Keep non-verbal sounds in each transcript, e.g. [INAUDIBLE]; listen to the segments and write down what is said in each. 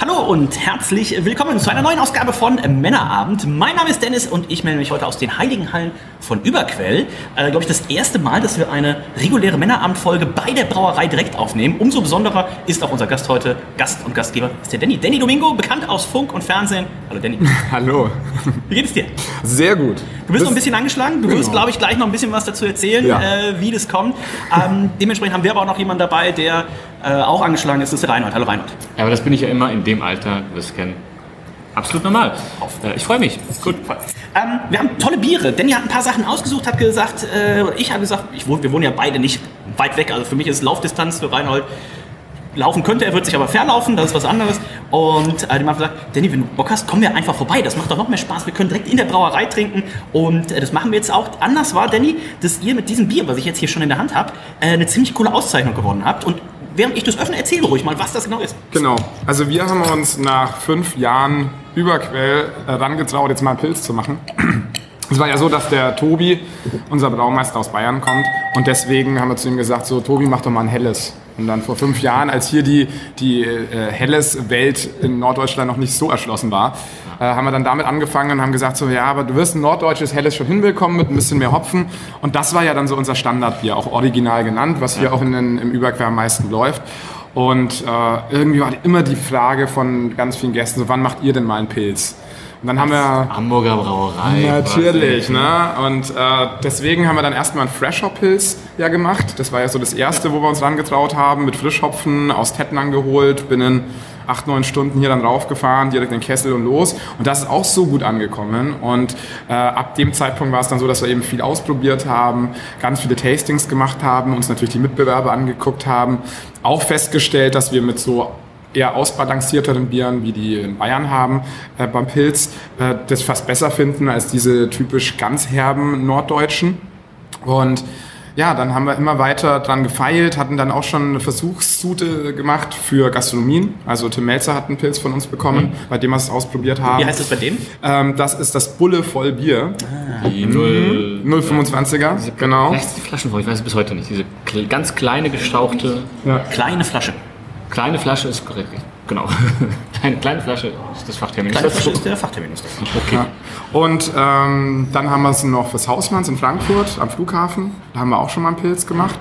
Hallo und herzlich willkommen zu einer neuen Ausgabe von Männerabend. Mein Name ist Dennis und ich melde mich heute aus den Heiligen Hallen von Überquell. Äh, Glaube ich, das erste Mal, dass wir eine reguläre Männerabendfolge bei der Brauerei direkt aufnehmen. Umso besonderer ist auch unser Gast heute, Gast und Gastgeber, ist der Danny. Danny Domingo, bekannt aus Funk und Fernsehen. Hallo Danny. [LAUGHS] Hallo. Wie geht es dir? Sehr gut. Du bist noch ein bisschen angeschlagen. Du Genau. wirst, glaube ich, gleich noch ein bisschen was dazu erzählen, Ja. äh, wie das kommt. Ähm, dementsprechend haben wir aber auch noch jemanden dabei, der äh, auch angeschlagen ist. Das ist der Reinhold. Hallo Reinhold. Ja, aber das bin ich ja immer in dem Alter, du wirst es kennen. Absolut normal. Äh, Ich freue mich. Gut. Ähm, wir haben tolle Biere. Danny hat ein paar Sachen ausgesucht, hat gesagt, äh, ich habe gesagt, ich wohne, wir wohnen ja beide nicht weit weg. Also für mich ist Laufdistanz für Reinhold. Laufen könnte, er wird sich aber verlaufen, das ist was anderes. Und äh, die haben gesagt, Danny, wenn du Bock hast, kommen wir einfach vorbei. Das macht doch noch mehr Spaß. Wir können direkt in der Brauerei trinken. Und äh, das machen wir jetzt auch. Anders war, Danny, dass ihr mit diesem Bier, was ich jetzt hier schon in der Hand habe, äh, eine ziemlich coole Auszeichnung gewonnen habt. Und während ich das öffne, erzähl ruhig mal, was das genau ist. Genau. Also wir haben uns nach fünf Jahren Überquell äh, rangetraut, jetzt mal einen Pilz zu machen. Es war ja so, dass der Tobi, unser Braumeister aus Bayern, kommt und deswegen haben wir zu ihm gesagt, so Tobi, mach doch mal ein Helles. Und dann vor fünf Jahren, als hier die, die äh, Helles-Welt in Norddeutschland noch nicht so erschlossen war, äh, haben wir dann damit angefangen und haben gesagt, so ja, aber du wirst ein norddeutsches Helles schon hinbekommen mit ein bisschen mehr Hopfen. Und das war ja dann so unser Standardbier, auch original genannt, was hier auch in den, im Überquell am meisten läuft. Und äh, irgendwie war immer die Frage von ganz vielen Gästen, so, wann macht ihr denn mal einen Pilz? Und dann haben wir... Hamburger Brauerei. Natürlich, ne? Und äh, deswegen haben wir dann erstmal einen Fresher-Pilz ja gemacht. Das war ja so das erste, wo wir uns rangetraut haben, mit Frischhopfen aus Tettnang geholt, binnen acht, neun Stunden hier dann raufgefahren, direkt in den Kessel und los. Und das ist auch so gut angekommen. Und äh, ab dem Zeitpunkt war es dann so, dass wir eben viel ausprobiert haben, ganz viele Tastings gemacht haben, uns natürlich die Mitbewerber angeguckt haben, auch festgestellt, dass wir mit so eher ausbalancierteren Bieren, wie die in Bayern haben, äh, beim Pilz, äh, das fast besser finden als diese typisch ganz herben norddeutschen. Und ja, dann haben wir immer weiter dran gefeilt, hatten dann auch schon eine Versuchssute gemacht für Gastronomien. Also Tim Melzer hat einen Pilz von uns bekommen, bei dem wir es ausprobiert haben. Wie heißt das bei dem? Ähm, das ist das Bulle voll Bier. Die null, 025er, genau. Vielleicht ist die Flaschenform, ich weiß es bis heute nicht. Diese ganz kleine gestauchte, Kleine Flasche. Kleine Flasche ist korrekt. Genau. [LAUGHS] kleine, kleine Flasche ist das Fachtermin. Kleine Flasche ist der Fachterminus. Okay. Ja. Und ähm, dann haben wir es noch fürs Hausmanns in Frankfurt am Flughafen. Da haben wir auch schon mal einen Pilz gemacht.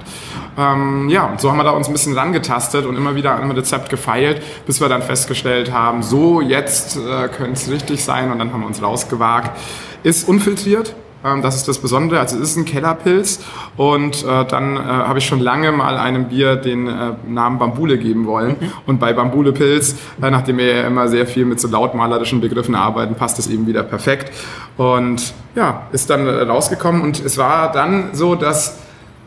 Ähm, ja, und so haben wir da uns ein bisschen rangetastet und immer wieder an einem Rezept gefeilt, bis wir dann festgestellt haben, so jetzt äh, könnte es richtig sein und dann haben wir uns rausgewagt. Ist unfiltriert. Ähm, das ist das Besondere. Also es ist ein Kellerpilz und äh, dann äh, habe ich schon lange mal einem Bier den äh, Namen Bambule geben wollen. Und bei Bambule Pilz, äh, nachdem wir ja immer sehr viel mit so lautmalerischen Begriffen arbeiten, passt das eben wieder perfekt. Und ja, ist dann äh, rausgekommen und es war dann so, dass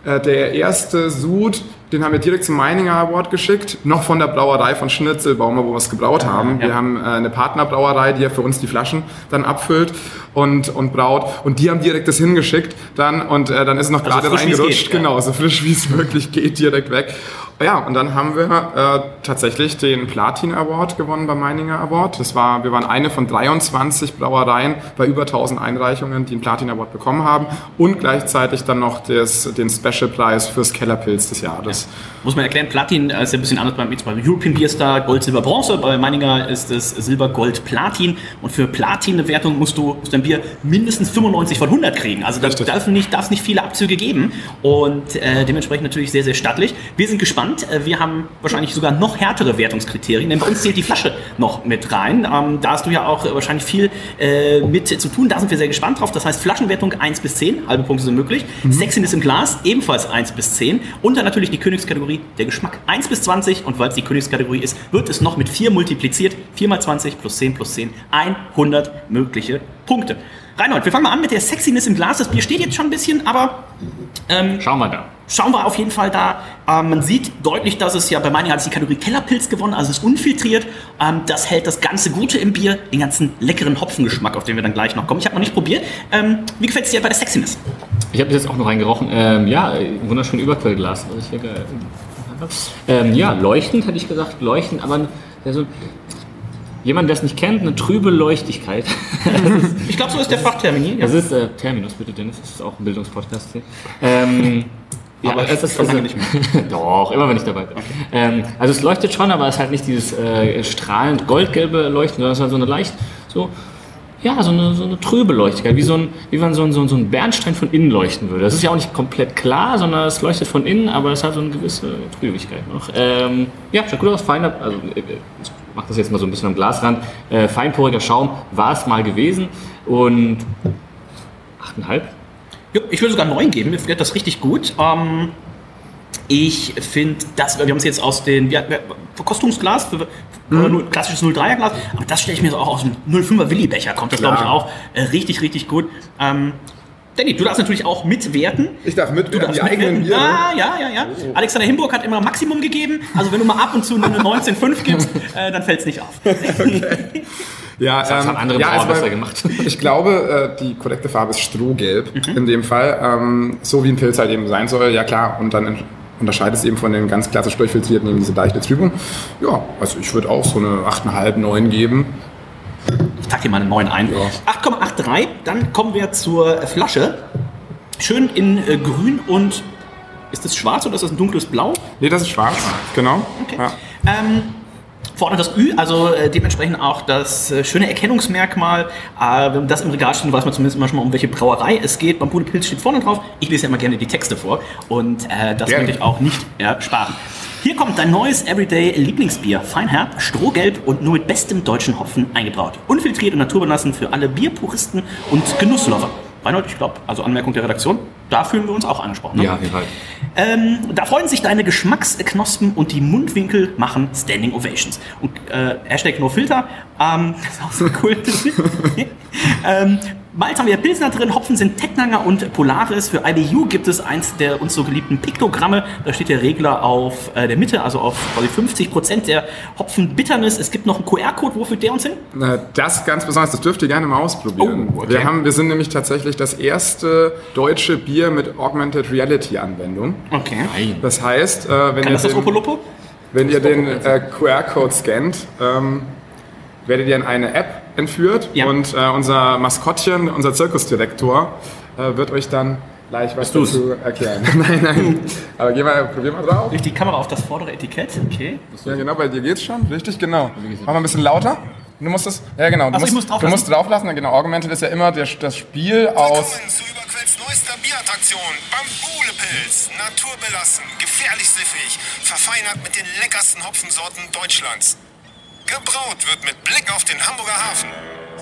äh, der erste Sud, den haben wir direkt zum Meininger Award geschickt, noch von der Brauerei von Schnitzelbaumer, wo wir es gebraut haben. Wir haben äh, eine Partnerbrauerei, die ja für uns die Flaschen dann abfüllt und, und braut. Und die haben direkt das hingeschickt dann und äh, dann ist es noch gerade wie es reingerutscht. geht, genau, so frisch wie es wirklich geht, direkt weg. Ja, und dann haben wir äh, tatsächlich den Platin Award gewonnen beim Meininger Award. Das war, wir waren eine von 23 Brauereien bei über 1000 Einreichungen, die einen Platin Award bekommen haben und gleichzeitig dann noch das, den Special Preis fürs Kellerpilz des Jahres. Muss man erklären, Platin äh, ist ja ein bisschen anders beim, beim European Beer Star, Gold, Silber, Bronze. Bei Meininger ist es Silber, Gold, Platin. Und für Platin eine Wertung musst du musst dein Bier mindestens 95 von 100 kriegen. Also da darf nicht, darf es nicht viele Abzüge geben. Und äh, dementsprechend natürlich sehr, sehr stattlich. Wir sind gespannt. Äh, Wir haben wahrscheinlich sogar noch härtere Wertungskriterien, denn bei uns zählt die Flasche noch mit rein. Ähm, da hast du ja auch äh, wahrscheinlich viel äh, mit zu tun. Da sind wir sehr gespannt drauf. Das heißt, Flaschenwertung 1 bis 10, halbe Punkte sind möglich. Sexiness im Glas, ebenfalls 1 bis 10. Und dann natürlich die Königskategorie, der Geschmack 1 bis 20. Und weil es die Königskategorie ist, wird es noch mit 4 multipliziert. 4 mal 20 plus 10 plus 10, 100 mögliche Punkte. Reinhold, wir fangen mal an mit der Sexiness im Glas. Das Bier steht jetzt schon ein bisschen, aber ähm, Schauen wir da. schauen wir auf jeden Fall da. Ähm, man sieht deutlich, dass es ja bei meinen hat es die Kategorie Kellerpilz gewonnen, also es ist unfiltriert. Ähm, das hält das ganze Gute im Bier, den ganzen leckeren Hopfengeschmack, auf den wir dann gleich noch kommen. Ich habe noch nicht probiert. Ähm, wie gefällt es dir bei der Sexiness? Ich habe jetzt auch noch reingerochen. Ähm, ja, äh, wunderschön Überquellglas. ge- Ähm, ja, leuchtend hätte ich gesagt, leuchtend, aber so, jemand, der es nicht kennt, eine trübe Leuchtigkeit. [LAUGHS] Ich glaube, so ist der Fachtermin hier. Das ist äh, Terminus, bitte, Dennis. Das ist auch ein Bildungspodcast hier. Ähm, ja, aber es ist lange nicht [LAUGHS] Doch, immer wenn ich dabei bin. Ähm, also es leuchtet schon, aber es ist halt nicht dieses äh, strahlend goldgelbe Leuchten, sondern es ist halt so eine leicht, so, ja, so eine, so eine trübe Leuchtigkeit, wie, so ein, wie wenn so ein, so, ein, so ein Bernstein von innen leuchten würde. Das ist ja auch nicht komplett klar, sondern es leuchtet von innen, aber es hat so eine gewisse Trübigkeit noch. Ähm, ja, schaut gut aus, feiner, also äh, ich mach das jetzt mal so ein bisschen am Glasrand. Äh, feinporiger Schaum war es mal gewesen und 8,5. Ja, ich würde sogar 9 geben, mir gefällt das richtig gut. Ähm, ich finde, das, wir haben es jetzt aus den ja, Verkostungsglas, für, nur klassisches 03er Glas, aber das stelle ich mir so auch aus dem 05er Willi-Becher, kommt das glaube ich auch äh, richtig, richtig gut. Ähm, Danny, du darfst natürlich auch mitwerten. Ich darf mit Du darfst mitwerten. Ah, ja, ja, ja. Alexander Himburg hat immer Maximum gegeben. Also wenn du mal ab und zu nur eine 19,5 gibst, [LAUGHS] äh, dann fällt es nicht auf. [LAUGHS] Ja, Das haben andere ja, also besser gemacht. [LAUGHS] Ich glaube, äh, die korrekte Farbe ist Strohgelb Mhm. in dem Fall. Ähm, so wie ein Pilz halt eben sein soll, ja klar. Und dann unterscheidet es eben von den ganz klassisch durchfiltrierten eben diese leichte Trübung. Ja, also ich würde auch so eine 8,5, 9 geben. Ich tag dir mal eine 9 ein. 8,83. Dann kommen wir zur Flasche. Schön in äh, grün und ist das schwarz oder ist das ein dunkles Blau? Nee, das ist schwarz, genau. Okay. Ja. Ähm, vorne das Ü, also äh, dementsprechend auch das äh, schöne Erkennungsmerkmal. Äh, wenn das im Regal steht, weiß man zumindest immer schon mal, um welche Brauerei es geht. Beim Bude Pilz steht vorne drauf. Ich lese ja immer gerne die Texte vor und äh, das Gerne. möchte ich auch nicht ersparen. Hier kommt dein neues Everyday Lieblingsbier. Feinherb, strohgelb und nur mit bestem deutschen Hopfen eingebraut. Unfiltriert und naturbelassen für alle Bierpuristen und Genusslover. Reinhold, ich glaube, also Anmerkung der Redaktion, da fühlen wir uns auch angesprochen. Ne? Ja, Fall. Ähm, da freuen sich deine Geschmacksknospen und die Mundwinkel machen Standing Ovations. Und äh, Hashtag NoFilter, ähm, [LAUGHS] das ist auch so cool. [LAUGHS] ähm, Malz haben wir Pilsner drin, Hopfen sind Tettnanger und Polaris. Für IBU gibt es eins der uns so geliebten Piktogramme. Da steht der Regler auf äh, der Mitte, also auf quasi 50% der Hopfenbitternis. Es gibt noch einen QR-Code, wo führt der uns hin? Na, Das ganz besonders, das dürft ihr gerne mal ausprobieren. Oh, okay. wir, haben, wir sind nämlich tatsächlich das erste deutsche Bier mit Augmented Reality Anwendung. Okay. Das heißt, äh, wenn, Kann ihr das das den, wenn ihr den äh, QR-Code scannt, ähm, werdet ihr in eine App entführt Ja. und äh, unser Maskottchen, unser Zirkusdirektor, äh, wird euch dann gleich was dazu erklären. [LAUGHS] nein, nein. Aber geh mal, probier mal drauf. Durch die Kamera auf das vordere Etikett. Okay. Ja, genau, bei dir geht's schon. Richtig, genau. Mach mal ein bisschen lauter. Du musst es, ja genau, du Ach so, ich musst, muss du musst drauflassen. Ja, Genau, Augmented ist ja immer der, das Spiel aus Willkommen zu Überquells neuester Bierattraktion. Bambulepilz. Naturbelassen, gefährlich siffig, verfeinert mit den leckersten Hopfensorten Deutschlands. Gebraut wird mit Blick auf den Hamburger Hafen.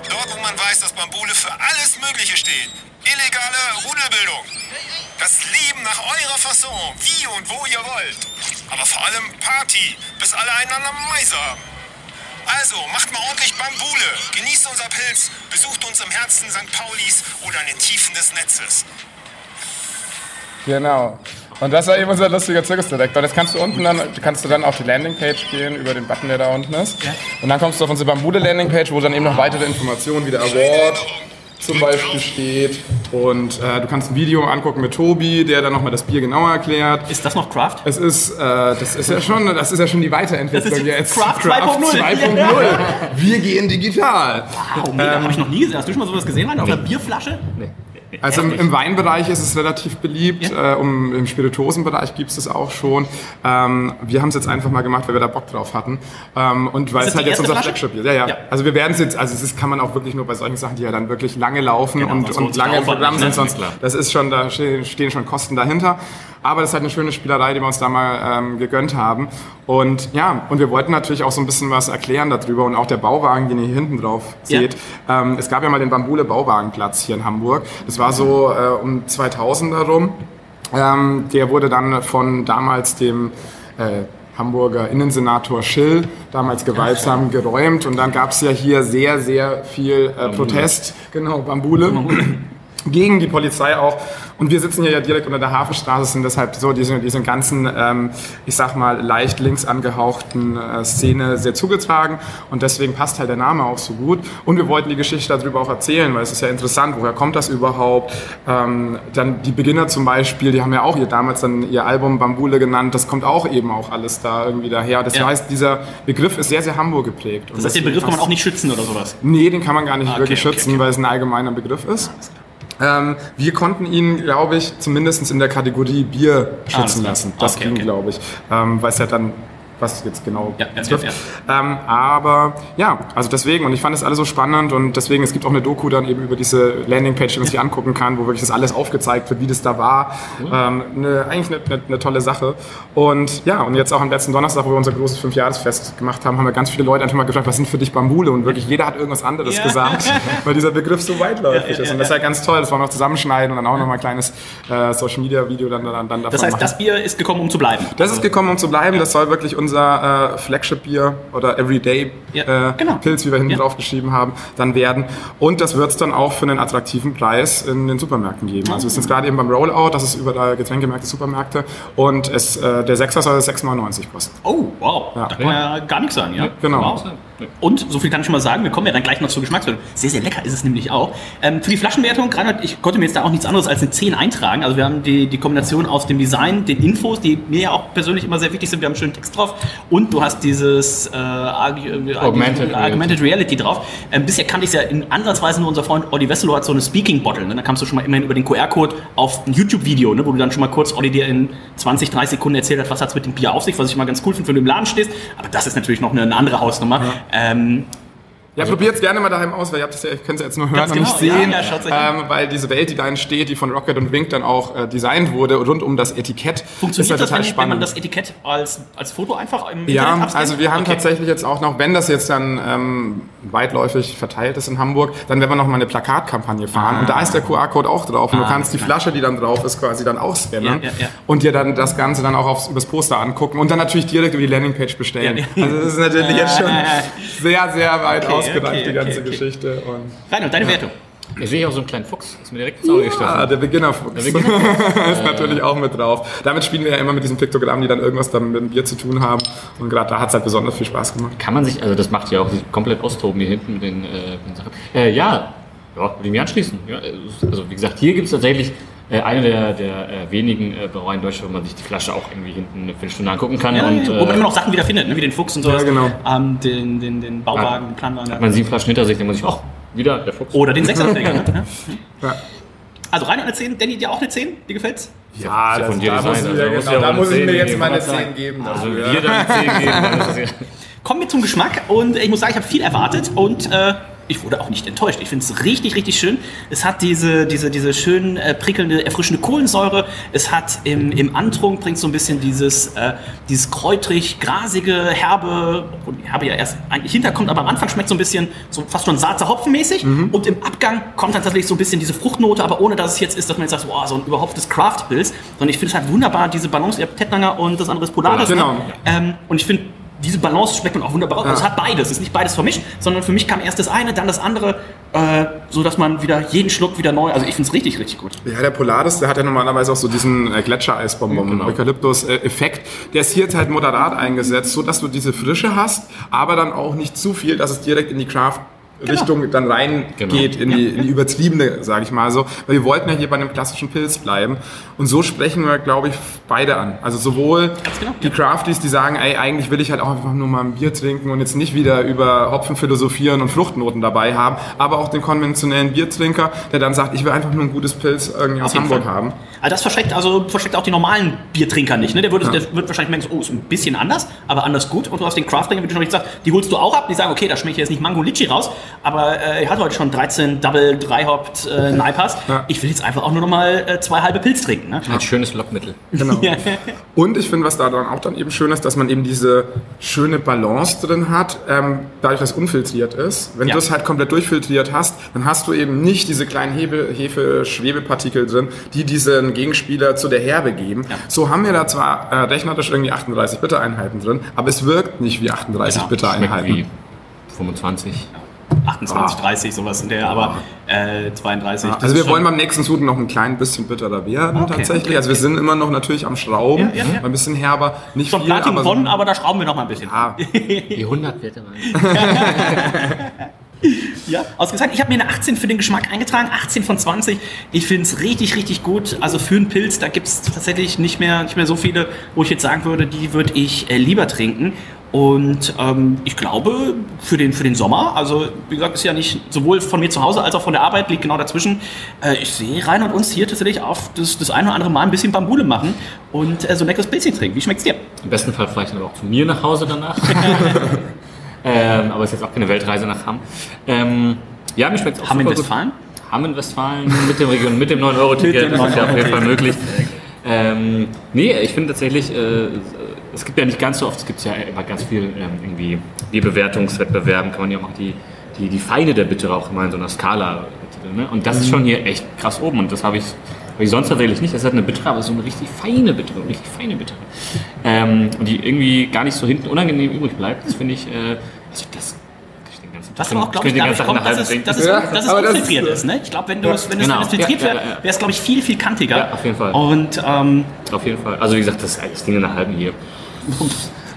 Dort, wo man weiß, dass Bambule für alles Mögliche steht. Illegale Rudelbildung. Das Leben nach eurer Fasson, wie und wo ihr wollt. Aber vor allem Party, bis alle einander Meise haben. Also, macht mal ordentlich Bambule, genießt unser Pilz, besucht uns im Herzen St. Paulis oder in den Tiefen des Netzes. Genau. Und das war eben unser lustiger Zirkusdirektor. Jetzt kannst du unten dann, kannst du dann auf die Landingpage gehen über den Button, der da unten ist. Und dann kommst du auf unsere Bambude Landingpage, wo dann eben noch weitere Informationen wie der Award zum Beispiel steht. Und äh, du kannst ein Video angucken mit Tobi, der dann nochmal das Bier genauer erklärt. Ist das noch Craft? Es ist, äh, das ist ja schon, das ist ja schon die Weiterentwicklung Das ist jetzt. Craft 2.0. 2.0. [LAUGHS] Wir gehen digital. Wow, mega. Habe ich noch nie gesehen. Hast du schon mal sowas gesehen, Rainer? Auf einer Bierflasche? Also im, im Weinbereich ist es relativ beliebt, äh, um, im Spirituosenbereich gibt es das auch schon. Ähm, wir haben es jetzt einfach mal gemacht, weil wir da Bock drauf hatten. Ähm, und weil es halt jetzt unser? Flagship ist. Ja, ja, Ja. Also wir werden es jetzt, also es kann man auch wirklich nur bei solchen Sachen, die ja dann wirklich lange laufen Genau, und, und lange im Aufwand Programm sind, ne? sonst, Klar. das ist schon, da stehen schon Kosten dahinter. Aber das ist halt eine schöne Spielerei, die wir uns da mal ähm, gegönnt haben. Und ja, und wir wollten natürlich auch so ein bisschen was erklären darüber und auch der Bauwagen, den ihr hier hinten drauf Ja. seht. Ähm, es gab ja mal den Bambule Bauwagenplatz hier in Hamburg. Das war so äh, um 2000 herum. Ähm, der wurde dann von damals dem äh, Hamburger Innensenator Schill damals gewaltsam geräumt. Und dann gab es ja hier sehr, sehr viel äh, Protest, genau, Bambule. Gegen die Polizei auch. Und wir sitzen hier ja direkt unter der Hafenstraße, sind deshalb so diese, diese ganzen, ähm, ich sag mal, leicht links angehauchten äh, Szene sehr zugetragen. Und deswegen passt halt der Name auch so gut. Und wir wollten die Geschichte darüber auch erzählen, weil es ist ja interessant, woher kommt das überhaupt? Ähm, dann die Beginner zum Beispiel, die haben ja auch ihr damals dann ihr Album Bambule genannt. Das kommt auch eben auch alles da irgendwie daher. Das Ja. heißt, dieser Begriff ist sehr, sehr Hamburg geprägt. Und Das heißt, den Begriff kann man auch nicht schützen oder sowas. Nee, den kann man gar nicht Ah, okay, wirklich okay, schützen, okay. weil es ein allgemeiner Begriff ist. Ähm, wir konnten ihn, glaube ich, zumindest in der Kategorie Bier Ah, schützen lassen. Das Okay, ging, okay. glaube ich. Ähm, weil es ja dann, was jetzt genau Ja, ja, betrifft. ja, Ähm, aber ja, also deswegen, und ich fand es alles so spannend und deswegen, es gibt auch eine Doku dann eben über diese Landingpage, die man sich angucken kann, wo wirklich das alles aufgezeigt wird, wie das da war. Ähm, eine, eigentlich eine, eine, eine tolle Sache. Und ja, und jetzt auch am letzten Donnerstag, wo wir unser großes Fünfjahresfest gemacht haben, haben wir ganz viele Leute einfach mal gefragt, was sind für dich Bambule? Und wirklich jeder hat irgendwas anderes Ja. gesagt, [LAUGHS] weil dieser Begriff so weitläufig Ja, ja, ist. Und das ist ja ganz toll. Das wollen wir noch zusammenschneiden und dann auch noch mal ein kleines äh, Social Media Video dann, dann, dann davon Das heißt, machen. das Bier ist gekommen, um zu bleiben. Das ist gekommen, um zu bleiben. Das soll wirklich unser äh, Flagship-Bier oder Everyday Ja, äh, genau. Wie wir hinten Ja. drauf geschrieben haben, dann werden. Und das wird es dann auch für einen attraktiven Preis in den Supermärkten geben. Also wir sind gerade eben beim Rollout, das ist überall Getränkemärkte, Supermärkte. Und es, äh, der 6er soll 6,99 kosten. Oh, wow. Ja. Da kann man ja gar nichts sagen, ja? Genau. Wow. Und, so viel kann ich schon mal sagen, wir kommen ja dann gleich noch zur Geschmackswertung. Sehr, sehr lecker ist es nämlich auch. Ähm, für die Flaschenwertung, Reinhard, ich konnte mir jetzt da auch nichts anderes als eine 10 eintragen. Also wir haben die, die Kombination aus dem Design, den Infos, die mir ja auch persönlich immer sehr wichtig sind. Wir haben einen schönen Text drauf. Und du hast dieses äh, Argu- äh, Augmented Augmented Reality drauf. Ähm, bisher kannte ich es ja in ansatzweise nur unser Freund Olli Wesselow hat so eine Speaking Bottle. Ne? Da kamst du schon mal immerhin über den QR-Code auf ein YouTube-Video, ne? wo du dann schon mal kurz Olli dir in 20, 30 Sekunden erzählt hat, was hat es mit dem Bier auf sich, was ich mal ganz cool finde, wenn du im Laden stehst. Aber das ist natürlich noch eine, eine andere Hausnummer. Ähm, Ja, probiert es gerne mal daheim aus, weil ihr habt das ja, könnt es jetzt nur hören und nicht genau, ja, sehen. ja, an. ähm, weil diese Welt, die da entsteht, die von Rocket und Wink dann auch äh, designt wurde, rund um das Etikett, funktioniert ist ja das, total wenn, spannend. wenn man das Etikett als, als Foto einfach im Ja, Internet also wir haben Okay. tatsächlich jetzt auch noch, wenn das jetzt dann ähm, weitläufig verteilt ist in Hamburg, dann werden wir noch mal eine Plakatkampagne fahren und da ist der QR-Code auch drauf und du Ah, kannst die. Flasche, die dann drauf ist, quasi dann ausscannen Ja, ja, ja. und dir dann das Ganze dann auch aufs, übers Poster angucken und dann natürlich direkt über die Landingpage bestellen. Ja, ja. Also das ist natürlich [LAUGHS] jetzt schon sehr, sehr weit Okay, ausgedacht, okay, die ganze okay, okay. Geschichte. Und Reinhold, deine Wertung. Ich sehe auch so einen kleinen Fuchs. Ist mir direkt ins Auge gestochen. Ah, der Beginnerfuchs Der Beginner- [LAUGHS] ist natürlich auch mit drauf. Damit spielen wir ja immer mit diesen Piktogrammen, die dann irgendwas dann mit dem Bier zu tun haben. Und gerade da hat es halt besonders viel Spaß gemacht. Kann man sich, also das macht ja auch komplett austoben hier hinten mit den, äh, mit den Sachen. Äh, ja, ja, würde ich mich anschließen. Ja, also wie gesagt, hier gibt es tatsächlich äh, eine der, der äh, wenigen äh, Brauereien in Deutschland, wo man sich die Flasche auch irgendwie hinten eine Viertelstunde angucken kann. Ja, und, ja, wo man äh, immer noch Sachen wieder findet, ne? wie den Fuchs und sowas. Ja, genau. Ähm, den, den, den Bauwagen, den Planwagen. hat man sieben Flaschen hinter sich, dann muss ich, auch wieder der Fuchs. Oder den Sechserträger. ne? [LAUGHS] Ja. Also rein eine 10. Danny, dir auch eine 10? Dir gefällt's? Ja, ja von dir da muss ich, also ja, muss genau, ja da auch muss ich mir 10 jetzt geben, mal eine was sagen. 10 geben. Also wir dann 10 geben, [LAUGHS] ja. Kommen wir zum Geschmack und ich muss sagen, ich habe viel erwartet und äh, ich wurde auch nicht enttäuscht. Ich finde es richtig, richtig schön. Es hat diese, diese, diese schön äh, prickelnde, erfrischende Kohlensäure. Es hat im, im Antrunk bringt so ein bisschen dieses, äh, dieses kräutrig, grasige, herbe, herbe ja erst eigentlich hinterkommt, aber am Anfang schmeckt so ein bisschen so fast schon Saatzer Hopfenmäßig und im Abgang kommt dann tatsächlich so ein bisschen diese Fruchtnote, aber ohne dass es jetzt ist, dass man jetzt sagt, wow, so ein überhauphtes Craft-Pilz, sondern ich finde es halt wunderbar, diese Balance, ihr habt Tettnanger und das andere ist Polaris. Genau. Ne? Ähm, und ich finde, diese Balance schmeckt man auch wunderbar. Also es hat beides. Es ist nicht beides vermischt, sondern für mich kam erst das eine, dann das andere, äh, so dass man wieder jeden Schluck wieder neu. Also ich finde es richtig, richtig gut. Ja, der Polaris, der hat ja normalerweise auch so diesen äh, Gletschereisbonbon, Genau. Eukalyptus-Effekt. Der ist hier jetzt halt moderat eingesetzt, so dass du diese Frische hast, aber dann auch nicht zu viel, dass es direkt in die Craft Richtung dann reingeht, Genau. in, die, in die übertriebene, sage ich mal so. Weil wir wollten ja hier bei einem klassischen Pilz bleiben. Und so sprechen wir, glaube ich, beide an. Also sowohl genau, die Crafties, die sagen, ey, eigentlich will ich halt auch einfach nur mal ein Bier trinken und jetzt nicht wieder über Hopfen philosophieren und Fruchtnoten dabei haben, aber auch den konventionellen Biertrinker, der dann sagt, ich will einfach nur ein gutes Pilz irgendwie aus Hamburg Fall. haben. Also das verschreckt, also verschreckt auch die normalen Biertrinker nicht. Ne? Der, würde, der wird wahrscheinlich merken, oh, ist ein bisschen anders, aber anders gut. Und du hast den Craft-Trinker, wie du schon richtig sagst, die holst du auch ab. Die sagen, okay, da schmeckt jetzt nicht Mango Litchi raus, aber äh, er hat heute schon 13 Double, 3 Hopped äh, Naipas. Ja. Ich will jetzt einfach auch nur noch mal äh, zwei halbe Pilz trinken. Ne? Ein schönes Lockmittel. Genau. [LAUGHS] Ja. Und ich finde, was da dann auch dann eben schön ist, dass man eben diese schöne Balance drin hat, ähm, dadurch, dass es unfiltriert ist. Wenn Ja. du es halt komplett durchfiltriert hast, dann hast du eben nicht diese kleinen Hebe, Hefe-Schwebepartikel drin, die diesen ihren Gegenspieler zu der Herbe geben. So haben wir da zwar äh, rechnerisch irgendwie 38 Bitter-Einheiten drin, aber es wirkt nicht wie 38 Genau. Bitter-Einheiten. Wie 25. 28, 30, sowas in der, aber äh, 32. das Also wir wollen beim nächsten Sud noch ein klein bisschen bitterer werden Okay, tatsächlich. okay, Also wir sind immer noch natürlich am Schrauben, Ja, ja, ja. ein bisschen herber, nicht schon viel, Platin aber gewonnen, aber da schrauben wir noch mal ein bisschen. Ah, [LAUGHS] Die 100 wird. [LAUGHS] Ja, ausgezeichnet. Ich habe mir eine 18 für den Geschmack eingetragen, 18 von 20. Ich finde es richtig, richtig gut. Also für einen Pilz, da gibt es tatsächlich nicht mehr, nicht mehr so viele, wo ich jetzt sagen würde, die würde ich äh, lieber trinken. Und ähm, ich glaube, für den, für den Sommer, also wie gesagt, ist ja nicht sowohl von mir zu Hause als auch von der Arbeit, liegt genau dazwischen. Äh, ich sehe Rein und uns hier tatsächlich auf das, das eine oder andere Mal ein bisschen Bambule machen und äh, so ein leckeres Pilzchen trinken. Wie schmeckt's dir? Im besten Fall fahre ich dann aber auch zu mir nach Hause danach. [LAUGHS] [LAUGHS] ähm, aber ist jetzt auch keine Weltreise nach Hamm. Ähm, ja, mir schmeckt es auch Hamm in super gut. Westfalen? Hamm in Westfalen mit dem Region, mit dem 9-Euro-Ticket Mit dem ist es ja auf jeden Fall 9-Euro-Ticket. möglich. Ähm, nee, ich finde tatsächlich, äh, es gibt ja nicht ganz so oft, es gibt ja immer ganz viel ähm, irgendwie Bierbewertungswettbewerben, kann man ja auch die, die, die Feine der Bittere auch immer in so einer Skala. Ne? Und das ist schon hier echt krass oben und das habe ich, hab ich sonst tatsächlich nicht. Das hat eine Bittere, aber so eine richtig feine Bittere, richtig feine Bittere. Ähm, und die irgendwie gar nicht so hinten unangenehm übrig bleibt. Das finde ich, äh, also das den ganzen Was Tag- aber auch, glaube ich, den dadurch ganzen Tag kommt, dass es, dass es, Ja, dass es das ist- ist. Ne? Ich glaube, wenn du es wenn es- Genau. wenn es filtriert Ja, ja, wäre, ja. wäre es, glaube ich, viel, viel kantiger. Ja, auf jeden Fall. Und ähm, Auf jeden Fall. Also wie gesagt, das, das Ding in der halben hier.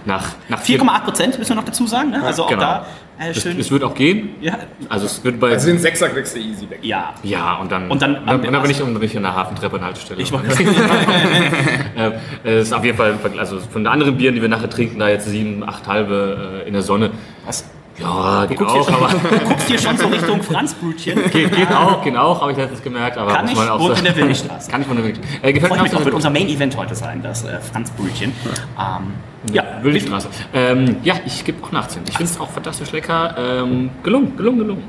Nach, nach vier- 4,8 Prozent müssen wir noch dazu sagen. Ne? Also auch Genau. da äh, Es, schön. es wird auch gehen. ja, Also es wird bei. also den Sechser kriegst du easy weg. ja. ja, und dann. Und dann und dann, und dann bin ich, und dann bin ich an der Hafentreppe an der Haltestelle. Ich wollte [LAUGHS] äh, es ist auf jeden Fall, also von den anderen Bieren, die wir nachher trinken, da jetzt sieben, acht halbe äh, in der Sonne. Was? Ja, geht auch, schon, aber. du guckst hier schon so Richtung Franzbrötchen. [LAUGHS] Geht, geht auch, geht auch, habe ich letztens gemerkt. Aber Kann ich, man auch sagen. in der Willigstraße. [LAUGHS] Kann ich von der Willigstraße. Äh, gefällt mir auch sehr wird unser Main Event heute sein, das äh, Franzbrötchen. Ähm, ja, Willigstraße. Ähm, ja, ich gebe auch eine 18. Ich finde es auch fantastisch lecker. Ähm, gelungen, gelungen, gelungen.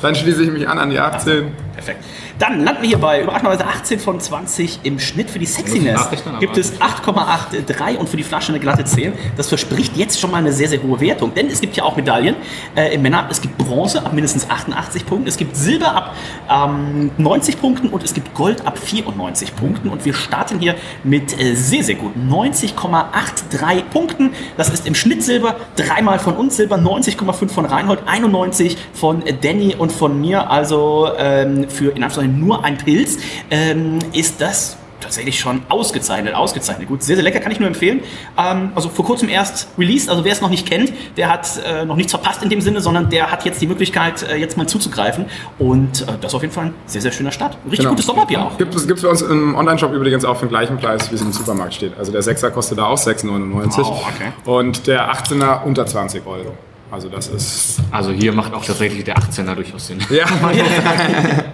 Dann schließe ich mich an an die 18. Perfekt. Dann landen wir hier bei überraschenderweise 18 von 20 im Schnitt. Für die Sexiness gibt es 8,83 und für die Flasche eine glatte 10. Das verspricht jetzt schon mal eine sehr, sehr hohe Wertung. Denn es gibt ja auch Medaillen äh, im Männer. Es gibt Bronze ab mindestens 88 Punkten. Es gibt Silber ab ähm, 90 Punkten und es gibt Gold ab 94 Punkten. Und wir starten hier mit äh, sehr, sehr gut 90,83 Punkten. Das ist im Schnitt Silber. Dreimal von uns Silber, 90,5 von Reinhold, 91 von äh, Danny und von mir. Also ähm, für in Anführungszeichen nur ein Pilz ähm, ist das tatsächlich schon ausgezeichnet, ausgezeichnet. Gut, sehr, sehr lecker, kann ich nur empfehlen. Ähm, also vor kurzem erst released, also wer es noch nicht kennt, der hat äh, noch nichts verpasst in dem Sinne, sondern der hat jetzt die Möglichkeit, äh, jetzt mal zuzugreifen. Und äh, das ist auf jeden Fall ein sehr, sehr schöner Start. Richtig Genau. gutes Sommerbier auch. Gibt es bei uns im Online-Shop übrigens auch für den gleichen Preis, wie es im Supermarkt steht. Also der 6er kostet da auch 6,99 Wow, okay. und der 18er unter 20 Euro. Also das ist... Also hier macht auch tatsächlich der 18er durchaus Sinn. Ja, [LAUGHS]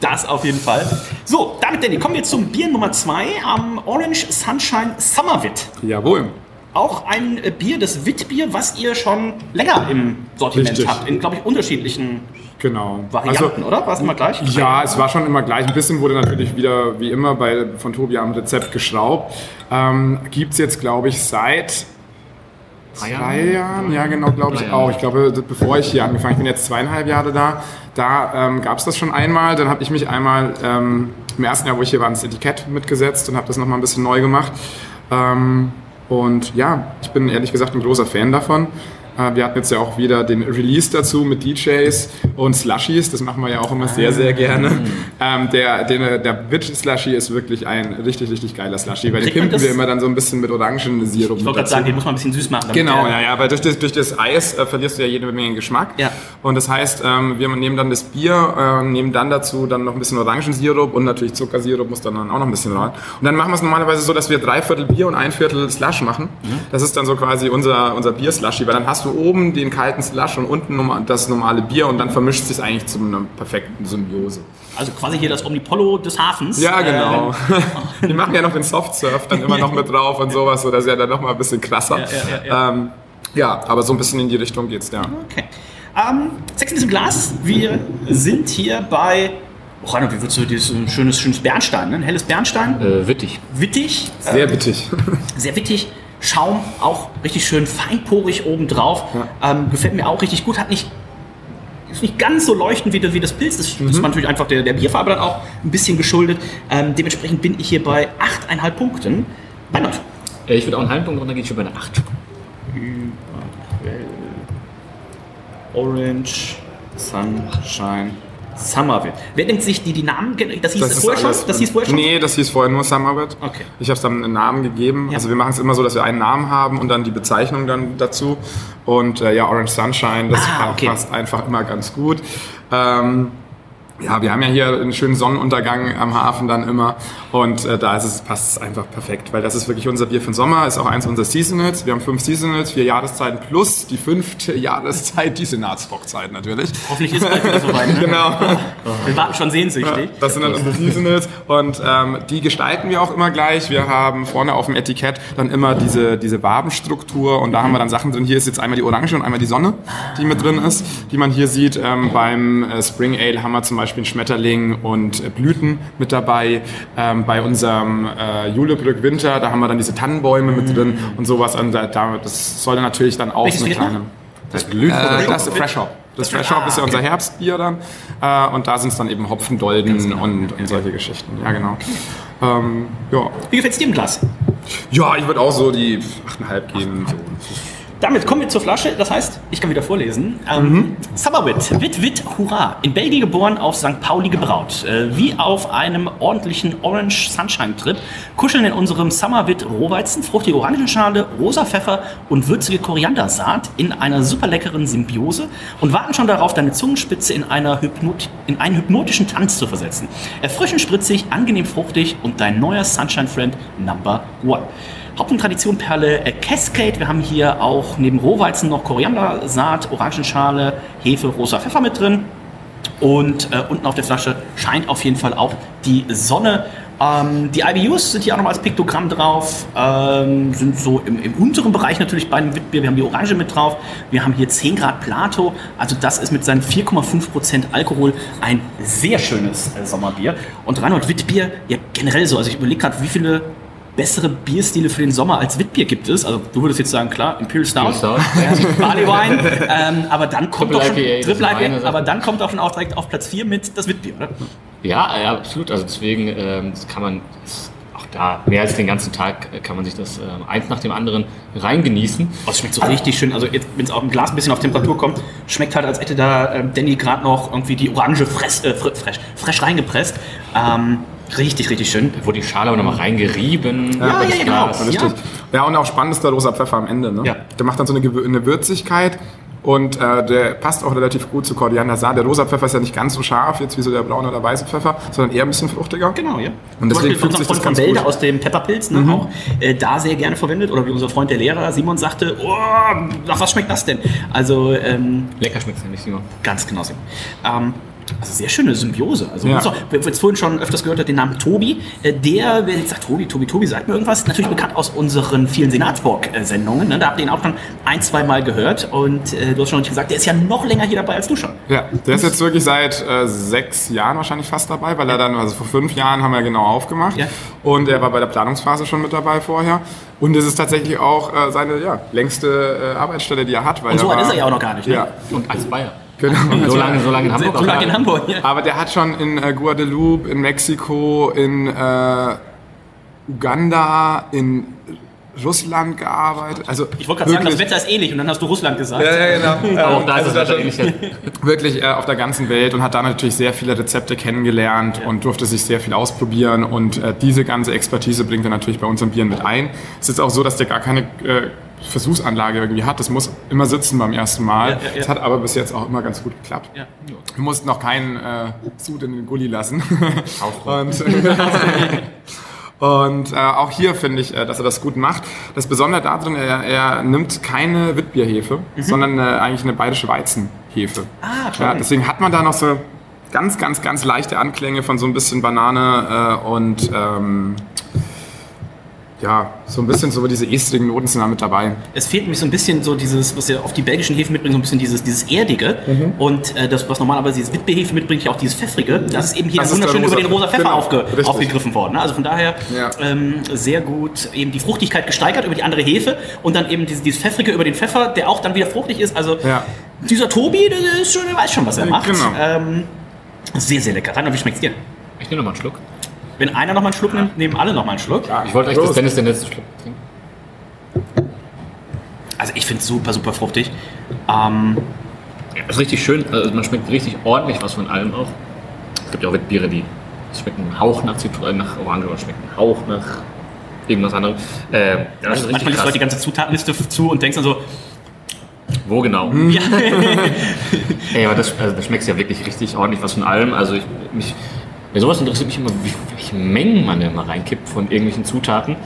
Das auf jeden Fall. So, damit, Danny, kommen wir zum Bier Nummer 2 am Orange Sunshine Summerwit. jawohl. Auch ein äh, Bier, das Witbier, was ihr schon länger im Sortiment Richtig. habt. In, glaube ich, unterschiedlichen Genau. Varianten, oder? War es immer gleich? Ja, es war schon immer gleich. Ein bisschen wurde natürlich wieder, wie immer, bei, von Tobi am Rezept geschraubt. Ähm, Gibt es jetzt, glaube ich, seit Drei drei Jahren. Ja, genau, glaube ich auch. Ich glaube, bevor ich hier angefangen ich bin jetzt zweieinhalb Jahre da, da ähm, gab es das schon einmal. Dann habe ich mich einmal ähm, im ersten Jahr, wo ich hier war, ins Etikett mitgesetzt und habe das nochmal ein bisschen neu gemacht. Ähm, und ja, ich bin ehrlich gesagt ein großer Fan davon. Äh, Wir hatten jetzt ja auch wieder den Release dazu mit DJs und Slushies. Das machen wir ja auch immer sehr, sehr gerne. Ähm, der, der, der Witch Slushie ist wirklich ein richtig, richtig geiler Slushie, weil den pimpen wir immer dann so ein bisschen mit Orangensirup. Ich wollte gerade sagen, den muss man ein bisschen süß machen. Genau, ja, ja, aber durch das, durch das Eis äh, verlierst du ja jede Menge Geschmack. Ja. Und das heißt, ähm, wir nehmen dann das Bier, äh, nehmen dann dazu dann noch ein bisschen Orangensirup und natürlich Zuckersirup muss dann auch noch ein bisschen rein. Und dann machen wir es normalerweise so, dass wir drei Viertel Bier und ein Viertel Slush machen. Das ist dann so quasi unser, unser Bier-Slushy, weil dann hast du oben den kalten Slush und unten das normale Bier und dann vermischt sich eigentlich zu einer perfekten Symbiose. Also quasi hier das Omnipollo des Hafens. Ja, genau. Ähm, [LAUGHS] Die machen ja noch den Soft-Surf dann immer noch mit drauf und sowas, so das ist ja dann noch mal ein bisschen krasser. Ja, ja, ja, Ähm, ja, aber so ein bisschen in die Richtung geht's, ja. okay. Ähm, Sex in diesem Glas. Wir sind hier bei. Oh, Reinhard, wie würdest du dieses ein schönes, schönes Bernstein, ne? ein helles Bernstein? Äh, wittig. Wittig. Sehr bittig. Sehr wittig. Schaum auch richtig schön feinporig obendrauf. Ähm, gefällt mir auch richtig gut. Hat nicht ist nicht ganz so leuchtend wie, das- wie das Pilz. Das ist natürlich einfach der, der Bierfarbe dann auch ein bisschen geschuldet. Ähm, dementsprechend bin ich hier bei 8,5 Punkten. Reinhold. Äh, Ich würde auch einen halben Punkt runter, gehe ich über eine 8. Orange, Sunshine, Summerville. Wer denkt sich die, die Namen? Das hieß das vorher schon? Das hieß vorher schon? Nee, das hieß vorher nur Summerwit. Okay. Ich habe es dann einen Namen gegeben. Ja. Also wir machen es immer so, dass wir einen Namen haben und dann die Bezeichnung dann dazu. Und äh, ja, Orange Sunshine, das Ah, okay. passt einfach immer ganz gut. Ähm, ja, wir haben ja hier einen schönen Sonnenuntergang am Hafen dann immer und äh, da ist es, passt es einfach perfekt, weil das ist wirklich unser Bier für den Sommer, ist auch eins unserer Seasonals. Wir haben fünf Seasonals, vier Jahreszeiten plus die fünfte [LAUGHS] Jahreszeit, die Senatsbockzeit natürlich. Hoffentlich ist es bald wieder soweit. Ne? Genau. Wir warten schon sehnsüchtig. Das sind dann unsere Seasonals und ähm, die gestalten wir auch immer gleich. Wir haben vorne auf dem Etikett dann immer diese, diese Wabenstruktur und da haben wir dann Sachen drin. Hier ist jetzt einmal die Orange und einmal die Sonne, die mit drin ist, die man hier sieht. Ähm, beim äh, Spring Ale haben wir zum Beispiel einen Schmetterling und äh, Blüten mit dabei. Ähm, bei unserem äh, Julebrück Winter, da haben wir dann diese Tannenbäume mit drin und sowas. Und da, da, das soll dann natürlich dann auch Welches eine kleine... Das blüht Äh, das ist Fresh Hop. Das Fresh Hop ist ja unser Herbstbier dann. Äh, und da sind es dann eben Hopfendolden und, und solche Geschichten. Ja, genau. Ähm, ja. Wie gefällt es dir im Glas? ja, ich würde auch so die 8,5 geben. So. Damit kommen wir zur Flasche. Das heißt, ich kann wieder vorlesen. Ähm, Summerwit, Wit Wit Hurra. In Belgien geboren, auf St. Pauli gebraut. Äh, wie auf einem ordentlichen Orange Sunshine Trip kuscheln in unserem Summerwit Rohweizen, fruchtige Orangenschale, rosa Pfeffer und würzige Koriandersaat in einer super leckeren Symbiose und warten schon darauf, deine Zungenspitze in, einer Hypnot in einen hypnotischen Tanz zu versetzen. Erfrischend spritzig, angenehm fruchtig und dein neuer Sunshine Friend Number One. Haupt- und Traditionperle äh, Cascade. Wir haben hier auch neben Rohweizen noch Koriandersaat, Orangenschale, Hefe, rosa Pfeffer mit drin. Und äh, unten auf der Flasche scheint auf jeden Fall auch die Sonne. Ähm, die IBUs sind hier auch nochmal als Piktogramm drauf, ähm, sind so im, im unteren Bereich natürlich bei dem Witbier. Wir haben die Orange mit drauf, wir haben hier 10 Grad Plato, also das ist mit seinen 4,5% Alkohol ein sehr schönes äh, Sommerbier. Und Reinhold Witbier, ja generell so, also ich überlege gerade, wie viele bessere Bierstile für den Sommer als Witbier gibt es. Also du würdest jetzt sagen, klar, Imperial Stout. Barley Wine, [LAUGHS] ähm, aber dann kommt Triple doch schon, IPA, Triple IPA, aber dann kommt auch schon auch direkt auf Platz 4 mit das Witbier, oder? Ja, ja, absolut. Also deswegen ähm, das kann man das, auch da mehr als den ganzen Tag kann man sich das ähm, eins nach dem anderen reingenießen. Oh, es schmeckt so richtig schön. Also jetzt, wenn es auch im Glas ein bisschen auf Temperatur kommt, schmeckt halt, als hätte da ähm, Danny gerade noch irgendwie die Orange fress, äh, fr fresh, fresh reingepresst. Ähm, richtig, richtig schön. Da wurde die Schale aber nochmal reingerieben. Ja, ja, ja, genau. Glas. Richtig. Ja. und auch spannend ist der rosa Pfeffer am Ende. Ne? Ja. Der macht dann so eine, eine Würzigkeit und äh, der passt auch relativ gut zu Koriandersaat. Der rosa Pfeffer ist ja nicht ganz so scharf, jetzt wie so der braune oder weiße Pfeffer, sondern eher ein bisschen fruchtiger. Genau, ja. Und deswegen fügt sich das ganz Wälder gut. Mhm. aus dem Pepperpilz ne, auch äh, da sehr gerne verwendet. Oder wie unser Freund der Lehrer Simon sagte, oh, nach was schmeckt das denn? Also ähm, Lecker schmeckt es ja nicht, Simon. Ganz genau. Simon. Ähm, also sehr schöne Symbiose. Also Ja. ja. wer jetzt vorhin schon öfters gehört hat, den Namen Tobi, äh, der, wer jetzt sagt, Tobi, Tobi, Tobi, sagt mir irgendwas, natürlich bekannt aus unseren vielen Senatsburg-Sendungen. Ne? Da habt ihr ihn auch schon ein, zwei Mal gehört und äh, du hast schon gesagt, der ist ja noch länger hier dabei als du schon. Ja, der ist jetzt wirklich seit äh, sechs Jahren wahrscheinlich fast dabei, weil er dann, also vor fünf Jahren haben wir genau aufgemacht. Ja. Und er war bei der Planungsphase schon mit dabei vorher. Und es ist tatsächlich auch äh, seine ja, längste äh, Arbeitsstelle, die er hat. Weil Und so er alt war, ist er ja auch noch gar nicht. Ne? Ja, Und als Bayer. Genau. [LAUGHS] So lange, so lange in Hamburg. So lange in. Hamburg. Ja. Aber der hat schon in äh, Guadeloupe, in Mexiko, in äh, Uganda, in Russland gearbeitet. Also Ich wollte gerade sagen, das Wetter ist ähnlich und dann hast du Russland gesagt. Ja, ja, genau. [LAUGHS] Aber auch da ist also das Wetter ähnlich. [LAUGHS] wirklich äh, auf der ganzen Welt und hat da natürlich sehr viele Rezepte kennengelernt und durfte sich sehr viel ausprobieren und äh, diese ganze Expertise bringt er natürlich bei unseren Bieren mit ein. Es ist auch so, dass der gar keine äh, Versuchsanlage irgendwie hat. Das muss immer sitzen beim ersten Mal. Ja, ja, ja. Das hat aber bis jetzt auch immer ganz gut geklappt. Ja. Wir mussten noch keinen äh, Sud in den Gully lassen. [LAUGHS] und [LAUGHS] und äh, auch hier finde ich, äh, dass er das gut macht. Das Besondere darin, er, er nimmt keine Witbierhefe, sondern äh, eigentlich eine bayerische Weizenhefe. Mhm. Ah. Ja, deswegen hat man da noch so ganz, ganz, ganz leichte Anklänge von so ein bisschen Banane äh, und ähm, ja, so ein bisschen so diese estrigen Noten sind da mit dabei. Es fehlt nämlich so ein bisschen so dieses, was ja auf die belgischen Hefen mitbringt, so ein bisschen dieses, dieses Erdige. Mhm. Und äh, das, was normalerweise dieses Witbehefe mitbringt, ja auch dieses Pfeffrige. Das ist eben hier wunderschön über den rosa Pfeffer. Genau, aufge, richtig. aufgegriffen worden. Ne? Also von daher Ja. ähm, sehr gut eben die Fruchtigkeit gesteigert über die andere Hefe und dann eben dieses, dieses Pfeffrige über den Pfeffer, der auch dann wieder fruchtig ist. Also Ja. dieser Tobi, der, ist schon, der weiß schon, was er macht. Genau. Ähm, sehr, sehr lecker. Rainer, wie schmeckt's dir? Ich nehme noch mal einen Schluck. Wenn einer noch mal einen Schluck nimmt, nehmen alle noch mal einen Schluck. Ich wollte eigentlich, dass. Dennis den letzten Schluck trinkt. Also ich finde es super, super fruchtig. Ähm, Ja, ist richtig schön. Also man schmeckt richtig ordentlich was von allem auch. Es gibt ja auch Wettbiere, die schmecken einen Hauch nach Zitrone, nach Orange oder schmecken einen Hauch nach irgendwas anderem. Äh, ja, das ist manchmal liest du krass. die ganze Zutatenliste zu und denkst dann so, Wo genau? [LAUGHS] ja, Ey, aber das, also das schmeckt ja wirklich richtig ordentlich was von allem. Also ich, mich, bei sowas interessiert mich immer, wie, welche Mengen man da mal reinkippt von irgendwelchen Zutaten.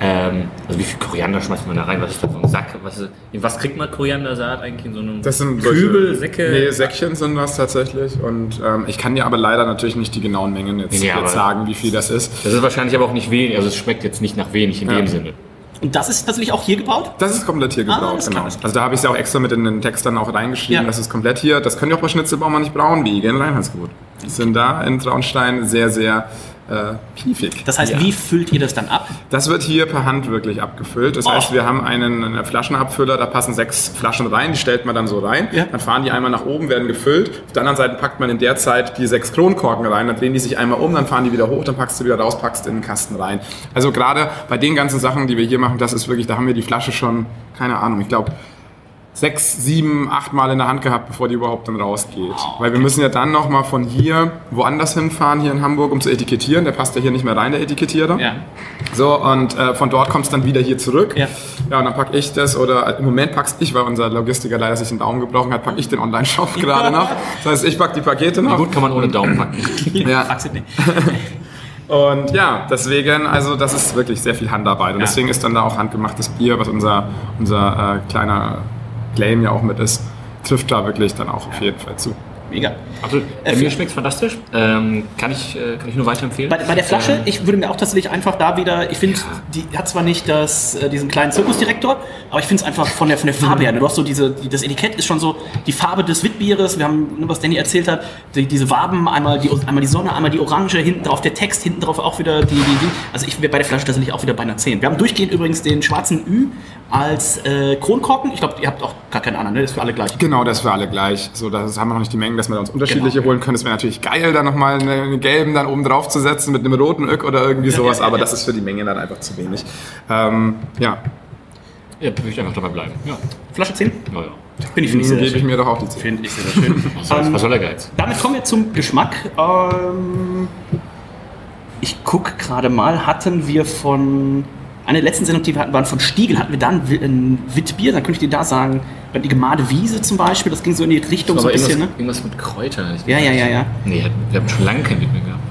Ähm, also wie viel Koriander schmeißt man da rein? Was ist da so ein Sack? Was, ist, in was kriegt man Koriandersaat eigentlich in so einem Das sind solche- Kübel, Säcke? Nee, Säckchen sind das tatsächlich. Und ähm, ich kann dir aber leider natürlich nicht die genauen Mengen jetzt, Nee, jetzt sagen, wie viel das ist. Das ist wahrscheinlich aber auch nicht wenig, also es schmeckt jetzt nicht nach wenig in Ja. dem Sinne. und das ist tatsächlich auch hier gebaut? Das ist komplett hier Ah, alles klar, genau. klar. Also da habe ich es ja auch extra mit in den Text dann auch reingeschrieben. Ja. Das ist komplett hier. Das können die auch bei Schnitzelbaumer nicht brauen, wie in Reinheitsgebot. Die sind da in Traunstein sehr, sehr äh, piefig. Das heißt, wie füllt ihr das dann ab? Das wird hier per Hand wirklich abgefüllt. Das Oh. heißt, wir haben einen, einen Flaschenabfüller, da passen sechs Flaschen rein, die stellt man dann so rein. Ja. Dann fahren die einmal nach oben, werden gefüllt. Auf der anderen Seite packt man in der Zeit die sechs Kronkorken rein, dann drehen die sich einmal um, dann fahren die wieder hoch, dann packst du wieder raus, packst in den Kasten rein. Also gerade bei den ganzen Sachen, die wir hier machen, das ist wirklich, da haben wir die Flasche schon, keine Ahnung, ich glaube, sechs, sieben, acht Mal in der Hand gehabt, bevor die überhaupt dann rausgeht. Weil wir müssen ja dann nochmal von hier woanders hinfahren, hier in Hamburg, um zu etikettieren. Der passt ja hier nicht mehr rein, der Etikettierer. Ja. So, und äh, von dort kommt es dann wieder hier zurück. Ja. ja, und dann packe ich das, oder äh, im Moment packst ich, weil unser Logistiker leider sich den Daumen gebrochen hat, packe ich den Online-Shop gerade noch. Das heißt, ich packe die Pakete noch. Wie gut kann man ohne Daumen packen? [LAUGHS] Ja. Fragst du nicht. [LAUGHS] Und ja, deswegen, also das ist wirklich sehr viel Handarbeit. Und Ja. deswegen ist dann da auch handgemachtes Bier, was unser, unser äh, kleiner Claim ja auch mit ist, trifft da wirklich dann auch auf jeden Fall zu. Mega. Also, äh, mir schmeckt fantastisch. Ähm, kann, ich, äh, kann ich nur weiterempfehlen. Bei, bei der Flasche, Ähm, ich würde mir auch tatsächlich einfach da wieder, ich finde, die hat zwar nicht das, äh, diesen kleinen Zirkusdirektor, aber ich finde es einfach von der, von der Farbe her. ne? Du hast so diese, die, das Etikett ist schon so die Farbe des Witbieres. Wir haben, ne, was Danny erzählt hat, die, diese Waben, einmal die, einmal die Sonne, einmal die Orange, hinten drauf der Text, hinten drauf auch wieder die, die, die. Also ich wäre bei der Flasche tatsächlich auch wieder bei einer 10. Wir haben durchgehend übrigens den schwarzen Ü als äh, Kronkorken. Ich glaube, ihr habt auch gar keinen anderen, ne? Das ist für alle gleich. Genau, das ist für alle gleich. So, das haben wir noch nicht die Mengen, dass wir uns unterschiedliche Genau. holen können. Das wäre natürlich geil, da nochmal einen, einen gelben dann oben drauf zu setzen mit einem roten Öck oder irgendwie sowas, ja, ja, aber ja. das ist für die Menge dann einfach zu wenig. Ähm, ja, Ja, würde ich einfach dabei bleiben. Ja, Flasche 10? ja, ja. Finde ich, finde ich sehr, gebe sehr ich schön. mir doch auch die 10. Finde ich sehr, sehr schön. [LAUGHS] Was soll, was soll der Geiz? Damit kommen wir zum Geschmack. Ähm, ich gucke gerade mal, hatten wir von. Eine der letzten Sendung, die wir hatten, waren von Stiegel. Hatten wir da ein, Wi- ein Witbier? Dann könnte ich dir da sagen, die Gemade Wiese zum Beispiel, das ging so in die Richtung so ein bisschen, irgendwas, ne? irgendwas mit Kräutern. Ja, ja, ja, ja. Nee, wir haben schon lange kein mehr gehabt.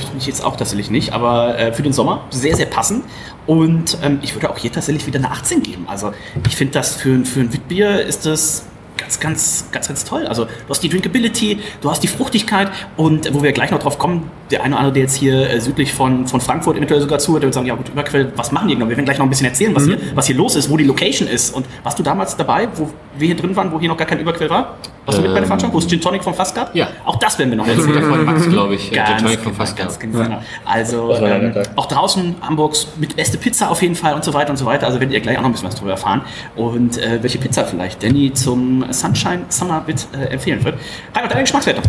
Finde ich jetzt auch tatsächlich nicht, aber äh, für den Sommer sehr, sehr passend. Und ähm, ich würde auch hier tatsächlich wieder eine 18 geben. Also ich finde das für, für ein Witbier ist das ganz, ganz, ganz, ganz toll. Also du hast die Drinkability, du hast die Fruchtigkeit und wo wir gleich noch drauf kommen, der eine oder andere, der jetzt hier äh, südlich von, von Frankfurt eventuell sogar zuhört, der wird sagen, ja gut, Überquell, was machen die genau? Wir werden gleich noch ein bisschen erzählen, was, hier, was hier los ist, wo die Location ist. Und warst du damals dabei, wo wir hier drin waren, wo hier noch gar kein Überquell war? Warst du mit bei der Ähm, Veranstaltung, wo es Gin Tonic vom Fass gab? Ja. Auch das werden wir noch erzählen. Freund Max, glaube ich, äh, Ganz, Gin Tonic vom genau, Fass ganz gehabt. genau. Also Das ähm, auch draußen Hamburgs mit beste Pizza auf jeden Fall und so weiter und so weiter. Also werdet ihr gleich auch noch ein bisschen was darüber erfahren. Und äh, welche Pizza vielleicht Danny zum Sunshine Summer Bit äh, empfehlen wird. Reinhard, deine Geschmackswertung.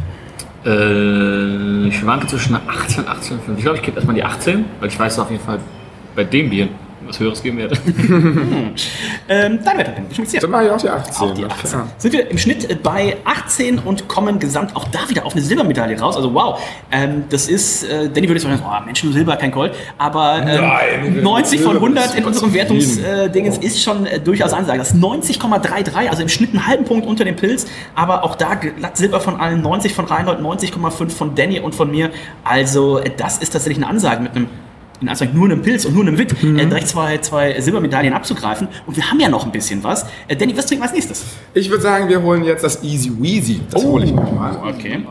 Äh, ich schwanke zwischen einer 18 und 18,5. Ich glaube, ich gebe erstmal die 18, weil ich weiß auf jeden Fall bei dem Bier was Höheres geben werde. [LAUGHS] Ähm, deine Wertung, wie schmeckt's dir? Dann mache ich auch die 18. Auch die na 18. klar. Sind wir im Schnitt äh, bei 18 und kommen gesamt auch da wieder auf eine Silbermedaille raus. Also wow, ähm, das ist, äh, Danny würde jetzt sagen, oh, Mensch, nur Silber, kein Gold. Aber ähm, Nein, 90 von Silber 100 ist in unserem. Wertungsdingens ist schon äh, durchaus Ansage. Das ist 90,33, also im Schnitt einen halben Punkt unter dem Pilz. Aber auch da glatt Silber von allen, 90 von Reinhold, 90,5 von Danny und von mir. Also äh, das ist tatsächlich eine Ansage mit einem in Anführungszeichen nur einem Pilz und nur einem Wit, Mhm. äh, direkt zwei, zwei Silbermedaillen abzugreifen. Und wir haben ja noch ein bisschen was. Äh, Danny, was trinken wir als nächstes? Ich würde sagen, wir holen jetzt das Easy Weasy. Das hole ich mir mal. Okay.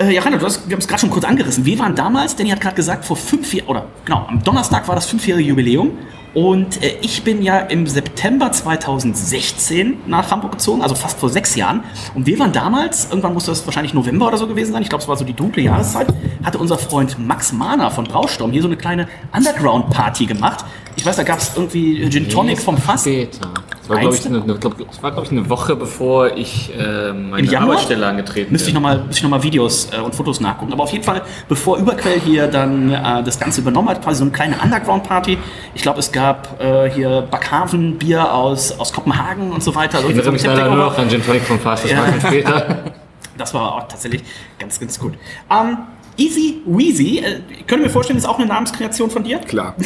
Äh, ja, Rainer, du hast, wir haben es gerade schon kurz angerissen. Wir waren damals, Danny hat gerade gesagt, vor fünf Jahren, oder genau, am Donnerstag war das fünfjährige Jubiläum. Und äh, ich bin ja im September 2016 nach Hamburg gezogen, also fast vor sechs Jahren. Und wir waren damals, irgendwann muss das wahrscheinlich November oder so gewesen sein, ich glaube, es war so die dunkle Jahreszeit, hatte unser Freund Max Mahner von Brausturm hier so eine kleine Underground-Party gemacht. Ich weiß, da gab es irgendwie Gin Tonic vom Fass. Später. Das war, glaube ich, eine, glaub, das war, glaub ich, eine Woche bevor ich äh, meine? Arbeitsstelle angetreten Müsste ich nochmal noch mal Videos äh, und Fotos nachgucken. Aber auf jeden Fall, bevor Überquell hier dann äh, das Ganze übernommen hat, quasi so eine kleine Underground-Party. Ich glaube, es gab äh, hier Backhaven-Bier aus, aus Kopenhagen und so weiter. Also Ich erinnere mich leider nur noch an Gin Tonic vom Fass, das Ja. war schon später. [LAUGHS] Das war auch tatsächlich ganz, ganz gut. Ähm, Easy Weezy, äh, ich könnte mir vorstellen, ist auch eine Namenskreation von dir. Klar. [LAUGHS]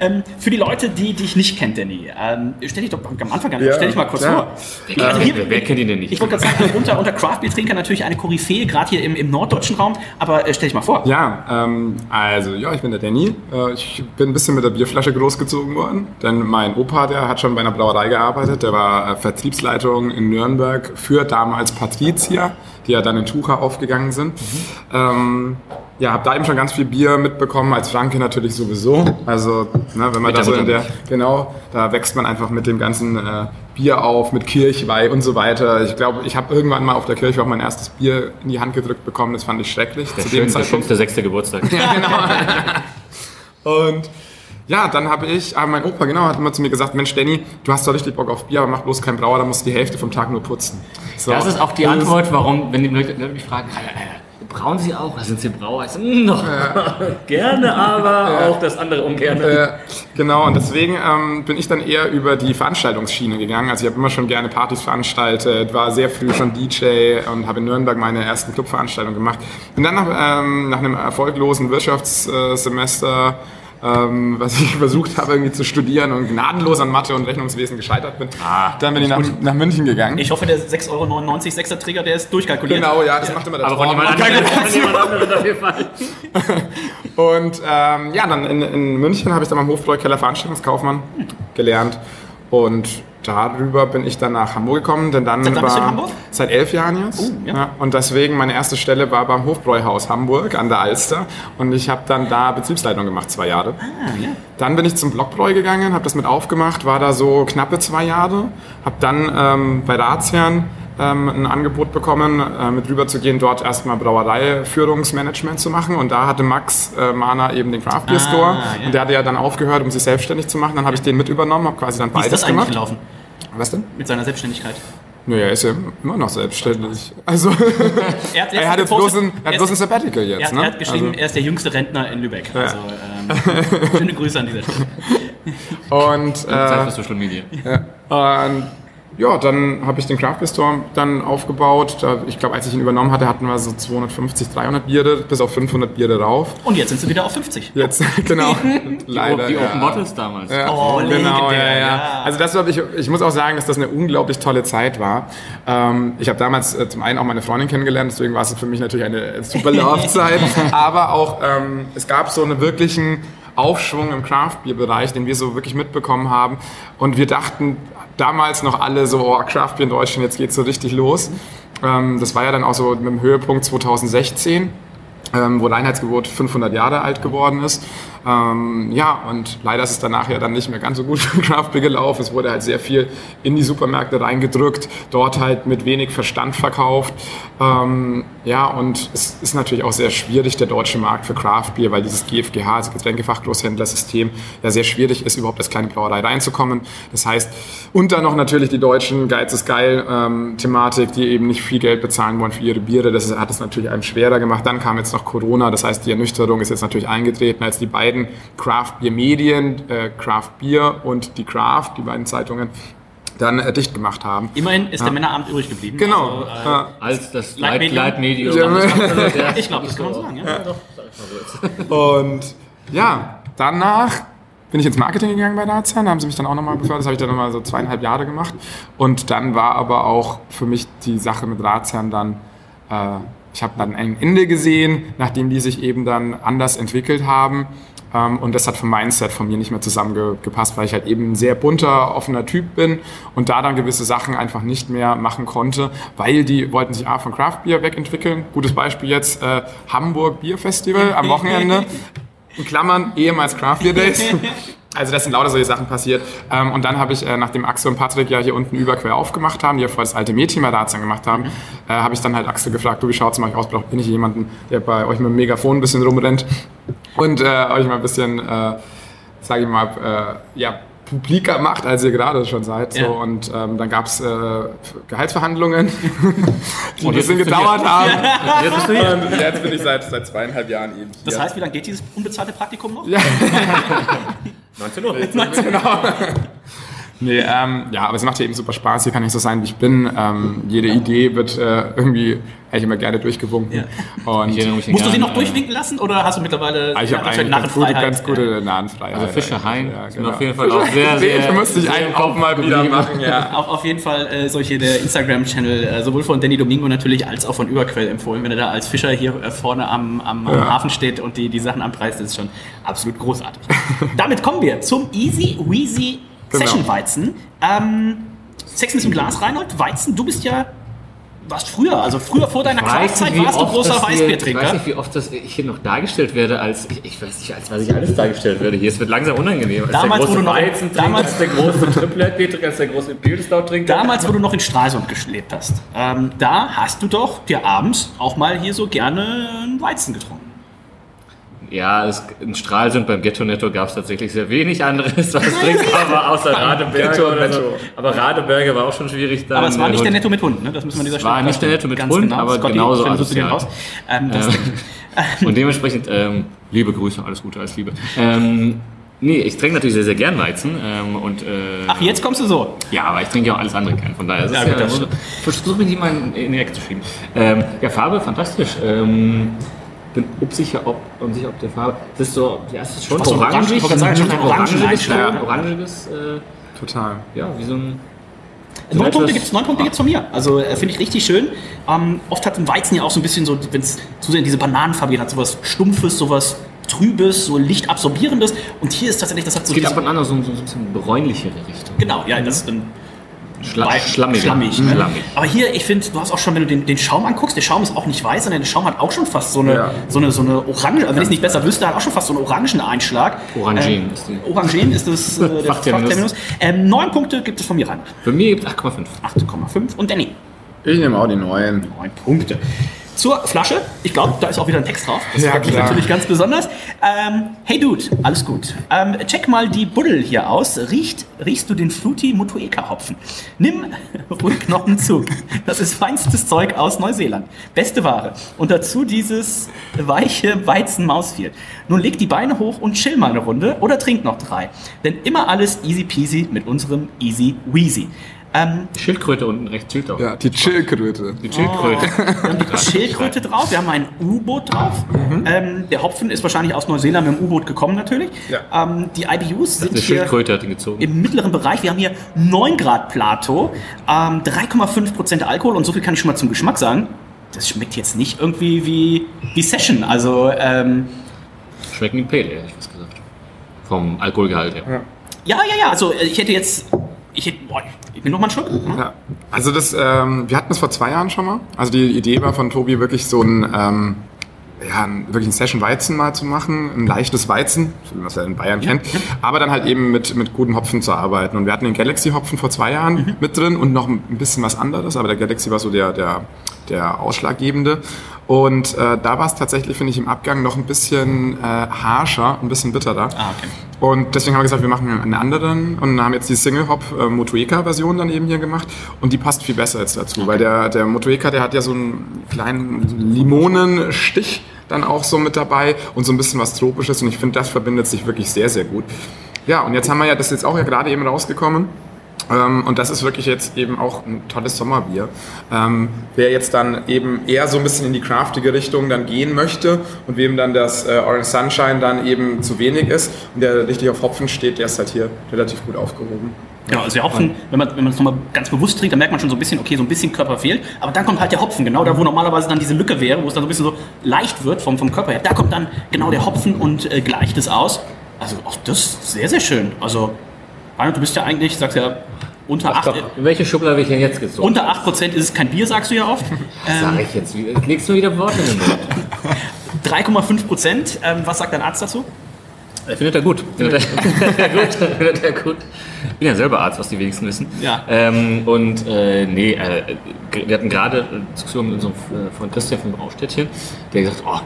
Ähm, für die Leute, die dich nicht kennen, Danny, ähm, stell dich doch am Anfang an, Ja, stell dich mal kurz klar. vor. Also hier- wer, wer kennt ihn denn nicht? Ich wollte gerade sagen, unter, unter Craft-Bier-Trinker natürlich eine Koryphäe, gerade hier im, im norddeutschen Raum, aber äh, stell dich mal vor. Ja, ähm, also ja, ich bin der Danny. Äh, ich bin ein bisschen mit der Bierflasche großgezogen worden, denn mein Opa, der hat schon bei einer Brauerei gearbeitet, der war äh, Vertriebsleitung in Nürnberg für damals Patrizier, die ja dann in Tucher aufgegangen sind. Ähm, ja, habe da eben schon ganz viel Bier mitbekommen, als Franke natürlich sowieso. Also, ne, wenn man Mit da der so in der, genau, da wächst man einfach mit dem ganzen äh, Bier auf, mit Kirchweih und so weiter. Ich glaube, ich habe irgendwann mal auf der Kirche auch mein erstes Bier in die Hand gedrückt bekommen, das fand ich schrecklich. der, zu schön, dem der Zeitpunkt. schönste sechste Geburtstag. [LAUGHS] [LAUGHS] Und ja, dann habe ich, aber mein Opa genau hat immer zu mir gesagt, Mensch Danny, du hast doch richtig Bock auf Bier, aber mach bloß keinen Brauer, da musst du die Hälfte vom Tag nur putzen. So. Das ist auch die Das Antwort, warum, wenn die Leute mich fragen, "Alter, Alter, brauen Sie auch? Sind Sie Brauer? Ich so, "Mm, noch. [LAUGHS] Gerne, aber [LAUGHS] auch das andere ungern. Äh, genau, und deswegen ähm, bin ich dann eher über die Veranstaltungsschiene gegangen. Also ich habe immer schon gerne Partys veranstaltet, war sehr früh schon DJ und habe in Nürnberg meine ersten Clubveranstaltungen gemacht. Und dann nach, ähm, nach einem erfolglosen Wirtschaftssemester, ähm, was ich [LAUGHS] versucht habe irgendwie zu studieren und gnadenlos an Mathe und Rechnungswesen gescheitert bin, dann bin ich nach, nach München gegangen. Ich hoffe, der 6,99 Euro Sechser-Trigger, der ist durchkalkuliert. Genau, ja, das macht immer der Aber von jemand anderem, von jemand anderem auf jeden Fall. [LAUGHS] Und ähm, ja, dann in, in München habe ich dann beim Hofbräukeller Veranstaltungskaufmann gelernt. Und darüber bin ich dann nach Hamburg gekommen, denn dann Seit war seit elf Jahren jetzt. Oh, ja. ja. Und deswegen meine erste Stelle war beim Hofbräuhaus Hamburg an der Alster. Und ich habe dann da Betriebsleitung gemacht, zwei Jahre. Ah, ja. Dann bin ich zum Blockbräu gegangen, habe das mit aufgemacht, war da so knappe zwei Jahre, habe dann ähm, bei Ratsherrn ähm, ein Angebot bekommen, äh, mit rüberzugehen, dort erstmal Brauereiführungsmanagement zu machen. Und da hatte Max äh, Mahner eben den Craft Beer Store Ah, ja. und der hatte ja dann aufgehört, um sich selbstständig zu machen. Dann habe ich den mit übernommen, habe quasi dann Wie ist beides das eigentlich gemacht. gelaufen Was denn? mit seiner Selbstständigkeit? Naja, er ist ja immer noch selbstständig. Also, Er [LAUGHS] hat, er hat jetzt bloß ein, er hat er bloß ein ist- Sabbatical er, jetzt. hat- ne? er hat geschrieben, Also- er ist der jüngste Rentner in Lübeck. Also, ähm, schöne Grüße an dieser Stelle. [LAUGHS] Und, Zeit äh, für Social Media. Und ja, dann habe ich den Craft Beer Store dann aufgebaut. Da, ich glaube, als ich ihn übernommen hatte, hatten wir so 250, 300 Biere, bis auf 500 Biere drauf. Und jetzt sind sie wieder auf 50. Jetzt, [LAUGHS] genau. [LAUGHS] Leider. die ja. Open Bottles damals. Ja, Oh, genau, ja, ja. ja. Also das ich, ich muss auch sagen, dass das eine unglaublich tolle Zeit war. Ähm, ich habe damals äh, zum einen auch meine Freundin kennengelernt, deswegen war es für mich natürlich eine super [LAUGHS] Laufzeit. Aber auch, ähm, es gab so einen wirklichen Aufschwung im Craft-Bier-Bereich, den wir so wirklich mitbekommen haben. Und wir dachten damals noch alle so, oh, Craft-Bier in Deutschland, jetzt geht's so richtig los. Ähm, das war ja dann auch so mit dem Höhepunkt 2016 ähm, wo Reinheitsgebot 500 Jahre alt geworden ist. Ähm, ja, und leider ist es danach ja dann nicht mehr ganz so gut [LAUGHS] für Craft Beer gelaufen. Es wurde halt sehr viel in die Supermärkte reingedrückt, dort halt mit wenig Verstand verkauft. Ähm, ja, und es ist natürlich auch sehr schwierig, der deutsche Markt für Craft Beer, weil dieses GFGH, also Getränkefachgroßhändlersystem, ja sehr schwierig ist, überhaupt als kleine Brauerei reinzukommen. Das heißt, und dann noch natürlich die deutschen Geiz ist geil ähm, Thematik, die eben nicht viel Geld bezahlen wollen für ihre Biere. Das hat es natürlich einem schwerer gemacht. Dann kam jetzt noch Corona, das heißt, die Ernüchterung ist jetzt natürlich eingetreten, als die beiden Craft Beer Medien, äh, Craft Beer und die Craft, die beiden Zeitungen, dann äh, dicht gemacht haben. Immerhin ist der Männerabend übrig geblieben. Genau. Also, äh, Ja. Als das Leitmedium. Leit. Ja. ich glaube, das kann man sagen. Ja. Und ja, danach bin ich ins Marketing gegangen bei Dazian, da haben sie mich dann auch nochmal befördert, das habe ich dann nochmal so zweieinhalb Jahre gemacht. Und dann war aber auch für mich die Sache mit Razian dann, äh, ich habe dann ein Ende gesehen, nachdem die sich eben dann anders entwickelt haben. Ähm, und das hat vom Mindset von mir nicht mehr zusammengepasst, weil ich halt eben ein sehr bunter, offener Typ bin und da dann gewisse Sachen einfach nicht mehr machen konnte, weil die wollten sich A von Craft Beer wegentwickeln. Gutes Beispiel jetzt äh, Hamburg Bier Festival am Wochenende. In Klammern ehemals Craft Beer Days. [LAUGHS] Also das sind lauter solche Sachen passiert. Ähm, und dann habe ich, äh, nachdem Axel und Patrick ja hier unten überquer aufgemacht haben, die ja vorher das alte Mädchen Darzan gemacht haben, äh, habe ich dann halt Axel gefragt, du, wie schaut's mal aus? Bin ich jemanden, der bei euch mit dem Megafon ein bisschen rumrennt und äh, euch mal ein bisschen, äh, sage ich mal, äh, ja, publiker macht, als ihr gerade schon seid. Ja. So. Und ähm, dann gab es äh, Gehaltsverhandlungen, [LAUGHS] die ein bisschen gedauert haben. Jetzt bist du hier. Und jetzt bin ich seit, seit zweieinhalb Jahren eben hier. Das heißt, wie lange geht dieses unbezahlte Praktikum noch? Ja. [LAUGHS] 19 Uhr. genau. Nee, ähm, ja, aber es macht ja eben super Spaß. Hier kann ich so sein, wie ich bin. Ähm, jede Idee wird äh, irgendwie eigentlich immer gerne durchgewunken. Und Ich erinnere mich Musst du sie gern, noch äh, durchwinken lassen oder hast du mittlerweile Ah, ich habe ja, eigentlich ganz gute, ganz gute Nahenfreiheit. Also Fische Hain Ja, genau. auf jeden Fall auch sehr, [LAUGHS] sehr... Den müsste ich sehr im auch mal wieder machen, ja. [LAUGHS] Auf, auf jeden Fall äh, solche der Instagram-Channel, äh, sowohl von Danny Domingo natürlich als auch von Überquell empfohlen. Wenn er da als Fischer hier äh, vorne am, am, am Ja. Hafen steht und die, die Sachen anpreist, das ist schon absolut großartig. [LAUGHS] Damit kommen wir zum Easy Weezy Genau. Session Weizen. Ähm, Sexen im Glas, Reinhold. Weizen, du bist ja, warst früher, also früher vor deiner wie warst du großer hier- Ich weiß Weißbiertrinker. nicht, wie oft das ich hier noch dargestellt werde, als ich, ich weiß nicht, als was ich alles dargestellt werde. Hier, es wird langsam unangenehm. Als Damals, der wo große du noch- Weizentrinker, damals- als der große Triplet-Bier-Trinker, als der große Pilsdau-Trinker. Damals, wo du noch in Stralsund gelebt hast, ähm, da hast du doch dir abends auch mal hier so gerne einen Weizen getrunken. Ja, es, in Stralsund beim Ghetto Netto gab es tatsächlich sehr wenig anderes, was trinkbar war, außer Radeberger oder so. Aber Radeberger war auch schon schwierig. Dann Aber es war nicht der Netto mit Hund, ne? das müssen wir an dieser Es war Stelle nicht der Netto mit Hund, aber Scotty, genauso asozial. Ähm, das, [LAUGHS] Und dementsprechend, ähm, liebe Grüße, alles Gute, alles Liebe. Ähm, nee, ich trinke natürlich sehr, sehr gern Weizen. Ähm, und, äh, Ach, jetzt kommst du so. Ja, aber ich trinke ja auch alles andere gern. Von daher ist Ja, es ja, versuche mich nicht mal in, in die Ecke zu schieben. Ähm, ja, Farbe, fantastisch. Ähm, bin unsicher, ob, unsicher, ob der Farbe. Das ist so, ja, es ist schon so, orangig. orange, ich sagen, schon ein orangiges, ja, orangiges, äh, Total. ja, wie so ein. Neun etwas- Punkte gibt's, neun Punkte gibt's von mir. Also äh, finde ich richtig schön. Ähm, oft hat ein Weizen ja auch so ein bisschen so, wenn es zu sehr in diese Bananenfarbe geht, hat sowas Stumpfes, sowas Trübes, so Lichtabsorbierendes. Und hier ist tatsächlich, das hat so Es geht ab und an so, so, so ein bisschen bräunlichere Richtung. Genau, ja, das ist dann Schla schlammig. Schlammig? Schlammig. Aber hier, ich finde, du hast auch schon, wenn du den, den Schaum anguckst, der Schaum ist auch nicht weiß, sondern der Schaum hat auch schon fast so eine, Ja. so eine, so eine Orange, also wenn ich es nicht besser wüsste, hat auch schon fast so einen orangen Einschlag. Orangen Ähm, ist die. Orangen ist das äh, [LAUGHS] der Fachterminus. Ähm, neun Punkte gibt es von mir ran. Für mich gibt es 8,5. 8,5 und Danny. Ich nehme auch die neuen. Neun Punkte. Zur Flasche. Ich glaube, da ist auch wieder ein Text drauf. Das Ja, freut mich natürlich ganz besonders. Ähm, hey Dude, alles gut. Ähm, check mal die Buddel hier aus. Riecht, riechst du den Fruity Motueka Hopfen? Nimm [LAUGHS] ruhig noch einen Zug. Das ist feinstes Zeug aus Neuseeland. Beste Ware. Und dazu dieses weiche Weizen-Mausviel. Nun leg die Beine hoch und chill mal eine Runde oder trink noch drei. Denn immer alles easy peasy mit unserem Easy Weasy. Ähm, Die Schildkröte unten rechts chillt auch. Ja, die Chillkröte. Die Schildkröte. wir haben die Schildkröte drauf, wir haben ein U-Boot drauf. Ähm, der Hopfen ist wahrscheinlich aus Neuseeland mit dem U-Boot gekommen natürlich. Ja. Ähm, die IBUs sind Eine hier Schildkröte hat ihn gezogen. im mittleren Bereich. Wir haben hier 9 Grad Plato, ähm, 3,5% Alkohol und so viel kann ich schon mal zum Geschmack sagen. Das schmeckt jetzt nicht irgendwie wie, wie Session. Also ähm, Schmecken wie Pale Ale, hätte ich was gesagt. Vom Alkoholgehalt her. ja, ja, ja. Also äh, ich hätte jetzt... Ich, hätte, boah, ich nehme noch mal einen Schluck. Ja. Also das, ähm, wir hatten das vor zwei Jahren schon mal. Also die Idee war von Tobi wirklich so ein, ähm, ja, wirklich ein Session Weizen mal zu machen, ein leichtes Weizen, was er in Bayern kennt, aber dann halt eben mit, mit guten Hopfen zu arbeiten. Und wir hatten den Galaxy Hopfen vor zwei Jahren mit drin und noch ein bisschen was anderes, aber der Galaxy war so der, der, der ausschlaggebende. Und äh, da war es tatsächlich, finde ich, im Abgang noch ein bisschen äh, harscher, ein bisschen bitterer. Ah, okay. Und deswegen haben wir gesagt, wir machen einen anderen und haben jetzt die Single-Hop äh, Motueka-Version dann eben hier gemacht und die passt viel besser jetzt dazu, weil der, der Motueka, der hat ja so einen kleinen Limonenstich dann auch so mit dabei und so ein bisschen was Tropisches und ich finde, das verbindet sich wirklich sehr, sehr gut. Ja, und jetzt haben wir ja, das ist jetzt auch ja gerade eben rausgekommen, Ähm, und das ist wirklich jetzt eben auch ein tolles Sommerbier. Ähm, wer jetzt dann eben eher so ein bisschen in die craftige Richtung dann gehen möchte und wem dann das äh, Orange Sunshine dann eben zu wenig ist und der richtig auf Hopfen steht, der ist halt hier relativ gut aufgehoben. Genau, also der Hopfen, wenn man, wenn man das nochmal ganz bewusst trinkt, dann merkt man schon so ein bisschen, okay, so ein bisschen Körper fehlt. Aber dann kommt halt der Hopfen, genau da, wo normalerweise dann diese Lücke wäre, wo es dann so ein bisschen so leicht wird vom, vom Körper her. Da kommt dann genau der Hopfen und äh, gleicht es aus. Also auch das ist sehr, sehr schön. Also, Reinhard, du bist ja eigentlich, sagst ja, unter 8, In welche Schublade habe ich denn jetzt gezogen? unter 8% ist es kein Bier, sagst du ja oft. Sag ich jetzt. Legst du wieder Worte in den Mund? [LAUGHS] 3,5%. Ähm, was sagt dein Arzt dazu? Er findet er gut. [LAUGHS] Findet er gut. Findet er gut. Ich bin ja selber Arzt, was die wenigsten wissen. Ja. Ähm, und äh, nee, äh, wir hatten gerade eine Diskussion mit unserem äh, Freund Christian von Braustädtchen, der gesagt hat, oh,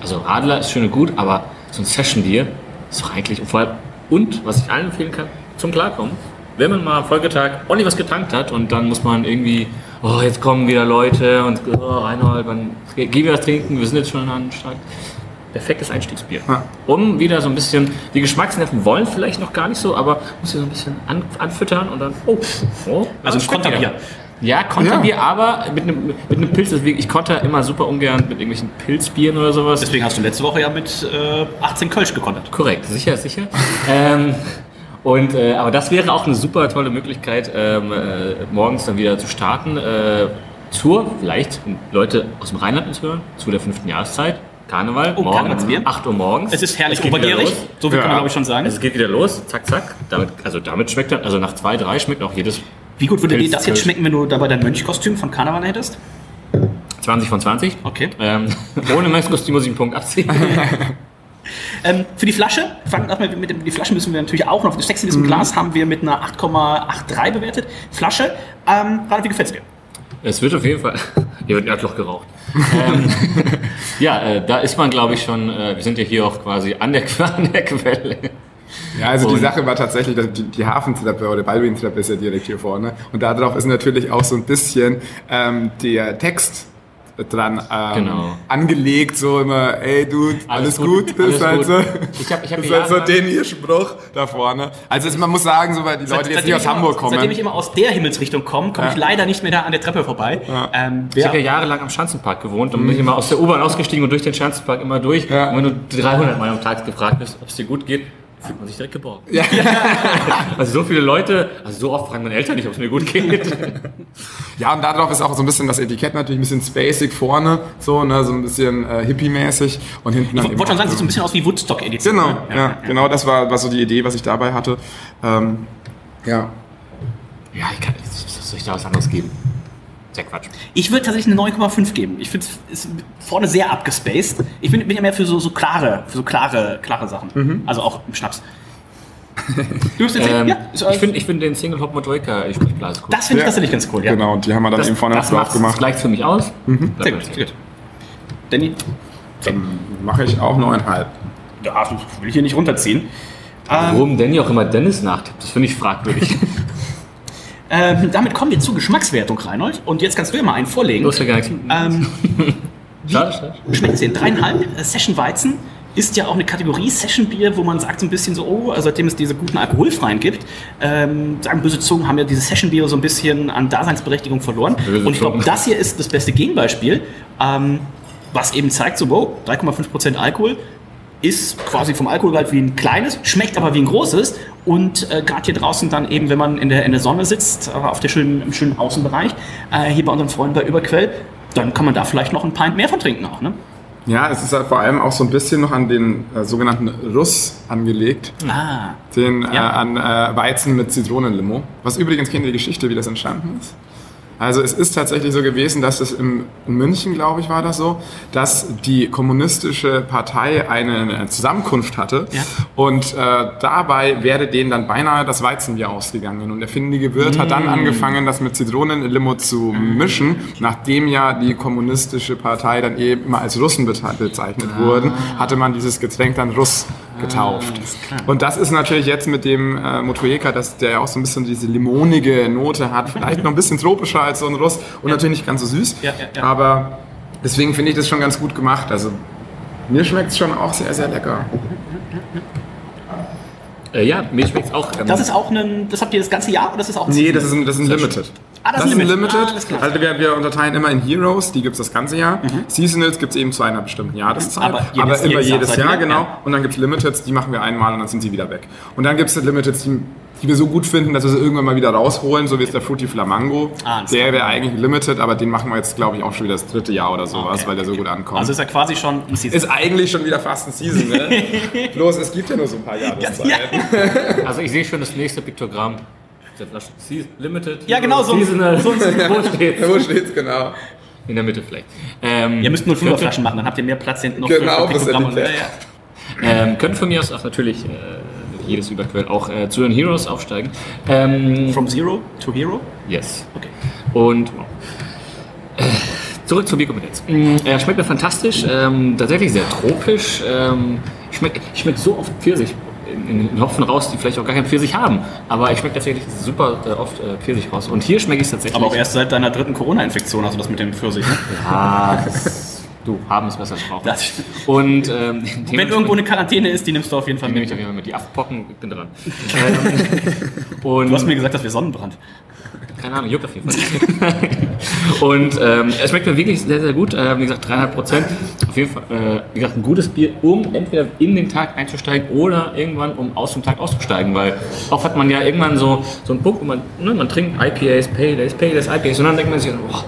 also Radler ist schön und gut, aber so ein Session-Bier ist doch eigentlich, und vor allem, und was ich allen empfehlen kann, zum Klarkommen, wenn man mal am Folgetag ordentlich was getankt hat und dann muss man irgendwie, oh, jetzt kommen wieder Leute und oh, Reinhold, gehen wir was trinken, wir sind jetzt schon an den Start. Perfektes Einstiegsbier. Ja. Um wieder so ein bisschen, die Geschmacksnerven wollen vielleicht noch gar nicht so, aber muss sie so ein bisschen an, anfüttern und dann, oh, oh Also ein Konterbier. wieder. Ja, Konterbier, aber mit einem, mit einem Pilz, deswegen, ich konter immer super ungern mit irgendwelchen Pilzbieren oder sowas. Deswegen hast du letzte Woche ja mit äh, 18 Kölsch gekontert. Korrekt, sicher, sicher. [LAUGHS] ähm, und, äh, aber das wäre auch eine super tolle Möglichkeit, ähm, äh, morgens dann wieder zu starten. Äh, zur, vielleicht, Leute aus dem Rheinland uns hören, zu der fünften Jahreszeit. Karneval, Oh, morgen, Karnevalsbier. 8 Uhr morgens. Es ist herrlich obergärig, los. so viel kann man Ja. glaube ich schon sagen. Es geht wieder los, zack, zack. Damit, also damit schmeckt dann, also nach zwei, drei schmeckt auch jedes Wie gut würde dir das jetzt schmecken, wenn du dabei dein Mönchkostüm von Karneval hättest? 20 von 20. Okay. Ähm, [LAUGHS] ohne Messkostüm muss ich einen Punkt abziehen. [LAUGHS] Ähm, für die Flasche, fangen wir mit, mit die Flasche müssen wir natürlich auch noch. Das Text in diesem Glas haben wir mit einer 8,83 bewertet. Flasche, ähm, Reinhard, wie gefällt es dir? Es wird auf jeden Fall. [LAUGHS] Hier wird ein Erdloch geraucht. ähm, [LAUGHS] ja, äh, da ist man, glaube ich, schon. Äh, wir sind ja hier auch quasi an der, [LAUGHS] an der Quelle. Ja, also die Und- Sache war tatsächlich, dass die, die Hafentreppe oder Baldwin-Treppe ist ja direkt hier vorne. Und darauf ist natürlich auch so ein bisschen ähm, der Text dran ähm, Genau. angelegt, so immer, ey Dude, alles, gut, alles ist halt gut. so. Ich habe ich hab Das mir ist halt so den hier Spruch da vorne. Also es, man muss sagen, so weil die Leute, die jetzt nicht aus Hamburg immer, kommen. seitdem ich immer aus der Himmelsrichtung komme, komme ich leider nicht mehr da an der Treppe vorbei. Ähm, Ich wer, habe ja jahrelang am Schanzenpark gewohnt. Dann bin ich immer aus der U-Bahn ausgestiegen und durch den Schanzenpark immer durch. Ja. Und wenn du 300 Mal am Tag gefragt wirst, ob es dir gut geht, fühlt man sich direkt geborgen. Ja. [LAUGHS] Also so viele Leute, also so oft fragen meine Eltern nicht, ob es mir gut geht. Ja, und darauf ist auch so ein bisschen das Etikett natürlich ein bisschen spacig vorne, so, ne, so ein bisschen äh, hippie-mäßig und hinten dann ich wollte schon sagen, sieht so ein bisschen aus wie Woodstock-Edition. Genau, ne? ja, genau, das war, war so die Idee, was ich dabei hatte. Ähm, ja. Ja, ich kann, soll ich da was anderes geben? Sehr Quatsch. Ich würde tatsächlich eine 9,5 geben. Ich finde es vorne sehr abgespaced. Ich bin, bin ja mehr für so, so klare, für so klare, klare Sachen. Mhm. Also auch im Schnaps. [LAUGHS] Du bist Ähm, ja, ich finde ich find den Single Hop Motorika, ich spreche Blase cool. das finde ich Ja. tatsächlich ganz cool. Ja. Genau, und die haben wir dann das, eben vorne das drauf gemacht. gleich für mich aus. Sehr gut, sehr gut. Danny, Mache ich auch neuneinhalb. ja, das will ich hier nicht runterziehen. Warum Danny auch immer Dennis nachtippt, das finde ich fragwürdig. [LAUGHS] Ähm, damit kommen wir zur Geschmackswertung, Reinhold. Und jetzt kannst du ja mal einen vorlegen. Gar nichts. Ähm, [LAUGHS] Schade, schmeckt es dir? Dreieinhalb. Äh, Session Weizen ist ja auch eine Kategorie Session Bier, wo man sagt so ein bisschen so, oh, seitdem es diese guten Alkoholfreien gibt, ähm, sagen böse Zungen, haben ja diese Session Biere so ein bisschen an Daseinsberechtigung verloren. Böse Und ich glaube, das hier ist das beste Gegenbeispiel, ähm, was eben zeigt so, wow, 3,5% Alkohol ist quasi vom Alkoholgehalt wie ein kleines, schmeckt aber wie ein großes. Und äh, gerade hier draußen dann eben, wenn man in der, in der Sonne sitzt, äh, auf der schönen, im schönen Außenbereich, äh, hier bei unseren Freunden bei Überquell, dann kann man da vielleicht noch ein Pint mehr von trinken auch, ne? Ja, es ist halt vor allem auch so ein bisschen noch an den äh, sogenannten Russ angelegt. Ah, Den Ja. äh, an äh, Weizen mit Zitronenlimo. Was übrigens kennt ihr die Geschichte, wie das entstanden ist? Also es ist tatsächlich so gewesen, dass es in München, glaube ich, war das so, dass die kommunistische Partei eine Zusammenkunft hatte Ja. und äh, dabei wäre denen dann beinahe das Weizenbier ausgegangen. Und der findige Wirt hat Mm. dann angefangen, das mit Zitronenlimo zu mischen, nachdem ja die kommunistische Partei dann eben immer als Russen bezeichnet Ah. wurden, hatte man dieses Getränk dann Russ getauft. Und das ist natürlich jetzt mit dem äh, Motueka, dass der ja auch so ein bisschen diese limonige Note hat, vielleicht noch ein bisschen tropischer als so ein Russ und natürlich nicht ganz so süß. Ja, ja, ja. Aber deswegen finde ich das schon ganz gut gemacht. Also mir schmeckt es schon auch sehr, sehr lecker. Äh, ja, mir schmeckt auch. Ähm, Das ist auch ein, das habt ihr das ganze Jahr oder das ist auch ein Nee, das ist ein, das ist ein Limited. Ah, das ist ist ein Limited. Ah, also wir, wir unterteilen immer in Heroes, die gibt es das ganze Jahr. Seasonals gibt es eben zu einer bestimmten Jahreszeit. Aber jedes- aber immer jedes Jahr jedes Jahr, ihr, genau. ja. Und dann gibt es Limiteds, die machen wir einmal und dann sind sie wieder weg. Und dann gibt es Limiteds, die, die wir so gut finden, dass wir sie irgendwann mal wieder rausholen, so wie jetzt der Fruity Flamango. Ah, der wäre eigentlich ein Limited, aber den machen wir jetzt, glaube ich, auch schon wieder das dritte Jahr oder sowas, Okay, weil der so gut ankommt. Also ist er quasi schon ein Season. ist eigentlich schon wieder fast ein Season, ne? [LAUGHS] Bloß es gibt ja nur so ein paar Jahreszeiten. ja. [LAUGHS] also ich sehe schon das nächste Piktogramm. Der Flasche Season, Limited. Ja, genau, so- Seasonal. [LAUGHS] wo steht's? Wo steht's genau? In der Mitte vielleicht. Ähm, Ihr müsst nur könnte- Flaschen machen, dann habt ihr mehr Platz hinten noch Genau, für. Ja, ja. Ähm, könnte von mir aus auch natürlich äh, jedes Überquell auch äh, zu den Heroes aufsteigen. Ähm, From Zero to Hero? yes. Okay. Und äh, zurück zur Bierkompetenz. Mm, Er schmeckt mir fantastisch, ähm, tatsächlich sehr tropisch. Ähm, schmeckt, schmeckt so oft Pfirsich in, in Hopfen raus, die vielleicht auch gar keinen Pfirsich haben. Aber ich schmecke tatsächlich super äh, oft äh, Pfirsich raus. Und hier schmecke ich es tatsächlich. Aber auch erst seit deiner dritten Corona-Infektion, also das mit dem Pfirsich. Ne? [LAUGHS] Das, du, haben es besser stimmt. Und ähm, Wenn irgendwo eine Quarantäne ist, die nimmst du auf jeden Fall nehme ich mit. auf jeden Fall mit. Die Afpocken, ich bin dran. [LAUGHS] und Du hast mir gesagt, dass wir Sonnenbrand. keine Ahnung, juckt auf jeden Fall. [LAUGHS] und ähm, es schmeckt mir wirklich sehr, sehr gut. Äh, wie gesagt, 3,5 Prozent. Auf jeden Fall, äh, wie gesagt, ein gutes Bier, um entweder in den Tag einzusteigen oder irgendwann, um aus dem Tag auszusteigen. Weil oft hat man ja irgendwann so, so einen Punkt, wo man, ne, man trinkt IPAs, Pale Ales, Pale IPAs und dann denkt man sich, boah,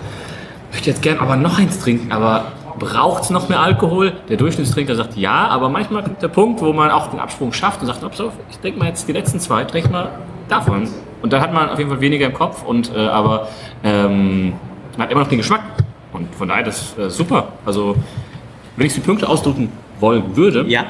ich möchte jetzt gern aber noch eins trinken, aber braucht es noch mehr Alkohol? Der Durchschnittstrinker sagt ja, aber manchmal kommt der Punkt, wo man auch den Absprung schafft und sagt, auf, ich trinke mal jetzt die letzten zwei, trinke mal davon. Und dann hat man auf jeden Fall weniger im Kopf, und, äh, aber ähm, man hat immer noch den Geschmack. Und von daher, das ist äh, super. Also, wenn ich die Punkte ausdrücken wollen würde, Ja.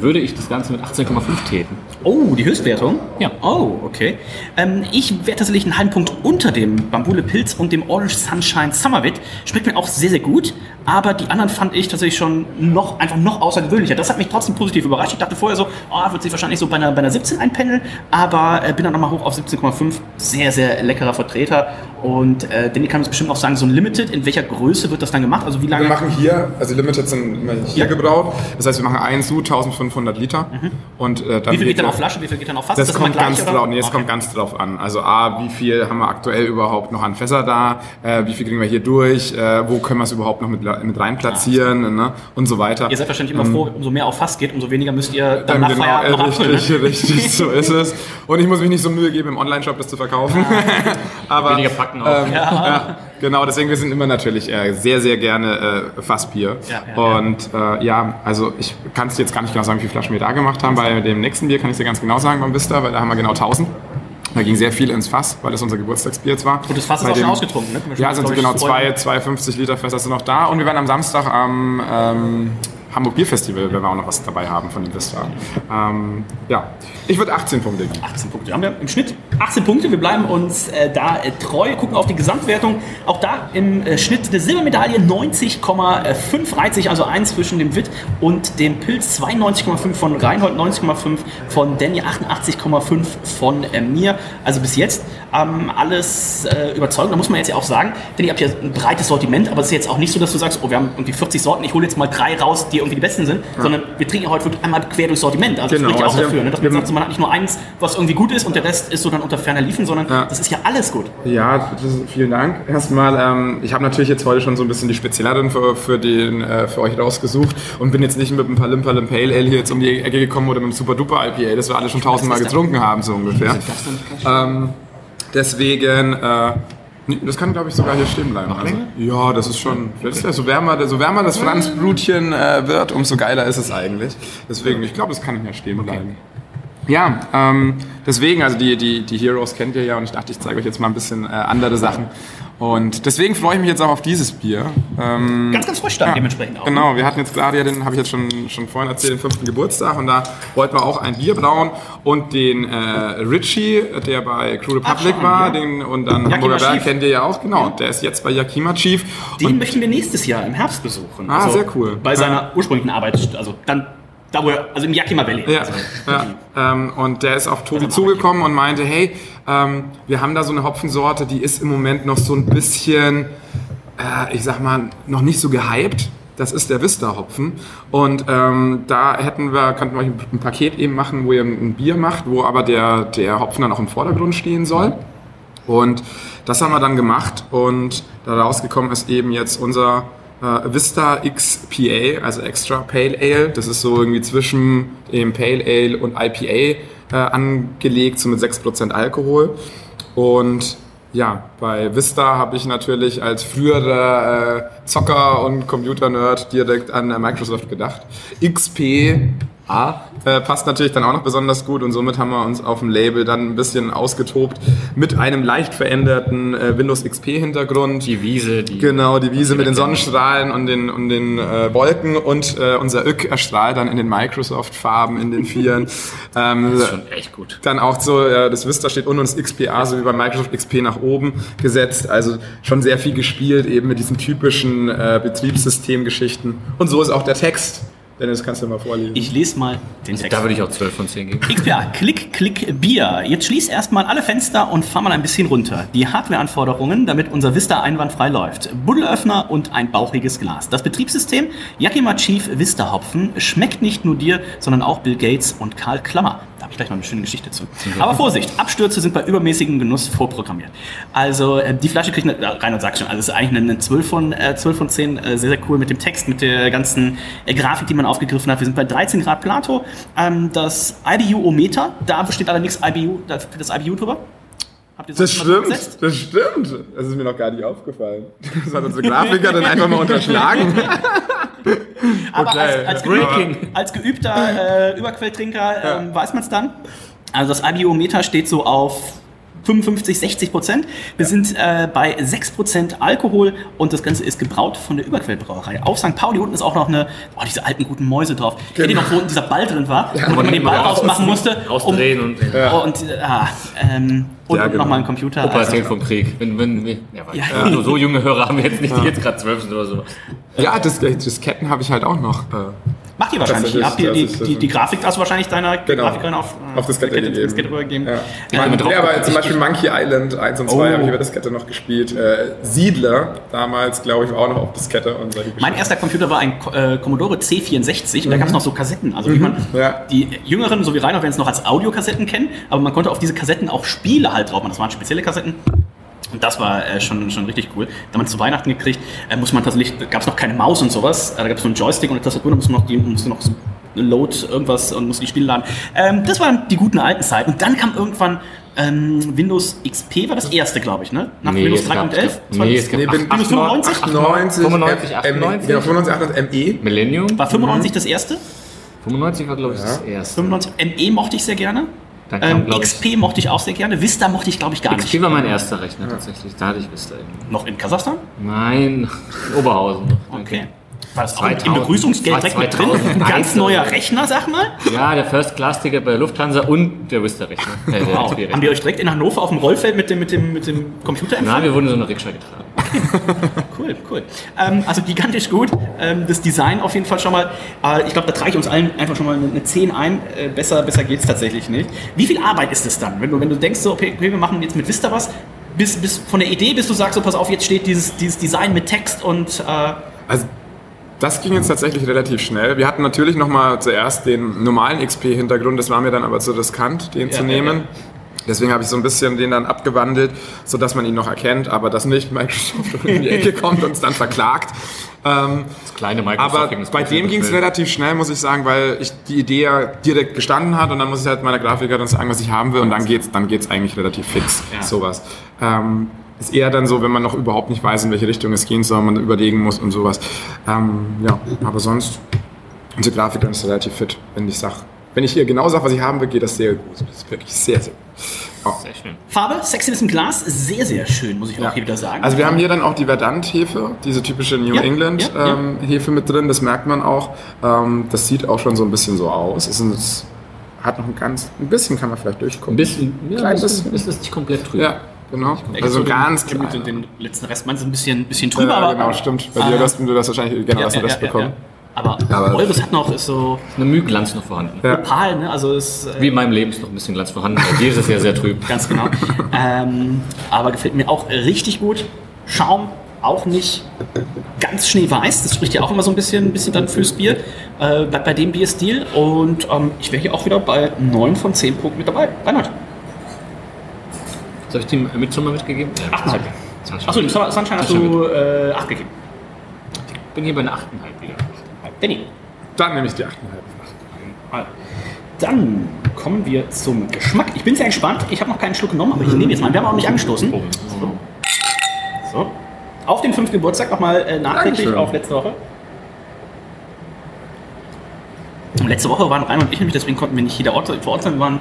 Würde ich das Ganze mit 18,5 täten. Oh, die Höchstwertung? Ja. Oh, okay. Ähm, ich werde tatsächlich einen halben Punkt unter dem Bambule Pilz und dem Orange Sunshine Summerwit. Schmeckt mir auch sehr, sehr gut. Aber die anderen fand ich tatsächlich schon noch, einfach noch außergewöhnlicher. Das hat mich trotzdem positiv überrascht. Ich dachte vorher so, oh, wird sich wahrscheinlich so bei einer, bei einer 17 einpendeln. Aber äh, bin dann nochmal hoch auf 17,5. Sehr, sehr leckerer Vertreter. Und äh, Danny kann uns bestimmt auch sagen, so ein Limited, in welcher Größe wird das dann gemacht? Also wie lange? Wir machen hier, also Limited sind immer hier Ja. gebraut. Das heißt, wir machen einen Sud, 1500 Liter. Und, äh, dann Mhm. wie viel geht dann auf Flasche, wie viel geht dann auf Fass? Das, immer kommt gleich, ganz drauf, nee, es Okay. kommt ganz drauf an. Also A, wie viel haben wir aktuell überhaupt noch an Fässer da? Äh, wie viel kriegen wir hier durch? Äh, wo können wir es überhaupt noch mit, mit rein platzieren? ne? Und so weiter. Ihr seid wahrscheinlich immer froh, umso mehr auf Fass geht, umso weniger müsst ihr dann Dann nach genau, Feierabend noch äh, abfüllen. richtig, Ne? richtig, so ist es. [LAUGHS] Und ich muss mich nicht so Mühe geben, im Online-Shop das zu verkaufen. [LAUGHS] Aber, Weniger Packen auch. ähm, ja. Genau, deswegen, wir sind immer natürlich äh, sehr, sehr gerne äh, Fassbier. Ja, ja, und äh, ja, also ich kann es jetzt gar nicht genau sagen, wie viele Flaschen wir da gemacht haben. Bei dem nächsten Bier kann ich es dir ganz genau sagen beim Vista, weil da haben wir genau 1000. Da ging sehr viel ins Fass, weil das unser Geburtstagsbier jetzt war. Und das Fass ist Bei auch schon dem- ausgetrunken, ne? Schon, Ja, sind so genau zwei, zwei 50 Liter Fässer sind noch da. Und wir werden am Samstag am ähm, Hamburg Bier Festival, werden wir auch noch was dabei haben von Vista. Ähm, ja, ich würde 18 Punkte geben. 18 Punkte. Haben wir im Schnitt 18 Punkte. Wir bleiben uns äh, da äh, treu, gucken auf die Gesamtwertung. Auch da im äh, Schnitt eine Silbermedaille 90,5 reiht sich also eins zwischen dem Witt und dem Pilz. 92,5 von Reinhold, 90,5 von Danny, 88,5 von äh, mir. Also bis jetzt ähm, alles äh, überzeugend. Da muss man jetzt ja auch sagen, denn ihr habt ja ein breites Sortiment, aber es ist jetzt auch nicht so, dass du sagst, oh, wir haben irgendwie 40 Sorten, ich hole jetzt mal drei raus, die irgendwie die besten sind, sondern wir trinken ja heute wirklich einmal quer durchs Sortiment. Also Genau, das spricht ja auch also wir- dafür, ne? dass man sagt, so, man hat nicht nur eins, was irgendwie gut ist und der Rest ist so dann unter ferner Liefen, sondern Ja. das ist ja alles gut. Ja, ist, vielen Dank. Erstmal, ähm, ich habe natürlich jetzt heute schon so ein bisschen die Spezielleren für, für, den, äh, für euch rausgesucht und bin jetzt nicht mit einem Palim Palim Pale Ale hier jetzt um die Ecke gekommen oder mit einem Super Duper IPA, das wir alle schon tausendmal getrunken haben, so ungefähr. Ähm, deswegen, äh, das kann glaube ich sogar hier stehen bleiben. Also, ja, das ist schon, das ist ja, so, wärmer, so wärmer das Franzbrutchen äh, wird, umso geiler ist es eigentlich. Deswegen, ich glaube, das kann hier stehen bleiben. Ja, ähm, deswegen, also die, die, die Heroes kennt ihr ja und ich dachte, ich zeige euch jetzt mal ein bisschen äh, andere Sachen. Und deswegen freue ich mich jetzt auch auf dieses Bier. Ähm, Ganz, ganz frisch dann ja, dementsprechend auch. Genau, wir hatten jetzt gerade ja den, habe ich jetzt schon, schon vorhin erzählt, den fünften Geburtstag und da wollten wir auch ein Bier brauen und den äh, Richie, der bei Crew Republic schon, war, ja. den, und dann Yakima Hamburger Berg kennt ihr ja auch, genau, der ist jetzt bei Yakima Chief. Den und möchten wir nächstes Jahr im Herbst besuchen. Ah, sehr cool. Bei seiner ursprünglichen Arbeit, also dann, da wo er, also im Yakima Valley. Ja, Also, ja. Ähm, und der ist auf Tobi zugekommen und meinte, hey, ähm, wir haben da so eine Hopfensorte, die ist im Moment noch so ein bisschen, äh, ich sag mal, noch nicht so gehypt. Das ist der Vista-Hopfen. Und ähm, da hätten wir, könnten wir ein Paket eben machen, wo ihr ein Bier macht, wo aber der, der Hopfen dann auch im Vordergrund stehen soll. Und das haben wir dann gemacht und daraus gekommen ist eben jetzt unser äh, Vista XPA, also Extra Pale Ale. Das ist so irgendwie zwischen dem Pale Ale und IPA äh, angelegt, so mit 6% Alkohol. Und ja, bei Vista habe ich natürlich als früherer äh, Zocker und Computer-Nerd direkt an Microsoft gedacht. XP A äh, passt natürlich dann auch noch besonders gut und somit haben wir uns auf dem Label dann ein bisschen ausgetobt mit einem leicht veränderten äh, Windows XP Hintergrund. Die Wiese, die Genau, die Wiese mit den Sonnenstrahlen und den, und den äh, Wolken und äh, unser Ök erstrahlt dann in den Microsoft-Farben, in den Vieren. [LAUGHS] ähm, ist schon echt gut. dann auch so, das Vista steht unten und das XPA, so wie bei Microsoft XP nach oben gesetzt. Also schon sehr viel gespielt, eben mit diesen typischen äh, Betriebssystemgeschichten. Und so ist auch der Text. Dennis, kannst du mal vorlesen. Ich lese mal den Text. Da würde ich auch 12 von 10 geben. XPA, Klick, Klick, Bier. Jetzt schließ erstmal alle Fenster und fahr mal ein bisschen runter. Die Hardware-Anforderungen, damit unser Vista einwandfrei läuft. Buddelöffner und ein bauchiges Glas. Das Betriebssystem Yakima Chief Vista Hopfen schmeckt nicht nur dir, sondern auch Bill Gates und Karl Klammer. Da habe ich gleich noch eine schöne Geschichte zu. Aber Vorsicht, Abstürze sind bei übermäßigem Genuss vorprogrammiert. Also äh, die Flasche kriegt eine, äh, rein und sag schon, also es ist eigentlich eine 12 von, äh, 12 von 10, äh, sehr, sehr cool mit dem Text, mit der ganzen äh, Grafik, die man aufgegriffen hat. Wir sind bei 13 Grad Plato. Ähm, das IBU-O-Meter, da besteht allerdings IBU, da steht das IBU drüber. Das stimmt, gesetzt? das stimmt. Das ist mir noch gar nicht aufgefallen. Das hat unsere Grafiker dann einfach mal unterschlagen. [LAUGHS] [LAUGHS] Aber Okay. als, als, Breaking. geübter, als geübter äh, Überquelltrinker ähm, weiß man es dann. Also das IBO-Meter steht so auf 55, 60 Prozent. Wir sind äh, bei 6 Prozent Alkohol und das Ganze ist gebraut von der Überquellbrauerei. Auf St. Pauli unten ist auch noch eine, oh, diese alten guten Mäuse drauf. Kennt ihr noch, wo unten dieser Ball drin war? wo man den Ball rausmachen musste. Rausdrehen und. Oh, und, äh, ah, ähm, und Ja, genau. nochmal ein Computer. Opa Also, erzählt vom Krieg. Wenn, wenn, wir- ja, Ja. ja. So junge Hörer haben wir jetzt nicht, die jetzt gerade 12 sind oder so. Ja, das, Disketten habe ich halt auch noch. Macht ihr wahrscheinlich. Das ist- Habt ihr das die, das die, die Grafik, hast du wahrscheinlich deiner Genau. Grafikerin auf, äh, Auf Diskette gegeben. Diskette übergegeben. Ja. Ja, Man, ja, aber zum Beispiel Monkey Island 1 und 2 Oh. habe ich über Diskette noch gespielt. Äh, Siedler damals, glaube ich, war auch noch auf Diskette und Mein erster Computer war ein äh, Commodore C64 und da gab es noch so Kassetten. Also wie man Mhm. Ja. die Jüngeren, so wie Rainer, werden es noch als Audiokassetten kennen, aber man konnte auf diese Kassetten auch Spiele halt drauf machen. Das waren spezielle Kassetten. Und das war äh, schon, schon richtig cool. Da man es zu Weihnachten gekriegt, äh, muss man tatsächlich, gab es noch keine Maus und sowas. Äh, da gab es nur einen Joystick und eine Tastatur, da musste man noch, die, musste noch so Load irgendwas und musste die Spiele laden. Ähm, das waren die guten alten Zeiten. Und dann kam irgendwann ähm, Windows XP, war das erste, glaube ich, ne? Nach Nee, Windows es gab- 3.11? nee, es gab Nee, bin- Windows 95? 95, 95, M- 98. Genau, 95, 98 ME. Millennium? War 95 das erste? 95 war, glaube ich, das erste. 95 ME mochte ich sehr gerne. Kam, Ähm, glaub ich, XP mochte ich auch sehr gerne. Vista mochte ich, glaube ich, gar XP nicht. war mein erster Rechner tatsächlich. Da hatte ich Vista eben. Noch in Kasachstan? Nein, [LAUGHS] Oberhausen. Okay. War das auch im 2000, Begrüßungsgeld direkt mit drin? Ein ganz 2001 neuer. Rechner, sag mal. Ja, der First-Class-Ticket bei der Lufthansa und der Vista-Rechner. Äh, [LAUGHS] Wow. Haben die euch direkt in Hannover auf dem Rollfeld mit dem, mit dem, mit dem Computer Nein, empfangen? wir wurden in so eine Rikscha getragen. [LAUGHS] Cool, cool. Ähm, also gigantisch gut. Ähm, das Design auf jeden Fall schon mal. Äh, ich glaube, da trage ich uns allen einfach schon mal eine, eine 10 ein. Äh, besser besser geht es tatsächlich nicht. Wie viel Arbeit ist es dann, wenn du, wenn du denkst, so, okay, okay, wir machen jetzt mit Vista was? Bis, bis von der Idee, bis du sagst, so pass auf, jetzt steht dieses, dieses Design mit Text und äh, Also das ging jetzt tatsächlich relativ schnell. Wir hatten natürlich noch mal zuerst den normalen XP-Hintergrund, das war mir dann aber zu riskant, den zu ja, nehmen. Deswegen habe ich so ein bisschen den dann abgewandelt, sodass man ihn noch erkennt, aber dass nicht Microsoft um die Ecke [LAUGHS] kommt und es dann verklagt. Ähm, Das kleine Microsoft aber bei dem ging es relativ schnell, muss ich sagen, weil ich die Idee ja direkt gestanden hat und dann muss ich halt meiner Grafikerin sagen, was ich haben will und dann geht's, dann geht's eigentlich relativ fix, sowas. Ähm, ist eher dann so, wenn man noch überhaupt nicht weiß, in welche Richtung es gehen soll, man überlegen muss und sowas. Ähm, ja, aber sonst, unsere Grafikerin ist relativ fit, wenn ich sag, wenn ich ihr genau sage, was ich haben will, geht das sehr gut. Das ist wirklich sehr, sehr gut. Ja. Sehr schön. Farbe, Sexiness im Glas, sehr, sehr schön, muss ich auch Ja. hier wieder sagen. Also wir haben hier dann auch die Verdant-Hefe, diese typische New Ja, England ja, ja. ähm, Hefe mit drin, das merkt man auch. Ähm, das sieht auch schon so ein bisschen so aus. Es ist, hat noch ein ganz, ein bisschen kann man vielleicht durchgucken. Ein bisschen, ja, ein bisschen, bisschen. ist das nicht komplett trüb. Genau. Also so den- ganz den, klein. den, den letzten Rest, meinst du ein bisschen, bisschen trüber, ja, aber. genau, stimmt. Bei Ah. dir hast du das wahrscheinlich genau Ja, aus dem ja, Rest ja, bekommen. ja. Aber, Aber- eures hat noch ist so Eine Mühglanz noch vorhanden. Ja. opal, ne? Also ist äh, Wie in meinem Leben ist noch ein bisschen Glanz vorhanden. Bei dir ist es ja sehr trüb. [LAUGHS] ganz genau. ähm, aber gefällt mir auch richtig gut. Schaum auch nicht ganz schneeweiß. Das spricht ja auch immer so ein bisschen, ein bisschen dann fürs Bier. Äh, bleibt bei dem Bierstil. Und ähm, ich wäre hier auch wieder bei 9 von 10 Punkten mit dabei. Reinhard. Soll ich die Midsommar mitgegeben? 8,5. Achso, dem Sun- Sunshine hast du äh, 8 gegeben. Ich bin hier bei einer 8,5 wieder. Danny. Dann nehme ich die 8,5. Dann kommen wir zum Geschmack. Ich bin sehr gespannt. Ich habe noch keinen Schluck genommen, aber ich nehme jetzt mal. Wir haben auch nicht angestoßen. So. Auf den fünften Geburtstag nochmal äh, nachträglich Dankeschön. auf letzte Woche. Und letzte Woche waren Rainer und ich nämlich, deswegen konnten wir nicht jeder Ort vor Ort sein. Wir waren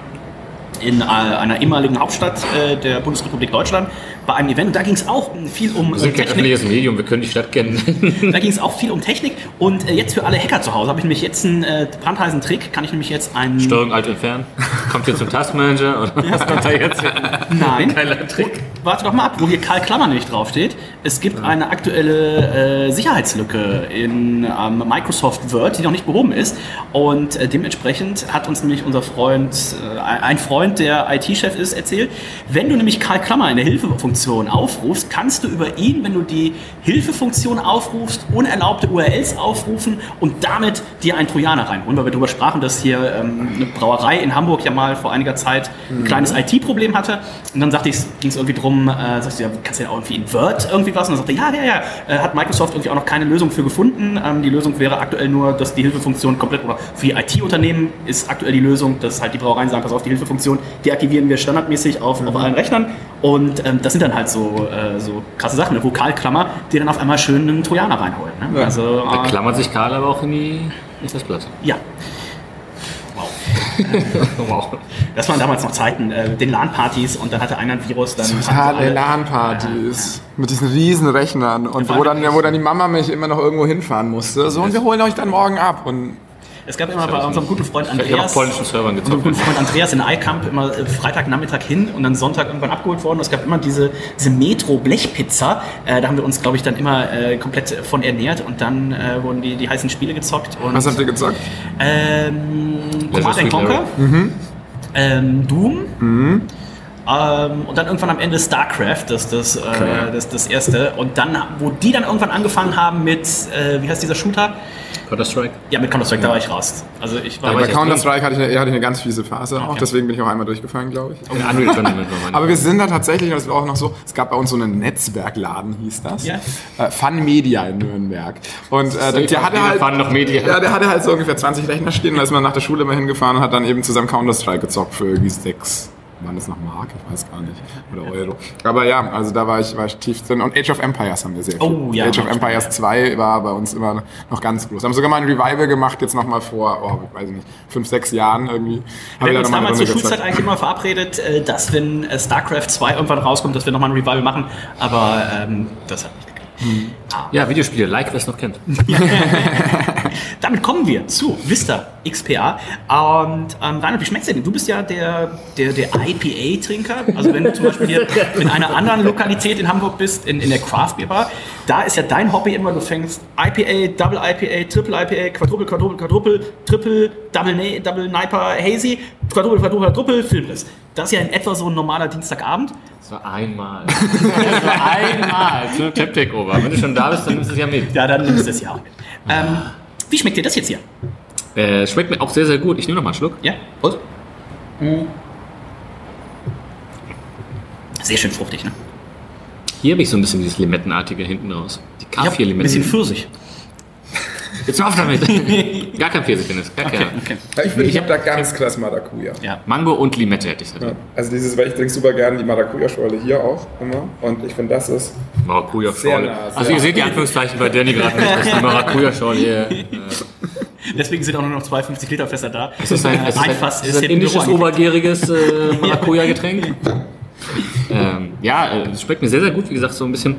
in äh, einer ehemaligen Hauptstadt äh, der Bundesrepublik Deutschland bei einem Event. Und da ging es auch viel um Wir sind äh, kein öffentliches Medium, wir können die Stadt kennen. Da ging es auch viel um Technik. Und äh, jetzt für alle Hacker zu Hause habe ich nämlich jetzt einen äh, brandheißen Trick. Kann ich nämlich jetzt einen... Steuerung Alt entfernen. Kommt ihr zum Taskmanager oder was kommt da jetzt? Nein. Geiler Trick. Warte doch mal ab, wo hier Karl Klammer nämlich draufsteht. Es gibt eine aktuelle äh, Sicherheitslücke in ähm, Microsoft Word, die noch nicht behoben ist. Und äh, dementsprechend hat uns nämlich unser Freund, äh, ein Freund, der IT-Chef ist, erzählt, wenn du nämlich Karl Klammer in der Hilfefunktion aufrufst, kannst du über ihn, wenn du die Hilfefunktion aufrufst, unerlaubte URLs aufrufen und damit dir einen Trojaner reinholen. Weil wir darüber sprachen, dass hier ähm, eine Brauerei in Hamburg ja mal vor einiger Zeit ein kleines IT-Problem hatte. Und dann sagte ich, ging es irgendwie drum, äh, sagst du, ja, kannst du ja auch irgendwie in Word irgendwie was? Und dann sagte er, ja, ja, ja, äh, hat Microsoft irgendwie auch noch keine Lösung für gefunden. Ähm, die Lösung wäre aktuell nur, dass die Hilfefunktion komplett, oder für die IT-Unternehmen ist aktuell die Lösung, dass halt die Brauereien sagen, pass auf, die Hilfefunktion deaktivieren wir standardmäßig auf, auf allen Rechnern. Und ähm, das sind dann halt so, äh, so krasse Sachen, eine Vokalklammer, die dann auf einmal schön einen Trojaner reinholen. Ne? Also, Da äh, klammert sich Karl aber auch in die, in das Blatt. ja, [LAUGHS] wow. das waren damals noch Zeiten, äh, den LAN-Partys und dann hatte einer ein Virus, dann Totale LAN-Partys mit diesen riesen Rechnern und wo dann, wo dann die Mama mich immer noch irgendwo hinfahren musste. So, und wir holen euch dann morgen ab. Und Es gab immer bei unserem guten Freund Andreas, polnischen Servern unserem gezockt. guten Freund Andreas in iCamp immer äh, Freitagnachmittag hin und dann Sonntag irgendwann abgeholt worden. Es gab immer diese, diese Metro-Blechpizza. Äh, da haben wir uns, glaube ich, dann immer äh, komplett von ernährt und dann äh, wurden die, die heißen Spiele gezockt. Und, was habt ihr gesagt? Ähm, Command Conquer, Mhm. ähm, Doom ähm, und dann irgendwann am Ende StarCraft, das, das, äh, das, das erste. Und dann, wo die dann irgendwann angefangen haben mit, äh, wie heißt dieser Shooter? Counter-Strike. Ja, mit Counter-Strike, da war ich raus. Also ich war, war Bei Counter-Strike hatte ich, eine, hatte ich eine ganz fiese Phase auch, Okay. deswegen bin ich auch einmal durchgefallen, glaube ich. In Unreal Tournament. Aber wir sind da tatsächlich, das war auch noch so, es gab bei uns so einen Netzwerkladen, hieß das. Ja. Äh, Fun Media in Nürnberg. Und äh, der hatte halt. Fun noch Media. Ja, der hatte halt so ungefähr 20 Rechner stehen, da ist man nach der Schule immer hingefahren und hat dann eben zusammen Counter-Strike gezockt für irgendwie sechs. Waren das noch Mark? Ich weiß gar nicht. Oder Euro. Aber ja, also da war ich, war ich tief drin. Und Age of Empires haben wir sehr viel. Oh, ja, Age of Empires ja. 2 war bei uns immer noch ganz groß. Haben sogar mal ein Revival gemacht, jetzt nochmal vor, oh, weiß ich nicht, fünf, sechs Jahren irgendwie. Haben wir haben uns damals zur Schulzeit gezockt. eigentlich immer verabredet, äh, dass wenn äh, StarCraft 2 irgendwann rauskommt, dass wir nochmal ein Revival machen. Aber ähm, das hat nicht geklappt. Ja, Videospiele, like, wer es noch kennt. [LAUGHS] [LAUGHS] Damit kommen wir zu Vista XPA. Und ähm, Reinhard, wie schmeckt's dir denn? Du bist ja der, der, der IPA-Trinker. Also wenn du zum Beispiel hier [LAUGHS] in einer anderen Lokalität in Hamburg bist, in, in der Craft Beer Bar, da ist ja dein Hobby immer, du fängst IPA, Double IPA, Triple IPA, Quadruple, Quadruple, Quadruple, Triple, Double, Na- Double Niper, Hazy, Quadruple, Quadruple, Quadruple, Filmriss. Das ist ja in etwa so ein normaler Dienstagabend. Das war einmal. [LAUGHS] Das war einmal. Zu Takeover. Wenn du schon da bist, dann nimmst du es ja mit. Ja, dann nimmst du es ja auch mit. Ähm, wie schmeckt dir das jetzt hier? Äh, schmeckt mir auch sehr, sehr gut. Ich nehme noch mal einen Schluck. Ja? Prost. Sehr schön fruchtig, ne? Hier habe ich so ein bisschen dieses Limettenartige hinten raus. Die hab ein K4-Limetten. bisschen Pfirsich. Jetzt hör auf damit. [LAUGHS] gar kein Pfirsich, Dennis. Gar Okay, okay. Ja, ich finde, ich habe da ganz krass Maracuja. Ja. Mango und Limette hätte ich halt. Also dieses, weil ich trinke super gerne die Maracuja-Schorle hier auch immer. Und ich finde, das ist Maracuja-Schorle. Sehr nah, sehr Also ihr seht die Anführungszeichen bei Danny gerade nicht. Das ist die [LAUGHS] Maracuja-Schorle hier. Äh, Deswegen sind auch nur noch zwei 50 Liter Fässer da. Es ist ein, es ist ein, Fass es ist ein indisches, obergäriges äh, [LAUGHS] Maracuja-Getränk. ähm, ja, äh, es schmeckt mir sehr, sehr gut. Wie gesagt, so ein bisschen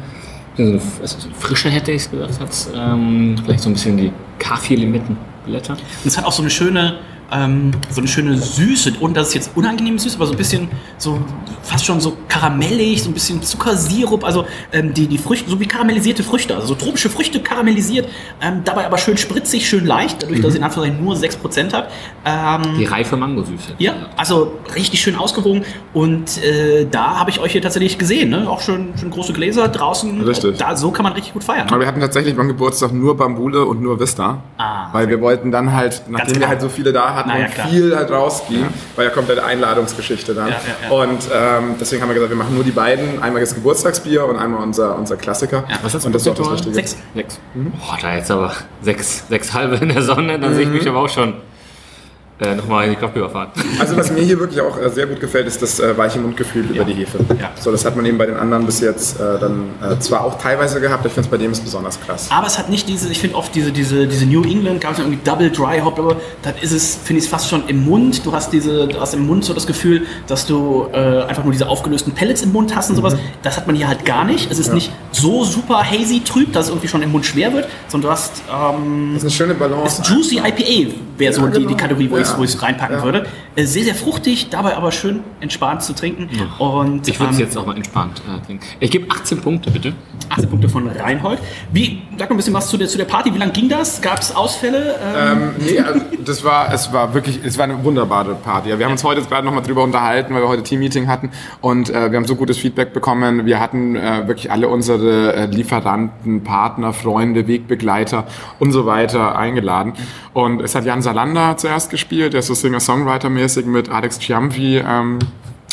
also so frischer hätte ich es gesagt. Hat's, ähm, vielleicht so ein bisschen die K4-Limettenblätter. Und es hat auch so eine schöne, ähm, so eine schöne Süße. Und das ist jetzt unangenehm süß, aber so ein bisschen so fast schon so karamellig, so ein bisschen Zuckersirup. Also ähm, die, die Früchte, so wie karamellisierte Früchte, also so tropische Früchte karamellisiert. Ähm, dabei aber schön spritzig, schön leicht, dadurch, dass es in Anführungszeichen nur 6% hat. Ähm, Die reife Mangosüße. ja, also richtig schön ausgewogen. Und äh, da habe ich euch hier tatsächlich gesehen. Ne? Auch schön, schön große Gläser draußen. Richtig. Da, so kann man richtig gut feiern. Aber wir hatten tatsächlich beim Geburtstag nur Bambule und nur Vista. Ah, weil wir wollten dann halt, nachdem wir halt so viele da hatten Na ja, und klar. viel halt rausging, war ja komplett Einladungsgeschichte dann. Ja, ja, ja. Und ähm, deswegen haben wir gesagt, wir machen nur die beiden. Einmal das Geburtstagsbier und einmal unser, unser Klassiker. Was hast du und das ist auch das? Richtige. Sechs. Sechs. Boah, da jetzt aber sechs, sechs halbe in der Sonne, dann sehe ich mich aber auch schon äh, nochmal in die Kopfhörerfahrt. Also was mir hier wirklich auch äh, sehr gut gefällt, ist das äh, weiche Mundgefühl über die Hefe. Ja. So, das hat man eben bei den anderen bis jetzt äh, dann äh, zwar auch teilweise gehabt, ich finde es bei dem ist besonders krass. Aber es hat nicht diese, ich finde oft diese, diese, diese New England, gab es irgendwie Double Dry Hop, aber dann ist es, finde ich es fast schon im Mund. Du hast diese, du hast im Mund so das Gefühl, dass du äh, einfach nur diese aufgelösten Pellets im Mund hast und sowas. Das hat man hier halt gar nicht. Es ist nicht so super hazy trüb, dass es irgendwie schon im Mund schwer wird, sondern du hast ähm, Das ist eine schöne Balance. ist Juicy IPA wäre so Ja, die, die genau. Kategorie, wo ich Ja. es wo ich's reinpacken Ja. würde. Äh, sehr, sehr fruchtig, dabei aber schön entspannt zu trinken. Und Ich würde es ähm, jetzt auch mal entspannt äh, trinken. Ich gebe 18 Punkte, bitte. 18 Punkte von Reinhold. Wie, sag mal ein bisschen was zu der, zu der Party. Wie lange ging das? Gab es Ausfälle? Ähm, Ähm, nee, also das war, es war wirklich, es war eine wunderbare Party. Wir haben uns heute jetzt gerade nochmal drüber unterhalten, weil wir heute Teammeeting hatten und äh, wir haben so gutes Feedback bekommen. Wir hatten äh, wirklich alle unsere äh, Lieferanten, Partner, Freunde, Wegbegleiter und so weiter eingeladen. Und es hat Jan Salander zuerst gespielt, der ist so Singer-Songwriter-mäßig mit Alex Ciampi. Ähm,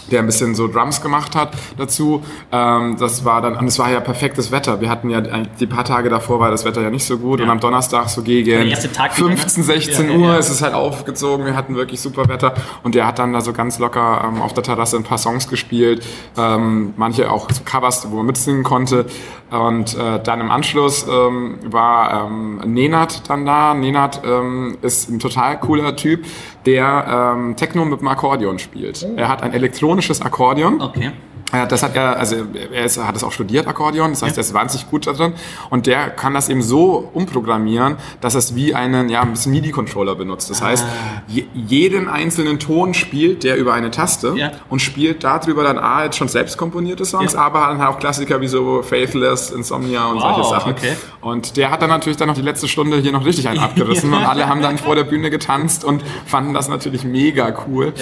der ein bisschen so Drums gemacht hat dazu. Ähm, das war dann, und es war ja perfektes Wetter. Wir hatten ja eigentlich die paar Tage davor war das Wetter ja nicht so gut und am Donnerstag so gegen Der erste Tag wieder, ne? 15, 16 Ja, ja, Uhr ja. ist es halt aufgezogen. Wir hatten wirklich super Wetter und der hat dann da so ganz locker ähm, auf der Terrasse ein paar Songs gespielt, ähm, manche auch so Covers, wo man mitsingen konnte. Und äh, dann im Anschluss ähm, war ähm, Nenad dann da. Nenad ähm, ist ein total cooler Typ, der ähm, Techno mit dem Akkordeon spielt. Er hat ein elektronisches Akkordeon. okay. Ja, das hat er, also er ist, hat es auch studiert, Akkordeon, das heißt, er ist wahnsinnig gut da drin und der kann das eben so umprogrammieren, dass es wie einen, ja, ein bisschen MIDI-Controller benutzt. Das heißt, je, jeden einzelnen Ton spielt der über eine Taste Ja. und spielt darüber dann A, jetzt schon selbst komponierte Songs, Ja. aber dann auch Klassiker wie so Faithless, Insomnia und Wow, solche Sachen. okay. Und der hat dann natürlich dann noch die letzte Stunde hier noch richtig einen [LAUGHS] abgerissen und alle haben dann vor der Bühne getanzt und fanden das natürlich mega cool.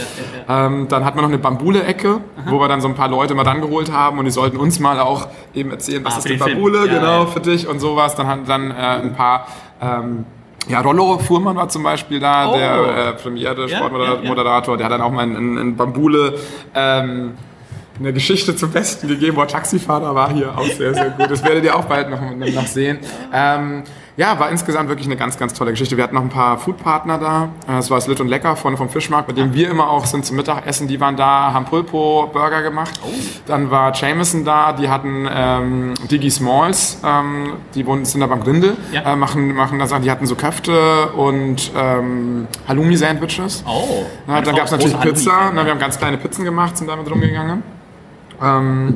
Ähm, dann hat man noch eine Bambule-Ecke, wo wir dann so ein paar Leute mal rangeholt haben und die sollten uns mal auch eben erzählen, was Ah, ist für die den Film. Bambule, Ja, genau, ja. für dich und sowas. Dann haben dann äh, ein paar... Ähm, ja, Rollo Fuhrmann war zum Beispiel da, Oh. der äh, Premiere, Sportmoderator, ja, der hat dann auch mal in, in, Bambule ähm, eine Geschichte zum Besten gegeben, wo er Taxifahrer war hier, auch sehr, sehr gut. Das werdet ihr auch bald noch, noch sehen. Ähm, ja, war insgesamt wirklich eine ganz, ganz tolle Geschichte. Wir hatten noch ein paar Foodpartner da. Das war das Lit und Lecker von, vom Fischmarkt, bei dem wir immer auch sind zum Mittagessen. Die waren da, haben Pulpo Burger gemacht. Dann war Jameson da, die hatten ähm, Digi Smalls, ähm, die wohnen, sind da beim Grindel, Ja. äh, machen, machen da Sachen. Die hatten so Köfte und ähm, Halloumi-Sandwiches. Oh. Na, dann gab es natürlich Pizza. Na, wir haben ganz kleine Pizzen gemacht, sind damit rumgegangen. Ähm,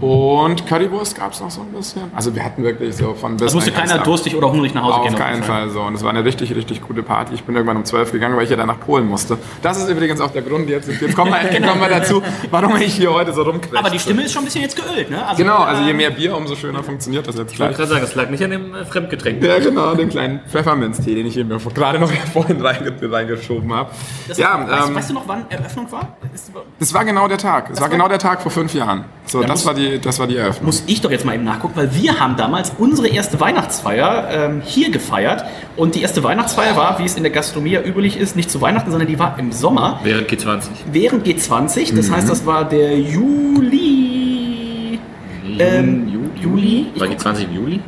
und Currywurst gab es noch so ein bisschen. Also wir hatten wirklich so von bis Also musste keiner durstig oder hungrig nach Hause Auf gehen. keinen Fall so. Und es war eine richtig, richtig gute Party. Ich bin irgendwann um 12 gegangen, weil ich ja dann nach Polen musste. Das ist übrigens auch der Grund, jetzt, jetzt kommen, wir, [LAUGHS] kommen wir dazu, warum ich hier heute so rumquetsche. Aber die Stimme ist schon ein bisschen jetzt geölt, ne? Also, Genau, also je ähm, mehr Bier, umso schöner funktioniert das jetzt Ich wollte gerade sagen, das lag nicht an dem äh, Fremdgetränk. Ja, genau, den kleinen Pfefferminztee, den ich hier mir gerade noch vorhin reinge reingeschoben habe. Das Ja, weißt, ähm, weißt du noch, wann Eröffnung war? Das war genau der Tag. Es war war- genau der Tag vor fünf Jahren. So, das muss- war die, das war die Eröffnung. muss ich doch jetzt mal eben nachgucken, weil wir haben damals unsere erste Weihnachtsfeier ähm, hier gefeiert. Und die erste Weihnachtsfeier war, wie es in der Gastronomie ja üblich ist, nicht zu Weihnachten, sondern die war im Sommer Während G20. während G20. Das heißt, das war der Juli. Ähm, Ju- Juli? Ich War guck- G20 im Juli?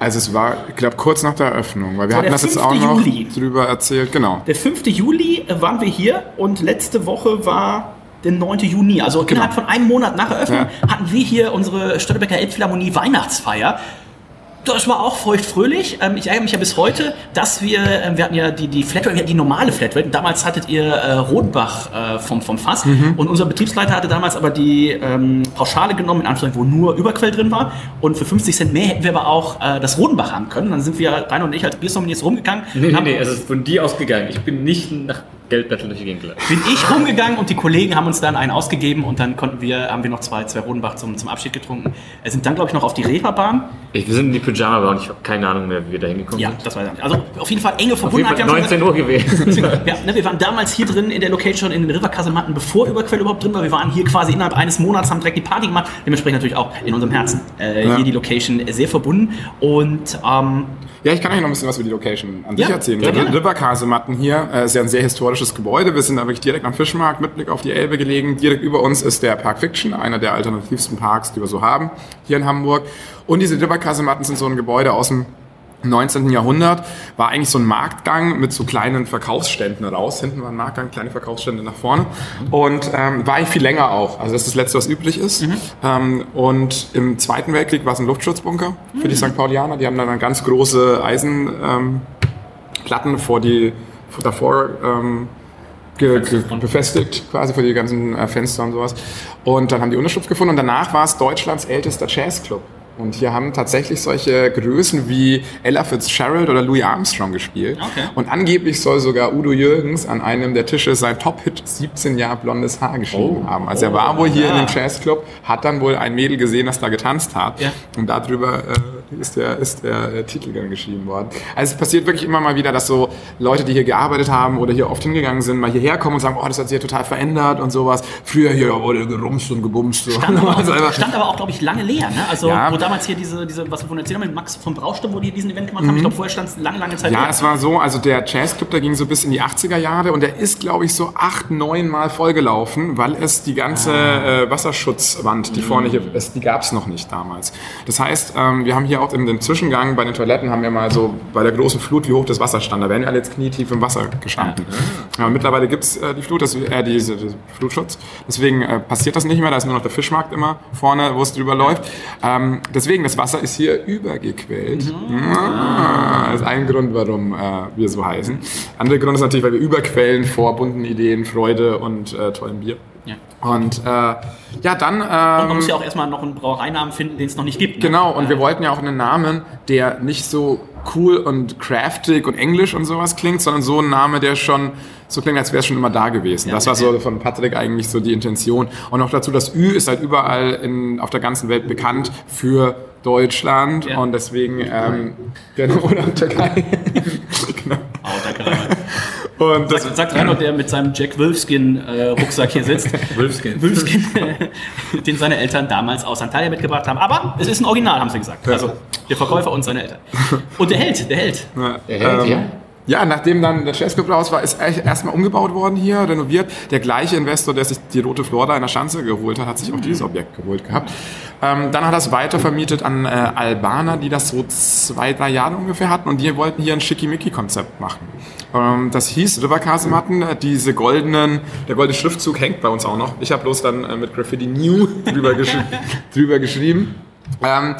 Also es war, ich glaube, kurz nach der Eröffnung, weil wir hatten das jetzt 5. auch noch Juli. drüber erzählt. Genau. Der 5. Juli äh, waren wir hier und letzte Woche war der 9. Juni. Also innerhalb von einem Monat nach Eröffnung hatten wir hier unsere Störtebecker Elbphilharmonie Weihnachtsfeier. Das war auch feuchtfröhlich. Ähm, ich ärgere mich ja bis heute, dass wir, ähm, wir hatten ja die, die Flatrate, wir hatten die normale Flatrate. Damals hattet ihr äh, Rodenbach äh, vom, vom Fass. Und unser Betriebsleiter hatte damals aber die ähm, Pauschale genommen, in Anführungszeichen, wo nur Überquell drin war. Und für 50 Cent mehr hätten wir aber auch äh, das Rodenbach haben können. Dann sind wir, Rainer und ich als Biersommeliers rumgegangen. Nee, nee, nee, es ist von dir ausgegangen. Ich bin nicht nach Geldbettel durch die Gegend gelaufen. bin ich rumgegangen und die Kollegen haben uns dann einen ausgegeben und dann konnten wir, haben wir noch zwei, zwei Rodenbach zum, zum Abschied getrunken. Wir sind dann, glaube ich, noch auf die Reeperbahn. Ich, wir sind in die Pyjama, aber ich habe keine Ahnung mehr, wie wir da hingekommen Ja, sind. das weiß ich nicht. Also auf jeden Fall enge Auf jeden Verbundenheit. Fall Wir haben schon 19 Uhr gewesen. [LAUGHS] Ja, ne, wir waren damals hier drin in der Location in den Riverkasematten, bevor Überquell überhaupt drin war. Wir waren hier quasi innerhalb eines Monats, haben direkt die Party gemacht. Dementsprechend natürlich auch in unserem Herzen äh, Ja. hier die Location sehr verbunden. Und ähm, Ja, ich kann euch noch ein bisschen was über die Location an sich Ja, erzählen. ja, Die. Riverkasematten hier äh, ist ja ein sehr historisches Gebäude. Wir sind da wirklich direkt am Fischmarkt mit Blick auf die Elbe gelegen. Direkt über uns ist der Park Fiction, einer der alternativsten Parks, die wir so haben, hier in Hamburg. Und diese Riverkasematten sind so ein Gebäude aus dem 19. Jahrhundert war eigentlich so ein Marktgang mit so kleinen Verkaufsständen raus. Hinten war ein Marktgang, kleine Verkaufsstände nach vorne. Und ähm, war eigentlich viel länger auch. Also das ist das Letzte, was üblich ist. Ähm, und im Zweiten Weltkrieg war es ein Luftschutzbunker für die St. Paulianer. Die haben dann ganz große Eisenplatten ähm, vor die davor ähm, ge, ge, befestigt, quasi vor die ganzen äh, Fenster und sowas. Und dann haben die Unterschlupf gefunden und danach war es Deutschlands ältester Jazzclub. Und hier haben tatsächlich solche Größen wie Ella Fitzgerald oder Louis Armstrong gespielt. Okay. Und angeblich soll sogar Udo Jürgens an einem der Tische sein Top-Hit 17 Jahre blondes Haar geschrieben haben. Also er war wohl hier in dem Jazzclub, hat dann wohl ein Mädel gesehen, das da getanzt hat. Ja. Und darüber äh, ist der, ist der äh, Titel dann geschrieben worden. Also es passiert wirklich immer mal wieder, dass so Leute, die hier gearbeitet haben oder hier oft hingegangen sind, mal hierher kommen und sagen, oh, das hat sich hier total verändert und sowas. Früher hier wurde gerumst und gebumst. Stand, aber [LAUGHS] Also stand aber auch, glaube ich, lange leer. Ne? Also Ja. wo damals hier diese, diese was wir von erzählt haben, mit Max von Brauste, wo die diesen Event gemacht haben. Ich glaube, vorher stand es lange, lange Zeit Mhm. Ja, leer. es war so, also der Jazzclub, der ging so bis in die 80er Jahre und der ist, glaube ich, so acht, neun Mal vollgelaufen, weil es die ganze äh, Wasserschutzwand, die vorne hier ist, die gab es noch nicht damals. Das heißt, ähm, wir haben hier auch in dem Zwischengang bei den Toiletten haben wir mal so bei der großen Flut, wie hoch das Wasser stand. Da wären wir alle jetzt knietief im Wasser gestanden. Ja, mittlerweile gibt es äh, die Flut, das, äh, diese, diese Flutschutz. Deswegen äh, passiert das nicht mehr. Da ist nur noch der Fischmarkt immer vorne, wo es drüber läuft. Ähm, deswegen, das Wasser ist hier übergequellt. Ah, ist ein Grund, warum äh, wir so heißen. Andere Grund ist natürlich, weil wir überquellen vor bunten Ideen, Freude und äh, tollem Bier. Ja. Und äh, ja, dann. Und man Ähm, muss ja auch erstmal noch einen Brauereinamen finden, den es noch nicht gibt. Ne? Genau, und wir wollten ja auch einen Namen, der nicht so cool und craftig und englisch und sowas klingt, sondern so ein Name, der schon so klingt, als wäre es schon immer da gewesen. Ja, das war so von Patrick eigentlich so die Intention. Und noch dazu, das Ü ist halt überall in, auf der ganzen Welt bekannt für Deutschland Ja. und deswegen, ähm, [LAUGHS] genau, oder Türkei. [LAUGHS] genau. Und das, Sagt, sagt Reinhold, der mit seinem Jack Wolfskin-Rucksack hier sitzt. [LAUGHS] Wolfskin. Wolfskin, den seine Eltern damals aus Antalya mitgebracht haben. Aber es ist ein Original, haben sie gesagt. Also der Verkäufer und seine Eltern. Und der Held, der Held. Der Held, ja? Ja, nachdem dann der Jazzclub raus war, ist erstmal umgebaut worden hier, renoviert. Der gleiche Investor, der sich die Rote Flora in der Schanze geholt hat, hat sich auch dieses Objekt geholt gehabt. Ähm, dann hat er es weiter vermietet an äh, Albaner, die das so zwei, drei Jahre ungefähr hatten und die wollten hier ein Schickimicki-Konzept machen. Ähm, das hieß Riverkasematten, diese goldenen, der goldene Schriftzug hängt bei uns auch noch. Ich habe bloß dann äh, mit Graffiti New drüber, [LAUGHS] geschri drüber geschrieben. Ähm,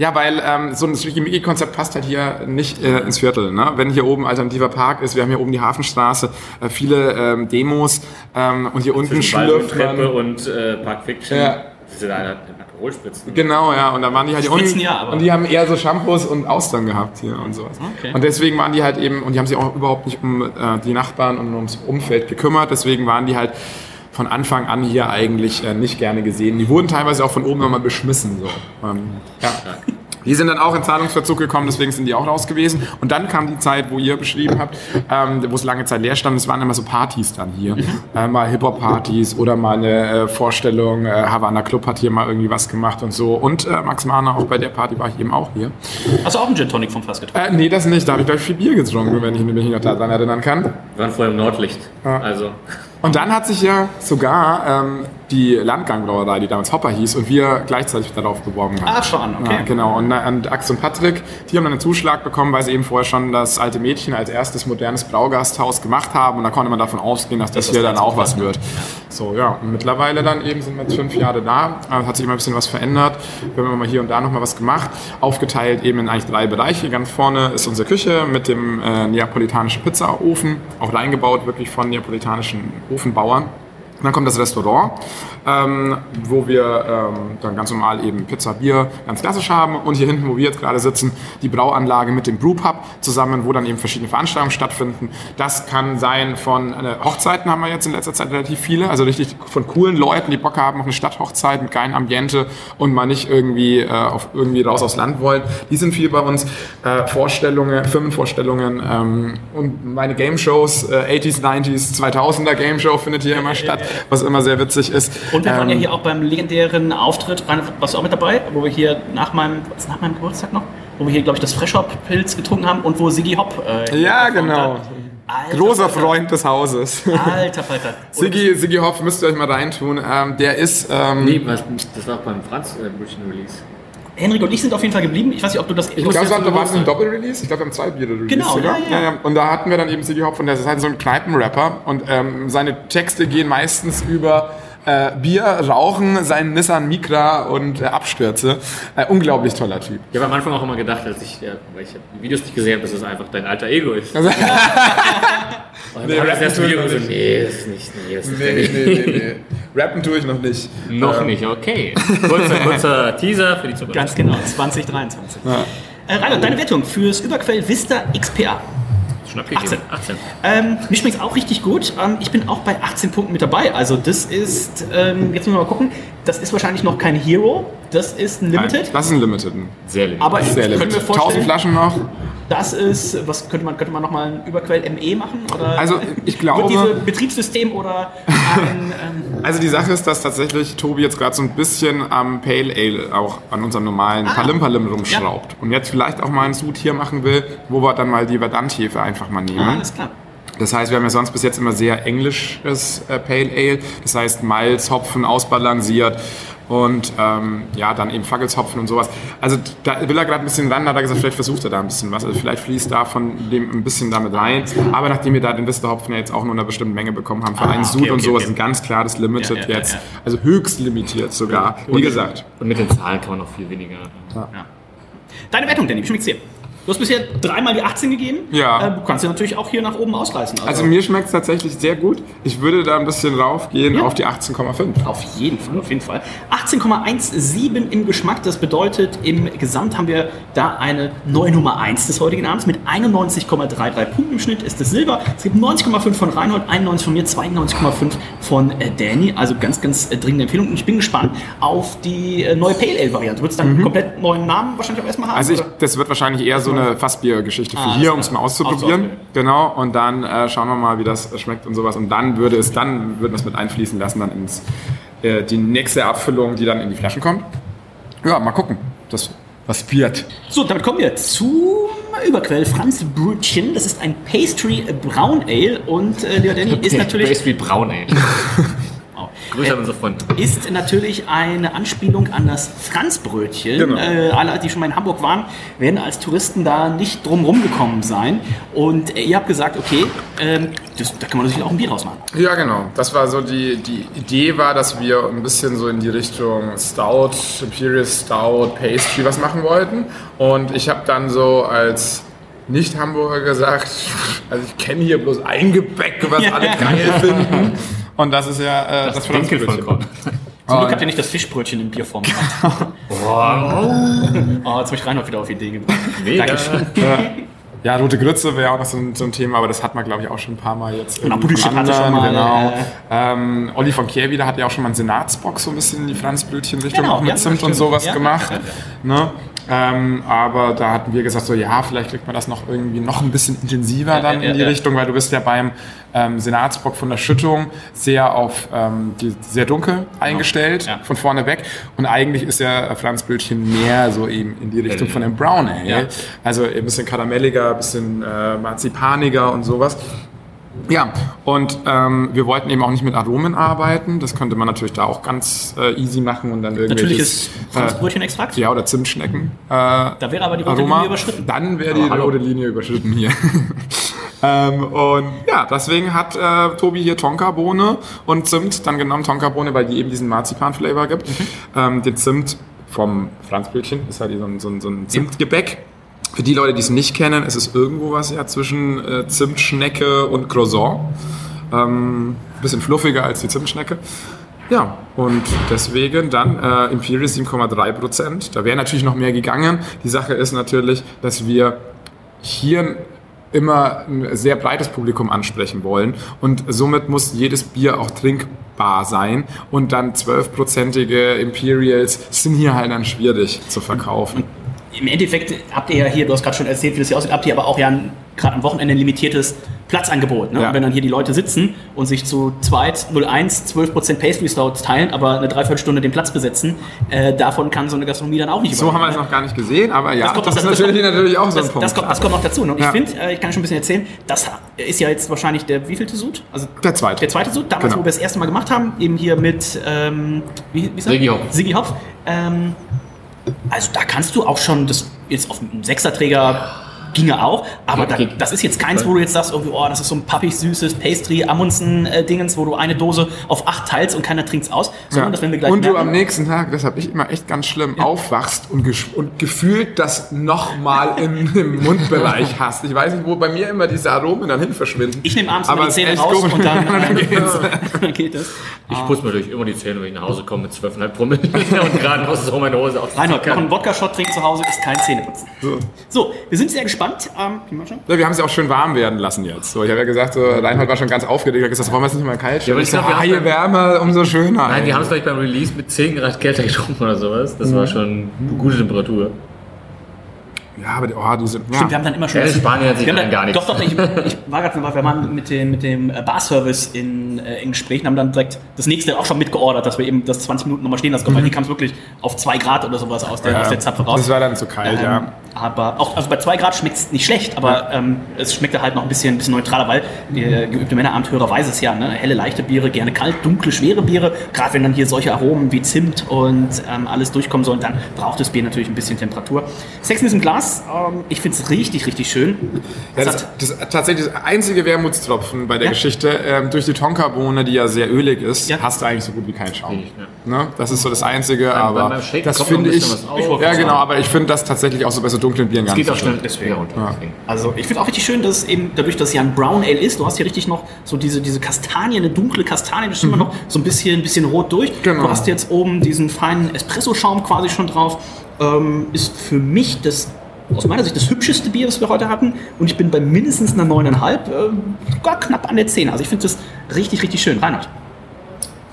ja, weil ähm, so ein Schickimicki-Konzept passt halt hier nicht äh, ins Viertel. Ne? Wenn hier oben alternativer Park ist, wir haben hier oben die Hafenstraße, äh, viele ähm, Demos ähm, und hier unten schlürft Treppe und äh, Park Fiction. Ja. Ja einer Alkoholspritzen. Genau, ja, und da waren die halt Spritzen unten. ja, aber- und die haben eher so Shampoos und Austern gehabt hier und sowas. Okay. Und deswegen waren die halt eben, und die haben sich auch überhaupt nicht um äh, die Nachbarn und ums Umfeld gekümmert, deswegen waren die halt von Anfang an hier eigentlich äh, nicht gerne gesehen. Die wurden teilweise auch von oben nochmal beschmissen. So. Ähm, ja. Die sind dann auch in Zahlungsverzug gekommen, deswegen sind die auch raus gewesen. Und dann kam die Zeit, wo ihr beschrieben habt, ähm, wo es lange Zeit leer stand. Es waren immer so Partys dann hier. Äh, mal Hip-Hop-Partys oder mal eine äh, Vorstellung. Äh, Havana Club hat hier mal irgendwie was gemacht und so. Und äh, Max Mahner, auch bei der Party war ich eben auch hier. Hast du auch einen Gin Tonic vom Fass getrunken? Äh, nee, das nicht. Da habe ich, glaube ich, viel Bier getrunken, wenn ich mich noch daran erinnern kann. Wir waren vorher im Nordlicht. Also, Und dann hat sich ja sogar ähm, die Landgangbrauerei, die damals Hopper hieß, und wir gleichzeitig darauf beworben haben. Ah, schon, okay. Ja, genau. Und, äh, und Ax und Patrick, die haben dann einen Zuschlag bekommen, weil sie eben vorher schon das alte Mädchen als erstes modernes Braugasthaus gemacht haben. Und da konnte man davon ausgehen, dass das, Das hier dann auch was wird. So, ja. Und mittlerweile dann eben sind wir jetzt fünf Jahre da. Äh, hat sich immer ein bisschen was verändert. Wir haben immer hier und da nochmal was gemacht. Aufgeteilt eben in eigentlich drei Bereiche. Ganz vorne ist unsere Küche mit dem äh, neapolitanischen Pizzaofen. Auch reingebaut wirklich von neapolitanischen Ofenbauern. Und dann kommt das Restaurant. Ähm, wo wir ähm, dann ganz normal eben Pizza, Bier ganz klassisch haben und hier hinten, wo wir jetzt gerade sitzen, die Brauanlage mit dem Brewpub zusammen, wo dann eben verschiedene Veranstaltungen stattfinden. Das kann sein von äh, Hochzeiten haben wir jetzt in letzter Zeit relativ viele, also richtig von coolen Leuten, die Bock haben auf eine Stadthochzeit mit geilen Ambiente und mal nicht irgendwie, äh, auf, irgendwie raus aufs Land wollen. Die sind viel bei uns. Äh, Vorstellungen, Firmenvorstellungen ähm, und meine Game Shows, äh, 80s, 90s, 2000er Game Show findet hier immer [LAUGHS] statt, was immer sehr witzig ist. Und wir waren ja Ähm, hier auch beim legendären Auftritt, Rainer, warst du auch mit dabei, wo wir hier nach meinem, was, nach meinem Geburtstag noch, wo wir hier, glaube ich, das Freshhop-Pilz getrunken haben und wo Siggy Hop. Äh, Ja, genau. Alter Großer Falter. Freund des Hauses. Alter Falter. [LAUGHS] Siggi, Siggi Hoff müsst ihr euch mal reintun. Ähm, der ist. Ähm, Nee, was, das war auch beim Franz äh, Release. Henrik und ich sind auf jeden Fall geblieben. Ich weiß nicht, ob du das. ich glaube, da war es ein Doppelrelease. Ich glaube, wir haben zwei Biere released. Genau, sogar. ja, ja. Und da hatten wir dann eben Siggi Hopf und der ist halt so ein Kneipenrapper. Und ähm, seine Texte gehen meistens über äh, Bier, Rauchen, seinen Nissan Micra und äh, Abstürze. Äh, unglaublich toller Typ. Ich habe am Anfang auch immer gedacht, als ich, ja, weil ich die Videos nicht gesehen habe, dass es einfach dein alter Ego ist. Also, Und [LAUGHS] Nee, ich das rappen Video so, nicht. nee, das ist nicht, nee, das ist nee, nicht. nee, nee, nee, nee. Rappen tue ich noch nicht. Noch Ähm, nicht, okay. Kurzer, kurzer Teaser für die Zukunft. Ganz genau, 2023. Äh, Rainer, deine Wertung fürs Überquell Vista XPA. Schon abgegeben. 18. 18. Ähm, mir schmeckt es auch richtig gut. Ähm, ich bin auch bei 18 Punkten mit dabei. Also das ist, ähm, jetzt müssen wir mal gucken, das ist wahrscheinlich noch kein Hero, das ist ein Limited. Nein, das ist ein Limited. Sehr lieb. Aber ich Sehr limited. 1000 vorstellen, Flaschen noch. Das ist, was könnte man, könnte man nochmal ein Überquell ME machen? Oder Also, ich glaube- Wird diese Betriebssystem oder ein, ähm, [LAUGHS] Also die Sache ist, dass tatsächlich Tobi jetzt gerade so ein bisschen am Pale Ale auch an unserem normalen Ah. Palim Palim rumschraubt. Und jetzt vielleicht auch mal einen Sud hier machen will, wo wir dann mal die Verdant-Hefe einfach mal nehmen. ah, alles klar. Das heißt, wir haben ja sonst bis jetzt immer sehr englisches äh, Pale Ale. Das heißt, Malz, Hopfen ausbalanciert und ähm, ja, dann eben Fackelshopfen und sowas. Also da will er gerade ein bisschen ran, hat er gesagt, vielleicht versucht er da ein bisschen was. Also vielleicht fließt da von dem ein bisschen damit rein. Aber nachdem wir da den Vista-Hopfen ja jetzt auch nur in einer bestimmten Menge bekommen haben, für Ah, einen okay, Sud und okay, sowas, okay. ein ganz klares Limited Ja, ja, jetzt. ja. Also höchst limitiert sogar. Wie gesagt. Und mit den Zahlen kann man noch viel weniger. Deine Wertung, Danny, wie schmeckt's dir? Du hast bisher dreimal die 18 gegeben. Ja. Äh, du kannst ja natürlich auch hier nach oben ausreißen. Also mir schmeckt es tatsächlich sehr gut. Ich würde da ein bisschen raufgehen Ja. auf die 18,5. Auf jeden Fall, auf jeden Fall. 18,17 im Geschmack, das bedeutet, im Gesamt haben wir da eine neue Nummer 1 des heutigen Abends mit 91,33 Punkten im Schnitt ist es Silber. Es gibt 90,5 von Reinhold, 91 von mir, 92,5 von äh, Danny. Also ganz, ganz äh, dringende Empfehlung. Und ich bin gespannt auf die neue Pale Ale Variante. Wird es dann einen komplett neuen Namen wahrscheinlich auch erstmal haben? Mhm. Also ich, das wird wahrscheinlich eher so eine Fassbier-Geschichte für Ah, hier, um es mal auszuprobieren. Auszuprobieren. Genau. Und dann äh, schauen wir mal, wie das schmeckt und sowas. Und dann würde es, dann würden wir es mit einfließen lassen, dann ins äh, die nächste Abfüllung, die dann in die Flaschen kommt. Ja, mal gucken. Das was wird. So, damit kommen wir zum Überquell Franz Brötchen. Das ist ein Pastry Brown Ale und äh, lieber Danny ist natürlich Pastry Braun, [LAUGHS] ey. Oh. Grüße an unsere Freunde. ist natürlich eine Anspielung an das Franzbrötchen. Genau. Äh, alle, die schon mal in Hamburg waren, werden als Touristen da nicht drum rumgekommen sein. Und äh, ihr habt gesagt, okay, ähm, das, da kann man natürlich auch ein Bier draus machen. Ja, genau. Das war so die, die Idee war, dass wir ein bisschen so in die Richtung Stout, Imperial Stout, Pastry was machen wollten. Und ich habe dann so als Nicht-Hamburger gesagt, [LAUGHS] also ich kenne hier bloß ein Gebäck, was [LAUGHS] alle geil finden. Und das ist ja äh, das, Dinkel von Franzbrötchen. Korn. Zum Glück habt ihr nicht das Fischbrötchen in Bierform gemacht. [LAUGHS] oh, jetzt mich Reinhold wieder auf Idee gebracht. Mega. Dankeschön. Ja, rote Grütze wäre auch noch so ein, so ein Thema, aber das hat man, glaube ich, auch schon ein paar Mal jetzt. Genau, irgendwie Budischip von hatte schon mal, Genau. Ähm, Olli von Kehrwieder hat ja auch schon mal einen Senatsbock so ein bisschen in die Franzbrötchen-Richtung Genau, auch mit ja, Zimt und sowas Ja, gemacht. ja, Ne? Ähm, aber da hatten wir gesagt, so ja, vielleicht kriegt man das noch irgendwie noch ein bisschen intensiver dann ja, in die ja. Richtung, weil du bist ja beim ähm, Senatsbock von der Schüttung sehr auf ähm, die, sehr dunkel eingestellt, Ja. von vorne weg. Und eigentlich ist ja Franzbrötchen mehr so eben in die Richtung von dem Brown Ale. Ja. Also ein bisschen karamelliger, ein bisschen äh, marzipaniger und sowas. Ja, und ähm, wir wollten eben auch nicht mit Aromen arbeiten. Das könnte man natürlich da auch ganz äh, easy machen und dann irgendwelches... Natürliches Franzbrötchen-Extrakt. ja, oder Zimtschnecken. Äh, Da wäre aber die rote Aroma. Linie überschritten. Dann wäre die hallo. rote Linie überschritten hier. [LAUGHS] ähm, und ja, deswegen hat äh, Tobi hier Tonkabohne und Zimt dann genommen. Tonkabohne, weil die eben diesen Marzipan-Flavor gibt. Mhm. Ähm, den Zimt vom Franzbrötchen ist halt so ein, so ein, so ein Zimtgebäck. Für die Leute, die es nicht kennen, ist es irgendwo was ja zwischen äh, Zimtschnecke und Croissant. Ähm, bisschen fluffiger als die Zimtschnecke. Ja, und deswegen dann äh, Imperial 7,3 Prozent. Da wäre natürlich noch mehr gegangen. Die Sache ist natürlich, dass wir hier immer ein sehr breites Publikum ansprechen wollen und somit muss jedes Bier auch trinkbar sein und dann 12-prozentige Imperials sind hier halt dann schwierig zu verkaufen. Im Endeffekt habt ihr ja hier, du hast gerade schon erzählt, wie das hier aussieht, habt ihr aber auch ja gerade am Wochenende ein limitiertes Platzangebot. Ne? Ja. Und wenn dann hier die Leute sitzen und sich zu zweit 01 12% Pastry Stouts teilen, aber eine Dreiviertelstunde den Platz besetzen, äh, davon kann so eine Gastronomie dann auch nicht So haben wir es ne? noch gar nicht gesehen, aber ja, das, kommt- ist das natürlich, kommt- natürlich auch so ein das, Punkt. das, kommt, das kommt noch dazu. Ne? Und Ja. ich finde, äh, ich kann schon ein bisschen erzählen, das ist ja jetzt wahrscheinlich der wievielte Sud? Also Der zweite. der zweite Sud, damals, Genau. wo wir das erste Mal gemacht haben, eben hier mit ähm, wie, wie ist? Sigi Hopf. Sigi Hopf. Ähm, also da kannst du auch schon, das jetzt auf einem Sechserträger ginge auch, aber da, das ist jetzt keins, wo du jetzt sagst, irgendwie, oh, das ist so ein pappig süßes Pastry Amundsen-Dingens, wo du eine Dose auf acht teilst und keiner trinkt's aus, sondern Ja. das werden wir gleich und du merken. am nächsten Tag, das habe ich immer echt ganz schlimm, aufwachst und, und gefühlt das nochmal im, im Mundbereich hast. Ich weiß nicht, wo bei mir immer diese Aromen dann hin verschwinden. Ich nehme abends Aber die Zähne raus und dann, [LAUGHS] Dann äh, geht's. [LAUGHS] dann geht es. Ich putze mir durch immer die Zähne, wenn ich nach Hause komme mit 12,5 Promille [LAUGHS] und gerade aus so meine Hose aus. Reinhold, noch einen Wodka-Shot trinken zu Hause ist kein Zähneputzen. So, wir sind sehr gespannt. Ähm, wir schon? Ja, wir haben es ja auch schön warm werden lassen jetzt. So, ich habe ja gesagt, so, Reinhold war schon ganz aufgeregt. Er hat gesagt, wollen wir es nicht mal kalt stellen? aber ich ich so, glaub, wir ah, je wärmer, umso schöner. Nein, wir haben es gleich beim Release mit 10 Grad kälter getrunken oder sowas. Das war schon eine gute Temperatur. ja, aber die, oh, die sind, ja. Stimmt, wir haben dann immer schon. Ja, Spanien hat sich dann gar nichts. Doch, doch, ich, ich war gerade, wir waren mit dem, mit dem äh, Barservice in, äh, in Gesprächen, haben dann direkt das nächste auch schon mitgeordert, dass wir eben das 20 Minuten nochmal stehen lassen können, weil die kam es wirklich auf 2 Grad oder sowas aus der, Mhm. Ja, aus der Zapfe raus. Das war dann zu kalt, Ähm, ja. Aber auch also bei 2 Grad schmeckt es nicht schlecht, aber ähm, es schmeckt halt noch ein bisschen, ein bisschen neutraler, weil der geübte Männerabenthörer weiß es ja, ne? helle, leichte Biere, gerne kalt, dunkle, schwere Biere. Gerade wenn dann hier solche Aromen wie Zimt und ähm, alles durchkommen sollen, dann braucht das Bier natürlich ein bisschen Temperatur. Sex in diesem Glas, ähm, ich finde es richtig, richtig schön. Ja, das, das tatsächlich das einzige Wermutstropfen bei der Ja. Geschichte, ähm, durch die Tonkabohne, die ja sehr ölig ist, Ja. hast du eigentlich so gut wie keinen Schaum. Ne? Das ist so das Einzige, aber das finde ich, bisschen was auf. ja Ich wollte genau, sagen. aber ich finde das tatsächlich auch so bei so dunklen Bieren Es ganz geht auch schön. schnell deswegen runter. Deswegen. Also ich finde auch richtig schön, dass es eben dadurch, dass es ja ein Brown Ale ist, du hast hier richtig noch so diese, diese Kastanie, eine dunkle Kastanie, das ist immer noch so ein bisschen, bisschen rot durch. Mhm. Genau. Du hast jetzt oben diesen feinen Espresso-Schaum quasi schon drauf. Ähm, ist für mich das aus meiner Sicht das hübscheste Bier, das wir heute hatten. Und ich bin bei mindestens einer 9,5, äh, sogar knapp an der 10. Also ich finde das richtig, richtig schön. Reinhard.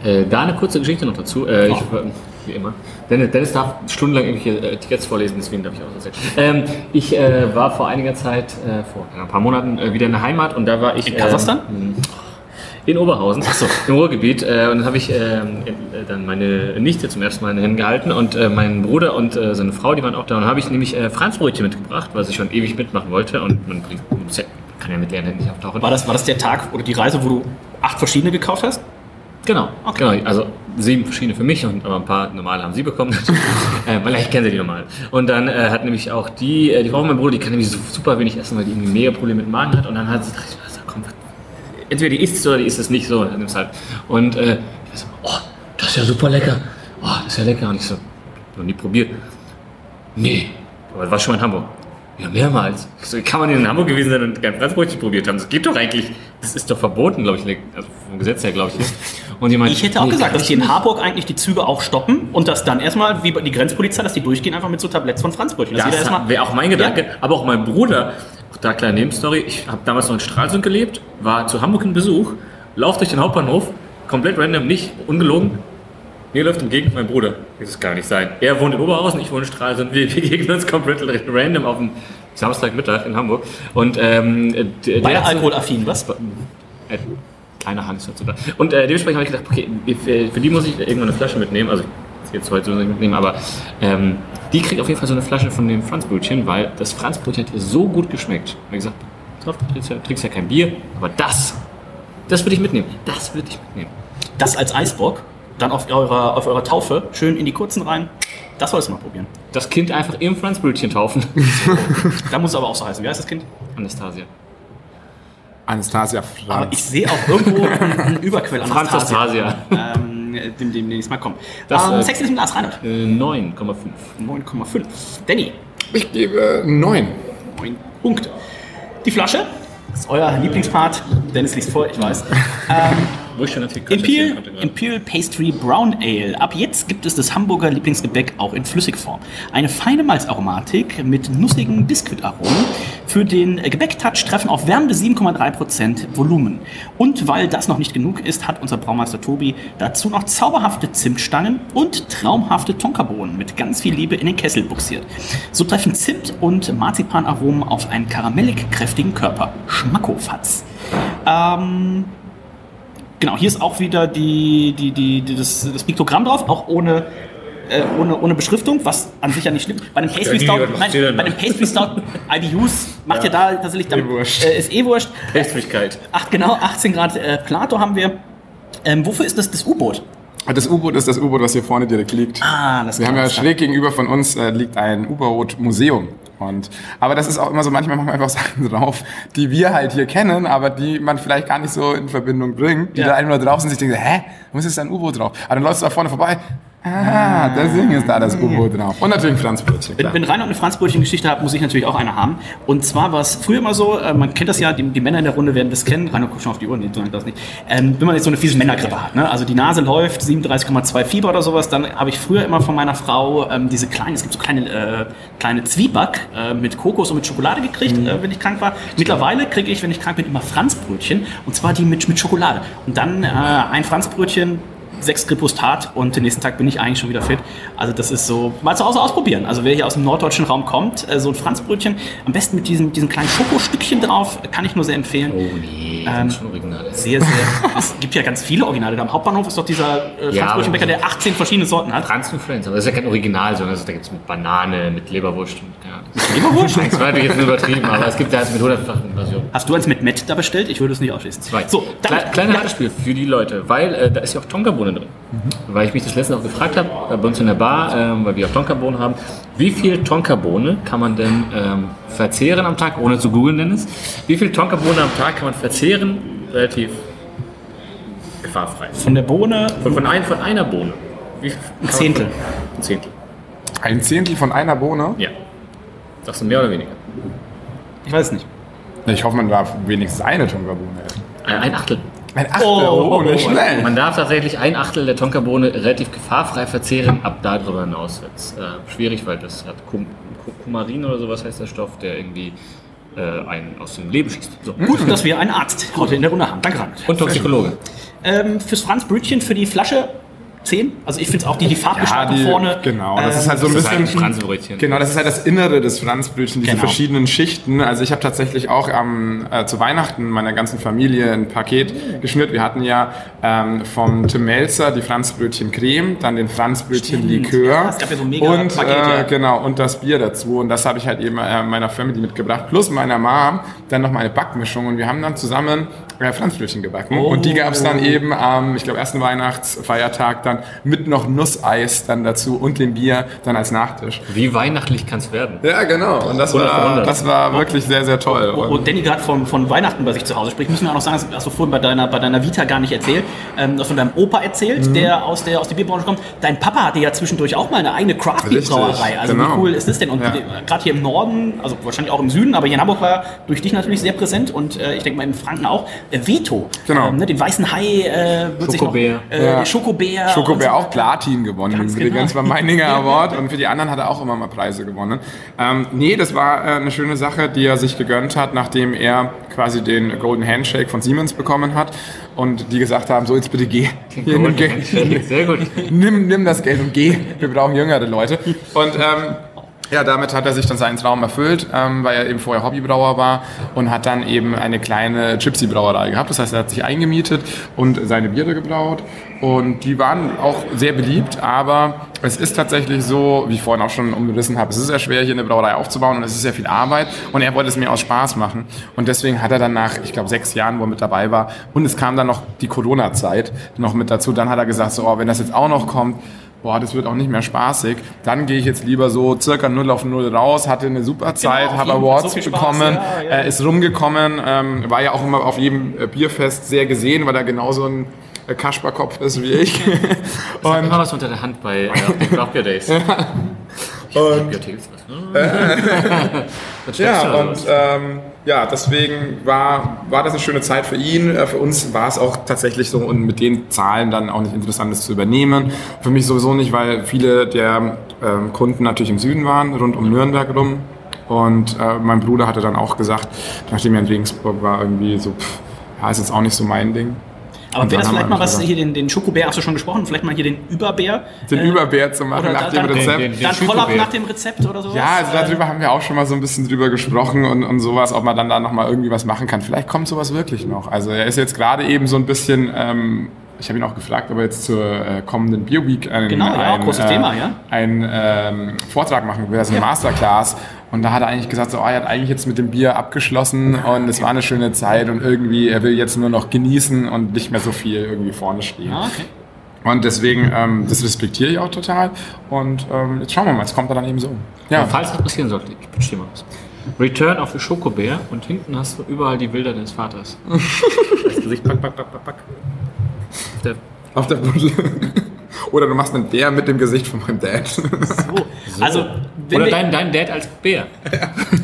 Äh, da eine kurze Geschichte noch dazu. Äh, ich, wie immer. Dennis, Dennis darf stundenlang irgendwelche äh, Tickets vorlesen, deswegen darf ich auch erzählen. Ähm, ich äh, war vor einiger Zeit, äh, vor ein paar Monaten, äh, wieder in der Heimat und da war ich. In Kasachstan? Ähm, in Oberhausen, Achso. im Ruhrgebiet. Äh, und dann habe ich ähm, äh, dann meine Nichte zum ersten Mal in den Händen gehalten und meinen Bruder und seine Frau, die waren auch da. Und habe ich nämlich äh, Franzbrötchen mitgebracht, was ich schon ewig mitmachen wollte. Und man kann ja mit leeren Händen nicht auftauchen. War das, war das der Tag oder die Reise, wo du acht verschiedene gekauft hast? Genau, genau. Also sieben verschiedene für mich und aber ein paar normale haben sie bekommen. [LAUGHS] äh, weil ich kenne sie die normalen. Und dann äh, hat nämlich auch die, äh, die Frau von meinem Bruder, die kann nämlich so super wenig essen, weil die irgendwie mega Probleme mit dem Magen hat. Und dann hat sie gesagt, also, komm, entweder die isst es oder die isst es nicht so. Dann nimm's halt. Und äh, ich so, oh, das ist ja super lecker. Oh, das ist ja lecker. Und ich so, noch nie probiert. Nee, aber das war schon mal in Hamburg. Ja, mehrmals. Ich so, wie kann man in Hamburg gewesen sein und kein Franzbrötchen probiert haben? Das geht doch eigentlich. Das ist doch verboten, glaube ich. Also vom Gesetz her, glaube ich. Und jemand, Ich hätte auch gesagt, dass die in Harburg eigentlich die Züge auch stoppen und dass dann erstmal, wie bei die Grenzpolizei, dass die durchgehen einfach mit so Tabletts von Franzbrötchen. Das erstmal- wäre auch mein Gedanke. Aber auch mein Bruder, auch da kleine Nebenstory, ich habe damals noch in Stralsund gelebt, war zu Hamburg in Besuch, lauf durch den Hauptbahnhof, komplett random, nicht ungelogen. Mir läuft entgegen mein Bruder. Das kann nicht sein. Er wohnt in Oberhausen, ich wohne in Stralsund. Wir begegnen uns komplett random auf dem Samstagmittag in Hamburg. Und ähm, Beide alkoholaffin, was? äh, kleiner Hand ist dazu da. Und äh, dementsprechend habe ich gedacht, okay, für für die muss ich irgendwann eine Flasche mitnehmen. Also das jetzt heute so nicht mitnehmen, aber ähm, die kriegt auf jeden Fall so eine Flasche von dem Franzbrötchen, weil das Franzbrötchen hat ihr so gut geschmeckt. Wie gesagt, pass auf, du trinkst ja, trinkst ja kein Bier, aber das, das würde ich mitnehmen. Das würde ich mitnehmen. Das als Eisbock, dann auf eurer, auf eurer Taufe, schön in die kurzen rein. Das sollst du mal probieren. Das Kind einfach im Franzbrötchen taufen. [LAUGHS] Da muss es aber auch so heißen. Wie heißt das Kind? Anastasia. Anastasia Aber Franz. ich sehe auch irgendwo einen [LAUGHS] Überquell an Franz Anastasia. Ähm, dem, dem nächstes Mal kommen. Das, ähm, äh, Sex ist im Glas, Reinhard. Äh, 9,5. 9,5. Danny, Ich gebe neun. 9 Punkte. Die Flasche, das ist euer Lieblingspart. Dennis liest vor, ich weiß. [LAUGHS] ähm, Wo ich schon natürlich Imperial, Imperial Pastry Brown Ale. Ab jetzt gibt es das Hamburger Lieblingsgebäck auch in Flüssigform. Eine feine Malzaromatik mit nussigen Biskuitaromen. Für den Gebäcktouch treffen auf wärmende 7,3% Volumen. Und weil das noch nicht genug ist, hat unser Braumeister Tobi dazu noch zauberhafte Zimtstangen und traumhafte Tonkabohnen mit ganz viel Liebe in den Kessel buxiert. So treffen Zimt und Marzipanaromen auf einen karamellig kräftigen Körper. Schmackofatz. Ähm, Genau, hier ist auch wieder die, die, die, die, das, das Piktogramm drauf, auch ohne, äh, ohne, ohne Beschriftung, was an sich ja nicht schlimm. Bei dem Pastry Stout, nein, bei dem Pastry Stout IBUs macht ja, da tatsächlich dann, äh, ist eh wurscht. Pastrykeit. Ach genau, 18 Grad äh, Plato haben wir. Ähm, wofür ist das das U-Boot? Das U-Boot ist das U-Boot, was hier vorne direkt liegt. Ah, das Wir haben ja schräg gegenüber von uns äh, liegt ein U-Boot-Museum. Und, aber das ist auch immer so, manchmal machen wir einfach [LAUGHS] Sachen drauf, die wir halt hier kennen, aber die man vielleicht gar nicht so in Verbindung bringt, die Ja. da einfach nur drauf sind sich denken, hä, warum ist jetzt ein U-Boot drauf? Aber dann läufst du da vorne vorbei, ah, deswegen ist da das U-Boot drauf. Und natürlich ein Franzbrötchen, Wenn, wenn Reinhard eine Franzbrötchen-Geschichte hat, muss ich natürlich auch eine haben. Und zwar war es früher immer so, äh, man kennt das ja, die, die Männer in der Runde werden das kennen. Reinhard guckt schon auf die Uhr, nee, du das nicht. Ähm, wenn man jetzt so eine fiese Männergrippe hat, ne? also die Nase läuft, 37,2 Fieber oder sowas, dann habe ich früher immer von meiner Frau ähm, diese kleinen, es gibt so kleine, äh, kleine Zwieback äh, mit Kokos und mit Schokolade gekriegt, äh, wenn ich krank war. Mittlerweile kriege ich, wenn ich krank bin, immer Franzbrötchen und zwar die mit, mit Schokolade. Und dann äh, ein Franzbrötchen, sechs Kripostat und den nächsten Tag bin ich eigentlich schon wieder fit. Also das ist so, mal zu Hause ausprobieren. Also wer hier aus dem norddeutschen Raum kommt, äh, so ein Franzbrötchen, am besten mit diesem, diesem kleinen Schokostückchen drauf, kann ich nur sehr empfehlen. Oh nee, Ähm, das ist schon original. Sehr, sehr. [LAUGHS] es gibt ja ganz viele Originale. Da am Hauptbahnhof ist doch dieser äh, Franzbrötchenbäcker, der 18 verschiedene Sorten hat. Franz und Friends, aber das ist ja kein Original, sondern das, da gibt es mit Banane, mit Leberwurst und ja. Leberwurst? [LAUGHS] Das war natürlich jetzt übertrieben, aber es gibt ja halt mit hundertfachen Versionen. Hast du eins mit Met da bestellt? Ich würde es nicht ausschließen. Zwei. So, Kle dann, kleiner ja, für die Leute, weil äh, da ist ja auch Tonkabohne drin. Weil ich mich das letzte auch gefragt habe, äh, bei uns in der Bar, ähm, weil wir auch Tonkabohnen haben, wie viel Tonkabohne kann man denn ähm, verzehren am Tag, ohne zu googeln, Dennis? Wie viel Tonkabohne am Tag kann man verzehren, relativ gefahrfrei? von der Bohne Von, von, ein, von einer Bohne. Ein Zehntel. Ein Zehntel. Ein Zehntel von einer Bohne? Ja. Sagst du mehr oder weniger? Ich weiß nicht. Ich hoffe, man darf wenigstens eine Tonkabohne essen. Ein, ein Achtel. Ein Achtel, Oh, oh, nicht schnell. Man darf tatsächlich ein Achtel der Tonkabohne relativ gefahrfrei verzehren. Ab darüber hinaus wird es äh, schwierig, weil das hat Kum Kum- Kumarin oder sowas heißt der Stoff, der irgendwie äh, einen aus dem Leben schießt. So. Gut, dass wir einen Arzt heute in der Runde haben. Danke, Reinhard. Und Toxikologe. Ähm, fürs Franzbrötchen, für die Flasche 10. Also ich finde es auch die, die Farbgestaltung die- vorne. Genau, das ähm, ist halt so ein bisschen. Franzbrötchen. Genau, das ist halt das Innere des Franzbrötchen, diese Genau. verschiedenen Schichten. Also ich habe tatsächlich auch am, äh, zu Weihnachten meiner ganzen Familie ein Paket geschnürt. Wir hatten ja ähm, vom Tim Melzer die Franzbrötchen Creme, dann den Franzbrötchen Likör Ja, es gab ja so mega und Paket, äh, ja. genau und das Bier dazu. Und das habe ich halt eben äh, meiner Family mitgebracht plus meiner Mom dann noch meine Backmischung und wir haben dann zusammen äh, Franzbrötchen gebacken und die gab es dann eben am, ich glaube ersten Weihnachtsfeiertag dann mit noch Nusseis dann dazu und dem Bier dann als Nachtisch. Wie weihnachtlich kann es werden? Ja, genau. Und das 100 von war, 100. das war wirklich sehr, sehr toll. Wo, wo Danny gerade von, von Weihnachten bei sich zu Hause spricht, müssen wir auch noch sagen, das hast du vorhin bei deiner, bei deiner Vita gar nicht erzählt, ähm, du hast von deinem Opa erzählt, Mhm. der aus der, aus der Bierbranche kommt. Dein Papa hatte ja zwischendurch auch mal eine eigene Craft-Bier-Brauerei. Also genau. wie cool ist das denn? Und Ja. gerade hier im Norden, also wahrscheinlich auch im Süden, aber hier in Hamburg war durch dich natürlich sehr präsent und äh, ich denke mal in Franken auch, äh, Veto. Genau. Ähm, ne, den weißen Hai äh, wird Schokobär. sich noch... Äh, Ja. Schokobär. Schokobär und so auch Platin gewonnen Ganz übrigens genau. beim Meininger [LAUGHS] Award und für die anderen hat er auch immer mal Preise gewonnen. Ähm, nee, das war äh, eine schöne Sache, die er sich gegönnt hat, nachdem er quasi den Golden Handshake von Siemens bekommen hat und die gesagt haben, so jetzt bitte geh. Hier, nimm. Sehr gut. [LAUGHS] nimm, nimm das Geld und geh. Wir brauchen jüngere Leute. Und ähm, ja, damit hat er sich dann seinen Traum erfüllt, ähm, weil er eben vorher Hobbybrauer war und hat dann eben eine kleine Gypsy-Brauerei gehabt. Das heißt, er hat sich eingemietet und seine Biere gebraut. Und die waren auch sehr beliebt, aber es ist tatsächlich so, wie ich vorhin auch schon umgerissen habe, es ist sehr schwer, hier eine Brauerei aufzubauen und es ist sehr viel Arbeit und er wollte es mir aus Spaß machen. Und deswegen hat er dann nach, ich glaube, sechs Jahren, wo er mit dabei war, und es kam dann noch die Corona-Zeit noch mit dazu, dann hat er gesagt, so, oh, wenn das jetzt auch noch kommt, boah, das wird auch nicht mehr spaßig. Dann gehe ich jetzt lieber so circa 0 auf 0 raus, hatte eine super Zeit, auf habe Awards so bekommen, ja, ja. Äh, ist rumgekommen, ähm, war ja auch immer auf jedem äh, Bierfest sehr gesehen, weil er genauso ein äh, Kasperkopf ist wie ich. Und [LAUGHS] und immer was unter der Hand bei Craft Beer Days. Und, ist was, ne? Das [LAUGHS] ja, und ähm, ja, deswegen war, war das eine schöne Zeit für ihn. Äh, Für uns war es auch tatsächlich so und mit den Zahlen dann auch nicht interessant, das zu übernehmen. Für mich sowieso nicht, weil viele der ähm, Kunden natürlich im Süden waren, rund um Nürnberg rum. Und äh, mein Bruder hatte dann auch gesagt, nachdem er in Regensburg war, irgendwie so, pff, ja, ist jetzt auch nicht so mein Ding. Aber Und wäre dann das vielleicht mal was, hier den, den Schokobär, hast du schon gesprochen, vielleicht mal hier den Überbär. Den äh, Überbär zu machen nach da- dem dann- Rezept. Den- den Dann Schokobär. nach dem Rezept oder sowas? Ja, also Äh, darüber haben wir auch schon mal so ein bisschen drüber gesprochen und, und sowas, ob man dann da nochmal irgendwie was machen kann. Vielleicht kommt sowas wirklich noch. Also er ist jetzt gerade eben so ein bisschen, ähm, ich habe ihn auch gefragt, ob er jetzt zur äh, kommenden Bio Week einen, Genau, ja, einen, großes äh, Thema, ja. einen ähm, Vortrag machen will, also eine Masterclass. Und da hat er eigentlich gesagt, so, oh, er hat eigentlich jetzt mit dem Bier abgeschlossen und es war eine schöne Zeit und irgendwie, er will jetzt nur noch genießen und nicht mehr so viel irgendwie vorne stehen. Ah, okay. Und deswegen, ähm, das respektiere ich auch total. Und ähm, jetzt schauen wir mal, jetzt kommt er dann eben so. Ja, Und falls das passieren sollte, ich mal was. Return of the Schokobär und hinten hast du überall die Bilder deines Vaters. [LAUGHS] Das Gesicht pack, pack, pack, pack, pack. Der, auf der Buddel. Oder du machst einen Bär mit dem Gesicht von meinem Dad. So. Also, wenn oder wir, dein, dein Dad als Bär.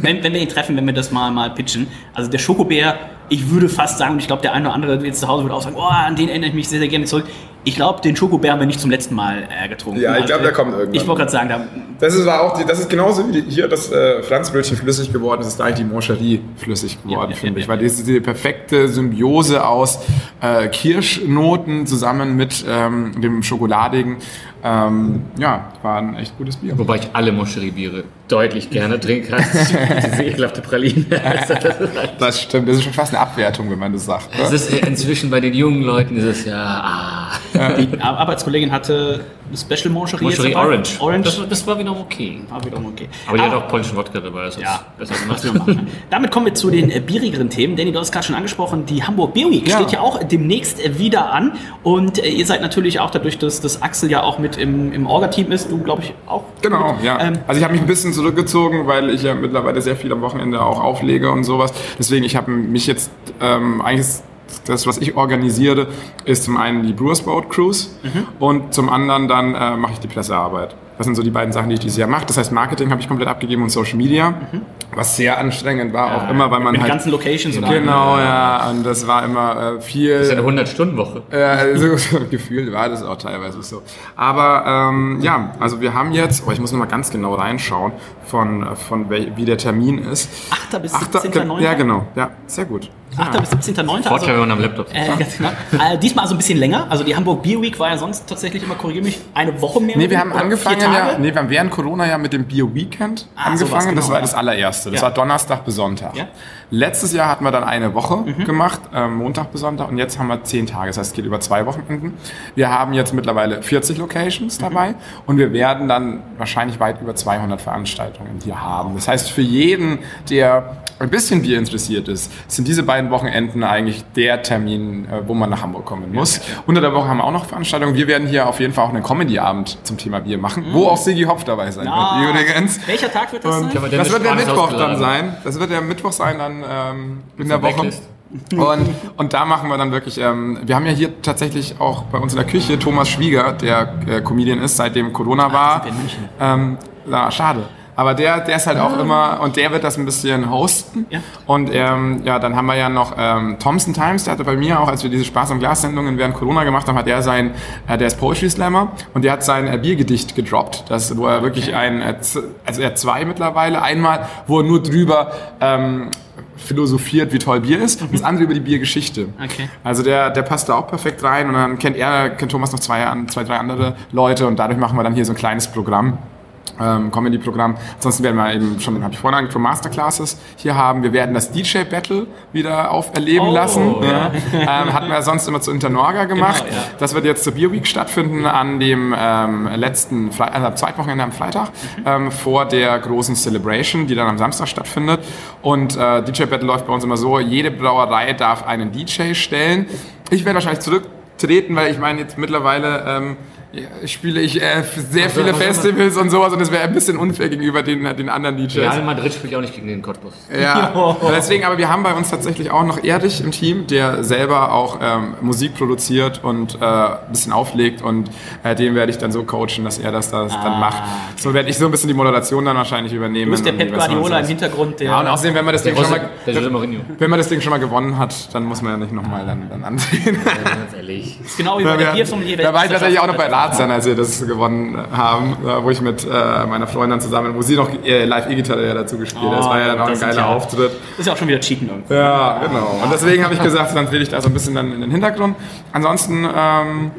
wenn, wenn wir ihn treffen, wenn wir das mal, mal pitchen. Also der Schokobär, ich würde fast sagen, und ich glaube, der eine oder andere jetzt zu Hause würde auch sagen, oh, an den erinnere ich mich sehr, sehr gerne zurück. Ich glaube, den Schokobär haben wir nicht zum letzten Mal äh, getrunken. Ja, ich glaub, der kommt irgendwann. Ich wollte gerade sagen, da, Das ist, war auch die, das ist genauso wie die, hier das äh, Franzbrötchen flüssig geworden ist, ist eigentlich die Moncherie flüssig geworden, Ja, ja, finde ja, ich. ja, Weil ja. das ist die perfekte Symbiose aus äh, Kirschnoten zusammen mit ähm, dem Schokoladigen. Ähm, ja, war ein echt gutes Bier. Wobei ich alle Moscherie-Biere deutlich gerne trinke [LAUGHS] als diese ekelhafte Praline. Also [LAUGHS] das ist halt- Das stimmt, das ist schon fast eine Abwertung, wenn man das sagt. Es Ne? ist inzwischen bei den jungen Leuten dieses ja, ah, die Arbeitskollegin hatte eine Special. Moscherie dabei. Orange. Orange. Das, das war wiederum okay. war wiederum okay. Aber die hat auch polnischen Wodka dabei. Das Ja, ist besser was gemacht. wir [LAUGHS] machen. Damit kommen wir zu den äh, bierigeren Themen. Danny, du hast es gerade schon angesprochen, die Hamburg Beer Week Ja. steht ja auch demnächst äh, wieder an. Und äh, ihr seid natürlich auch dadurch, dass, dass Axel ja auch mit im, im Orga-Team ist, du glaube ich auch. Genau, mit, ja. Ähm, also ich habe mich ein bisschen zurückgezogen, weil ich ja mittlerweile sehr viel am Wochenende auch auflege und sowas. Deswegen, ich habe mich jetzt ähm, eigentlich das, was ich organisiere, ist zum einen die Brewers Boat Cruise und zum anderen dann äh, mache ich die Pressearbeit. Das sind so die beiden Sachen, die ich dieses Jahr mache. Das heißt, Marketing habe ich komplett abgegeben und Social Media, was sehr anstrengend war, auch immer, weil man mit halt ganzen Locations oder Genau, ja, und das war immer äh, viel. Das ist ja eine 100-Stunden-Woche. Ja, also so [LAUGHS] gefühlt war das auch teilweise so. Aber ähm, ja, also wir haben jetzt, oh, ich muss noch mal ganz genau reinschauen, von, von wel, wie der Termin ist. 8. bis Achter- 17.9. Ja, genau. Ja, sehr gut. 8. bis 17.9. Vorteil, wenn Also, man am Laptop äh, genau. äh, diesmal also ein bisschen länger. Also die Hamburg Beer Week war ja sonst tatsächlich immer, korrigiere mich, eine Woche mehr. Nee, wir haben angefangen, ja, nee, wir haben während Corona ja mit dem Bio Weekend Ah, sowas, angefangen. das genau, war ja. das allererste. Das Ja. war Donnerstag bis Sonntag. Ja. Mhm. Letztes Jahr hatten wir dann eine Woche gemacht, ähm, Montag bis Sonntag, und jetzt haben wir zehn Tage. Das heißt, es geht über zwei Wochenenden. Wir haben jetzt mittlerweile 40 Locations Mhm. dabei und wir werden dann wahrscheinlich weit über 200 Veranstaltungen hier haben. Das heißt, für jeden, der ein bisschen Bier interessiert ist, sind diese beiden Wochenenden eigentlich der Termin, äh, wo man nach Hamburg kommen muss. Unter der Woche haben wir auch noch Veranstaltungen. Wir werden hier auf jeden Fall auch einen Comedy-Abend zum Thema Bier machen, wo auch Sigi Hopf dabei sein Ah, wird. Übrigens. Welcher Tag wird das Und sein? aber das wird der Mittwoch dann sein. Das wird der Mittwoch sein dann ähm, in der Woche. Und, und da machen wir dann wirklich, ähm, wir haben ja hier tatsächlich auch bei uns in der Küche Thomas Schwieger, der äh, Comedian ist, seitdem Corona war. München. Ähm, na, schade. Aber der, der ist halt auch immer, und der wird das ein bisschen hosten. Ja. Und ähm, ja, dann haben wir ja noch ähm, Thompson Times, der hatte bei mir auch, als wir diese Spaß am Glas Sendungen während Corona gemacht haben, hat er sein, äh, der ist Poetry Slammer und der hat sein äh, Biergedicht gedroppt, das, wo er wirklich ein, äh, also er hat zwei mittlerweile, einmal, wo er nur drüber ähm, philosophiert, wie toll Bier ist, und das andere über die Biergeschichte. Okay. Also der, der passt da auch perfekt rein und dann kennt er, kennt Thomas noch zwei, zwei drei andere Leute und dadurch machen wir dann hier so ein kleines Programm. Ähm, Comedy-Programm. Ansonsten werden wir eben schon, habe ich vorhin angesprochen, Masterclasses hier haben. Wir werden das DJ-Battle wieder auferleben Oh, lassen. ja. ähm, hatten wir sonst immer zu Internorga gemacht. Genau, ja. Das wird jetzt zur Beer Week stattfinden an dem ähm, letzten, Fre also am zweiten Wochenende am Freitag Mhm. ähm, vor der großen Celebration, die dann am Samstag stattfindet. Und äh, DJ Battle läuft bei uns immer so: Jede Brauerei darf einen DJ stellen. Ich werde wahrscheinlich zurücktreten, weil ich meine jetzt mittlerweile ähm, Ja, spiele ich äh, sehr viele Festivals und sowas und das wäre ein bisschen unfair gegenüber den, den anderen DJs. Real Madrid spielt ja auch nicht gegen den Cottbus. Ja, [LAUGHS] deswegen, aber wir haben bei uns tatsächlich auch noch Erdich im Team, der selber auch ähm, Musik produziert und äh, ein bisschen auflegt und äh, den werde ich dann so coachen, dass er das, das dann macht. So werde ich so ein bisschen die Moderation dann wahrscheinlich übernehmen. Du bist der Pep Guardiola im. Hintergrund, der. Ja, und außerdem, wenn man das Ding schon Jose- Jose mal, Mourinho. wenn man das Ding schon mal gewonnen hat, dann muss man ja nicht nochmal dann, dann ansehen. Ganz ehrlich. ist genau wie bei der Biersommelier. Da war ich tatsächlich auch noch bei Lazern, als wir das gewonnen haben, äh, wo ich mit äh, meiner Freundin zusammen, wo sie noch äh, live E-Gitarre ja dazu gespielt hat. Das war ja dann auch ein geiler ja- Auftritt. Das ist ja auch schon wieder Cheaten irgendwie. Ja, genau. Und deswegen habe ich gesagt, dann trete ich da so ein bisschen dann in den Hintergrund. Ansonsten, ähm,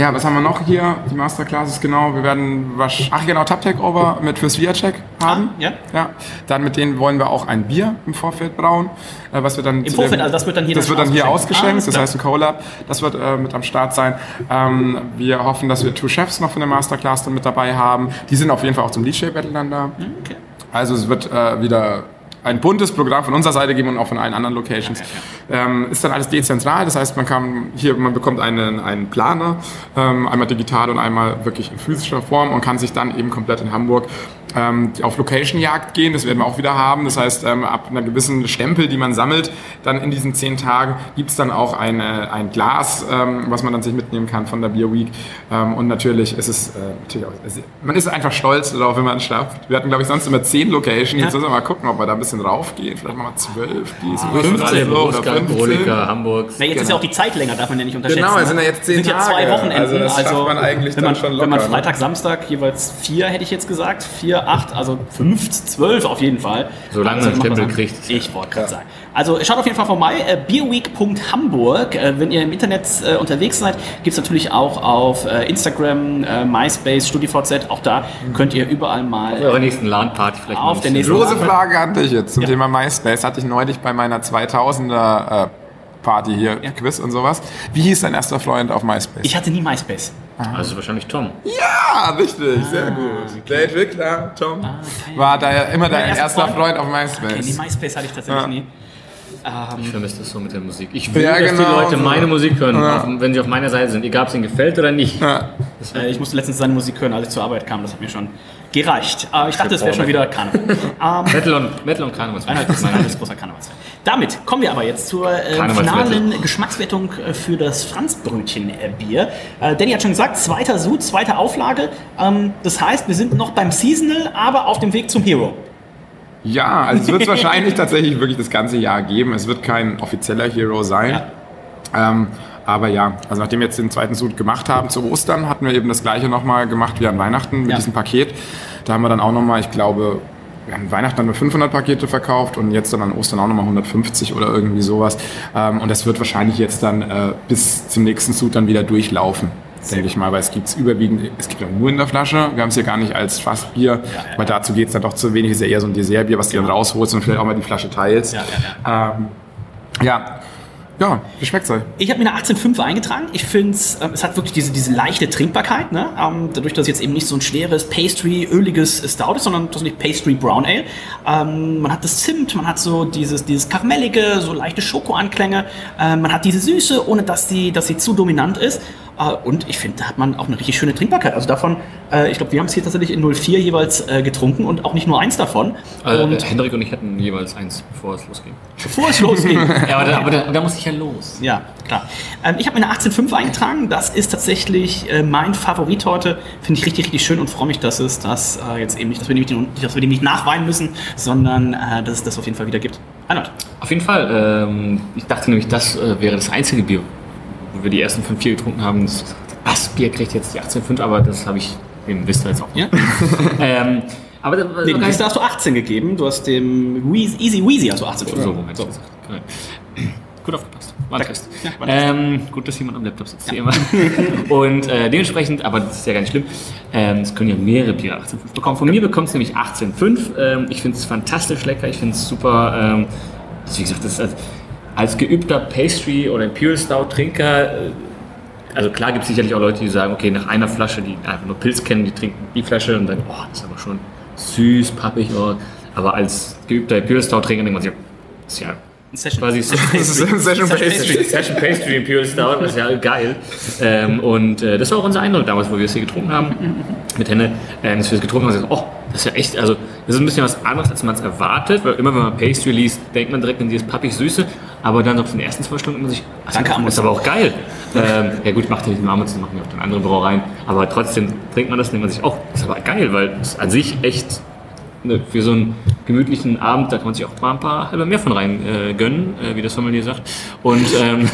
ja, was haben wir noch hier? Die Masterclasses, genau. Wir werden, wasch ach genau, Tap Takeover mit fürs Viacek haben. ja. Ja. Dann mit denen wollen wir auch ein Bier im Vorfeld brauen, äh, was wir dann Im Vorfeld, also das wird dann hier das wird dann hier ausgeschenkt. Ah, das heißt ein Collab. Das wird äh, mit am Start sein. Ähm, wir hoffen, dass wir Two Chefs noch von der Masterclass dann mit dabei haben. Die sind auf jeden Fall auch zum DJ Battle dann da. Okay. Also es wird äh, wieder ein buntes Programm von unserer Seite geben und auch von allen anderen Locations. Ähm, ist dann alles dezentral, das heißt, man kann hier, man bekommt einen, einen Planer, ähm, einmal digital und einmal wirklich in physischer Form und kann sich dann eben komplett in Hamburg ähm, auf Location-Jagd gehen. Das werden wir auch wieder haben. Das heißt, ähm, ab einer gewissen Stempel, die man sammelt, dann in diesen zehn Tagen gibt es dann auch eine, ein Glas, ähm, was man dann sich mitnehmen kann von der Beer Week. Ähm, und natürlich ist es, äh, natürlich auch, es- man ist einfach stolz darauf, wenn man es schafft. Wir hatten, glaube ich, sonst immer zehn Locations. Jetzt müssen wir mal gucken, ob wir da ein bisschen raufgehen. Vielleicht machen wir zwölf, diesmal. Alle 15 oder Berufsgang, 15. Alkoholiker, Hamburg. Na, jetzt ist ja auch die Zeit länger, darf man ja nicht unterschätzen. Genau, es ne? sind ja jetzt zehn sind ja zwei Tage. Wochenenden. Also das schafft man eigentlich wenn dann man, schon Wenn man locker, ne? Freitag, Samstag jeweils vier, hätte ich jetzt gesagt, vier, acht, also fünf, zwölf auf jeden Fall. Solange Also man macht Stempel kriegt. Ich wollte gerade sagen. Also schaut auf jeden Fall vorbei. Äh, Beerweek.hamburg. Äh, wenn ihr im Internet äh, unterwegs seid, gibt es natürlich auch auf äh, Instagram, äh, MySpace, StudiVZ. Auch da könnt ihr überall mal Auf eurer nächsten LAN-Party vielleicht Auf der nächsten- Lose Frage an dich jetzt zum Thema MySpace. Hatte ich neulich bei meiner 2000er äh, Party hier, Quiz und sowas. Wie hieß dein erster Freund auf MySpace? Ich hatte nie MySpace. Bisschen- Also wahrscheinlich Tom. ja, richtig, sehr gut. Der Entwickler, Tom, war da ja immer dein erster erster Freund? Freund auf Okay, die MySpace. MySpace hatte ich tatsächlich Ja. nie. Ich vermisse das so mit der Musik. Ich will, Ja, dass genau die Leute so. meine Musik hören, auf, wenn sie auf meiner Seite sind. Egal, ob es ihnen gefällt oder nicht. Äh, ich musste letztens seine Musik hören, als ich zur Arbeit kam. Das hat mir schon gereicht. Äh, ich dachte, es wäre schon wieder Karneval. [LAUGHS] ähm, Metal und, Metal und Karnevalsmusik. Reinhard ist großer Karnevalsfan. Damit kommen wir aber jetzt zur äh, finalen Geschmackswertung äh, für das Franzbrötchen-Bier. Äh, Danny hat schon gesagt, zweiter Sud, zweite Auflage. Ähm, das heißt, wir sind noch beim Seasonal, aber auf dem Weg zum Hero. Ja, also es wird es wahrscheinlich tatsächlich wirklich das ganze Jahr geben. Es wird kein offizieller Hero sein. Ähm, aber ja, also nachdem wir jetzt den zweiten Sud gemacht haben zu Ostern, hatten wir eben das gleiche nochmal gemacht wie an Weihnachten mit Ja. diesem Paket. Da haben wir dann auch nochmal, ich glaube, wir haben Weihnachten dann nur 500 Pakete verkauft und jetzt dann an Ostern auch nochmal 150 oder irgendwie sowas. Ähm, und das wird wahrscheinlich jetzt dann äh, bis zum nächsten Sud dann wieder durchlaufen. Denke ich mal, weil es gibt es überwiegend, es gibt ja nur in der Flasche. Wir haben es hier gar nicht als Fassbier, weil dazu geht es dann doch zu wenig. Es ist ja eher so ein Dessertbier, was du dann rausholst und vielleicht auch mal die Flasche teilst. Ja, ja, Ähm, ja. Ja, wie schmeckt's euch? Ich habe mir eine 18,5 eingetragen. Ich finde ähm, es hat wirklich diese, diese leichte Trinkbarkeit. Ne? Ähm, dadurch, dass es jetzt eben nicht so ein schweres, pastry, öliges Stout ist, sondern nicht Pastry Brown Ale. Ähm, man hat das Zimt, man hat so dieses, dieses Karamellige, so leichte Schokoanklänge. Ähm, man hat diese Süße, ohne dass sie, dass sie zu dominant ist. Äh, und ich finde, da hat man auch eine richtig schöne Trinkbarkeit. Also davon, äh, ich glaube, wir haben es hier tatsächlich in 04 jeweils äh, getrunken und auch nicht nur eins davon. Äh, und Hendrik und ich hatten jeweils eins, bevor es losging. bevor es losging, [LAUGHS] Ja, aber da, aber da, da muss ich ja los. Ja, klar. Ähm, ich habe mir eine 18.5 eingetragen. Das ist tatsächlich mein Favorit heute. Finde ich richtig, richtig schön und freue mich, dass es das jetzt eben nicht, dass wir, nicht, dass wir dem nicht nachweinen müssen, sondern dass es das auf jeden Fall wieder gibt. Reinhard. Auf jeden Fall. Ähm, ich dachte nämlich, das wäre das einzige Bier, wir die ersten fünf Bier getrunken haben. Das, das Bier kriegt jetzt die 18,5, aber das habe ich dem wisst ihr jetzt auch. Ja? [LAUGHS] ähm, aber da, Nee, dem Liste hast du 18 gegeben. Du hast dem Weezy, Easy Weezy hast du 18 So, gegeben. hätte ich gesagt. Genau. Gut aufgepasst. War ein. Test. Ja, ähm, gut, dass jemand am Laptop sitzt, wie immer. [LAUGHS] Und äh, dementsprechend, aber das ist ja gar nicht schlimm, ähm, es können ja mehrere Biere 18,5 bekommen. Von mir bekommt es nämlich 18,5. Ähm, ich finde es fantastisch lecker, ich finde es super. Ähm, das, wie gesagt, das ist als, als geübter Pastry- oder Imperial Stout-Trinker, äh, also klar gibt es sicherlich auch Leute, die sagen, okay, nach einer Flasche, die einfach nur Pilz kennen, die trinken die Flasche und dann, oh, das ist aber schon süß, pappig. Oh. Aber als geübter Imperial Stout-Trinker denkt man sich, das ist ja Session. quasi [LAUGHS] Session [LAUGHS] ein Session Pastry. Session Pastry Imperial Stout, das ist ja geil. Ähm, und äh, das war auch unser Eindruck damals, wo wir es hier getrunken haben, mit Henne, äh, dass wir es getrunken haben und gesagt, oh, das ist ja echt, also das ist ein bisschen was anderes, als man es erwartet, weil immer wenn man Pastry liest, denkt man direkt an dieses pappig Süße, aber dann auf den ersten zwei Stunden man sich, ach, Danke, das ist aber auch geil. ähm, ja gut, macht ja nicht nur Amundsen, machen wir auch in anderen Brauereien, aber trotzdem trinkt man das denkt man sich, oh, das ist aber geil, weil es an sich echt ne, für so einen gemütlichen Abend, da kann man sich auch mal ein paar halbe mehr von rein äh, gönnen, äh, wie das Sommelier sagt. Und, ähm,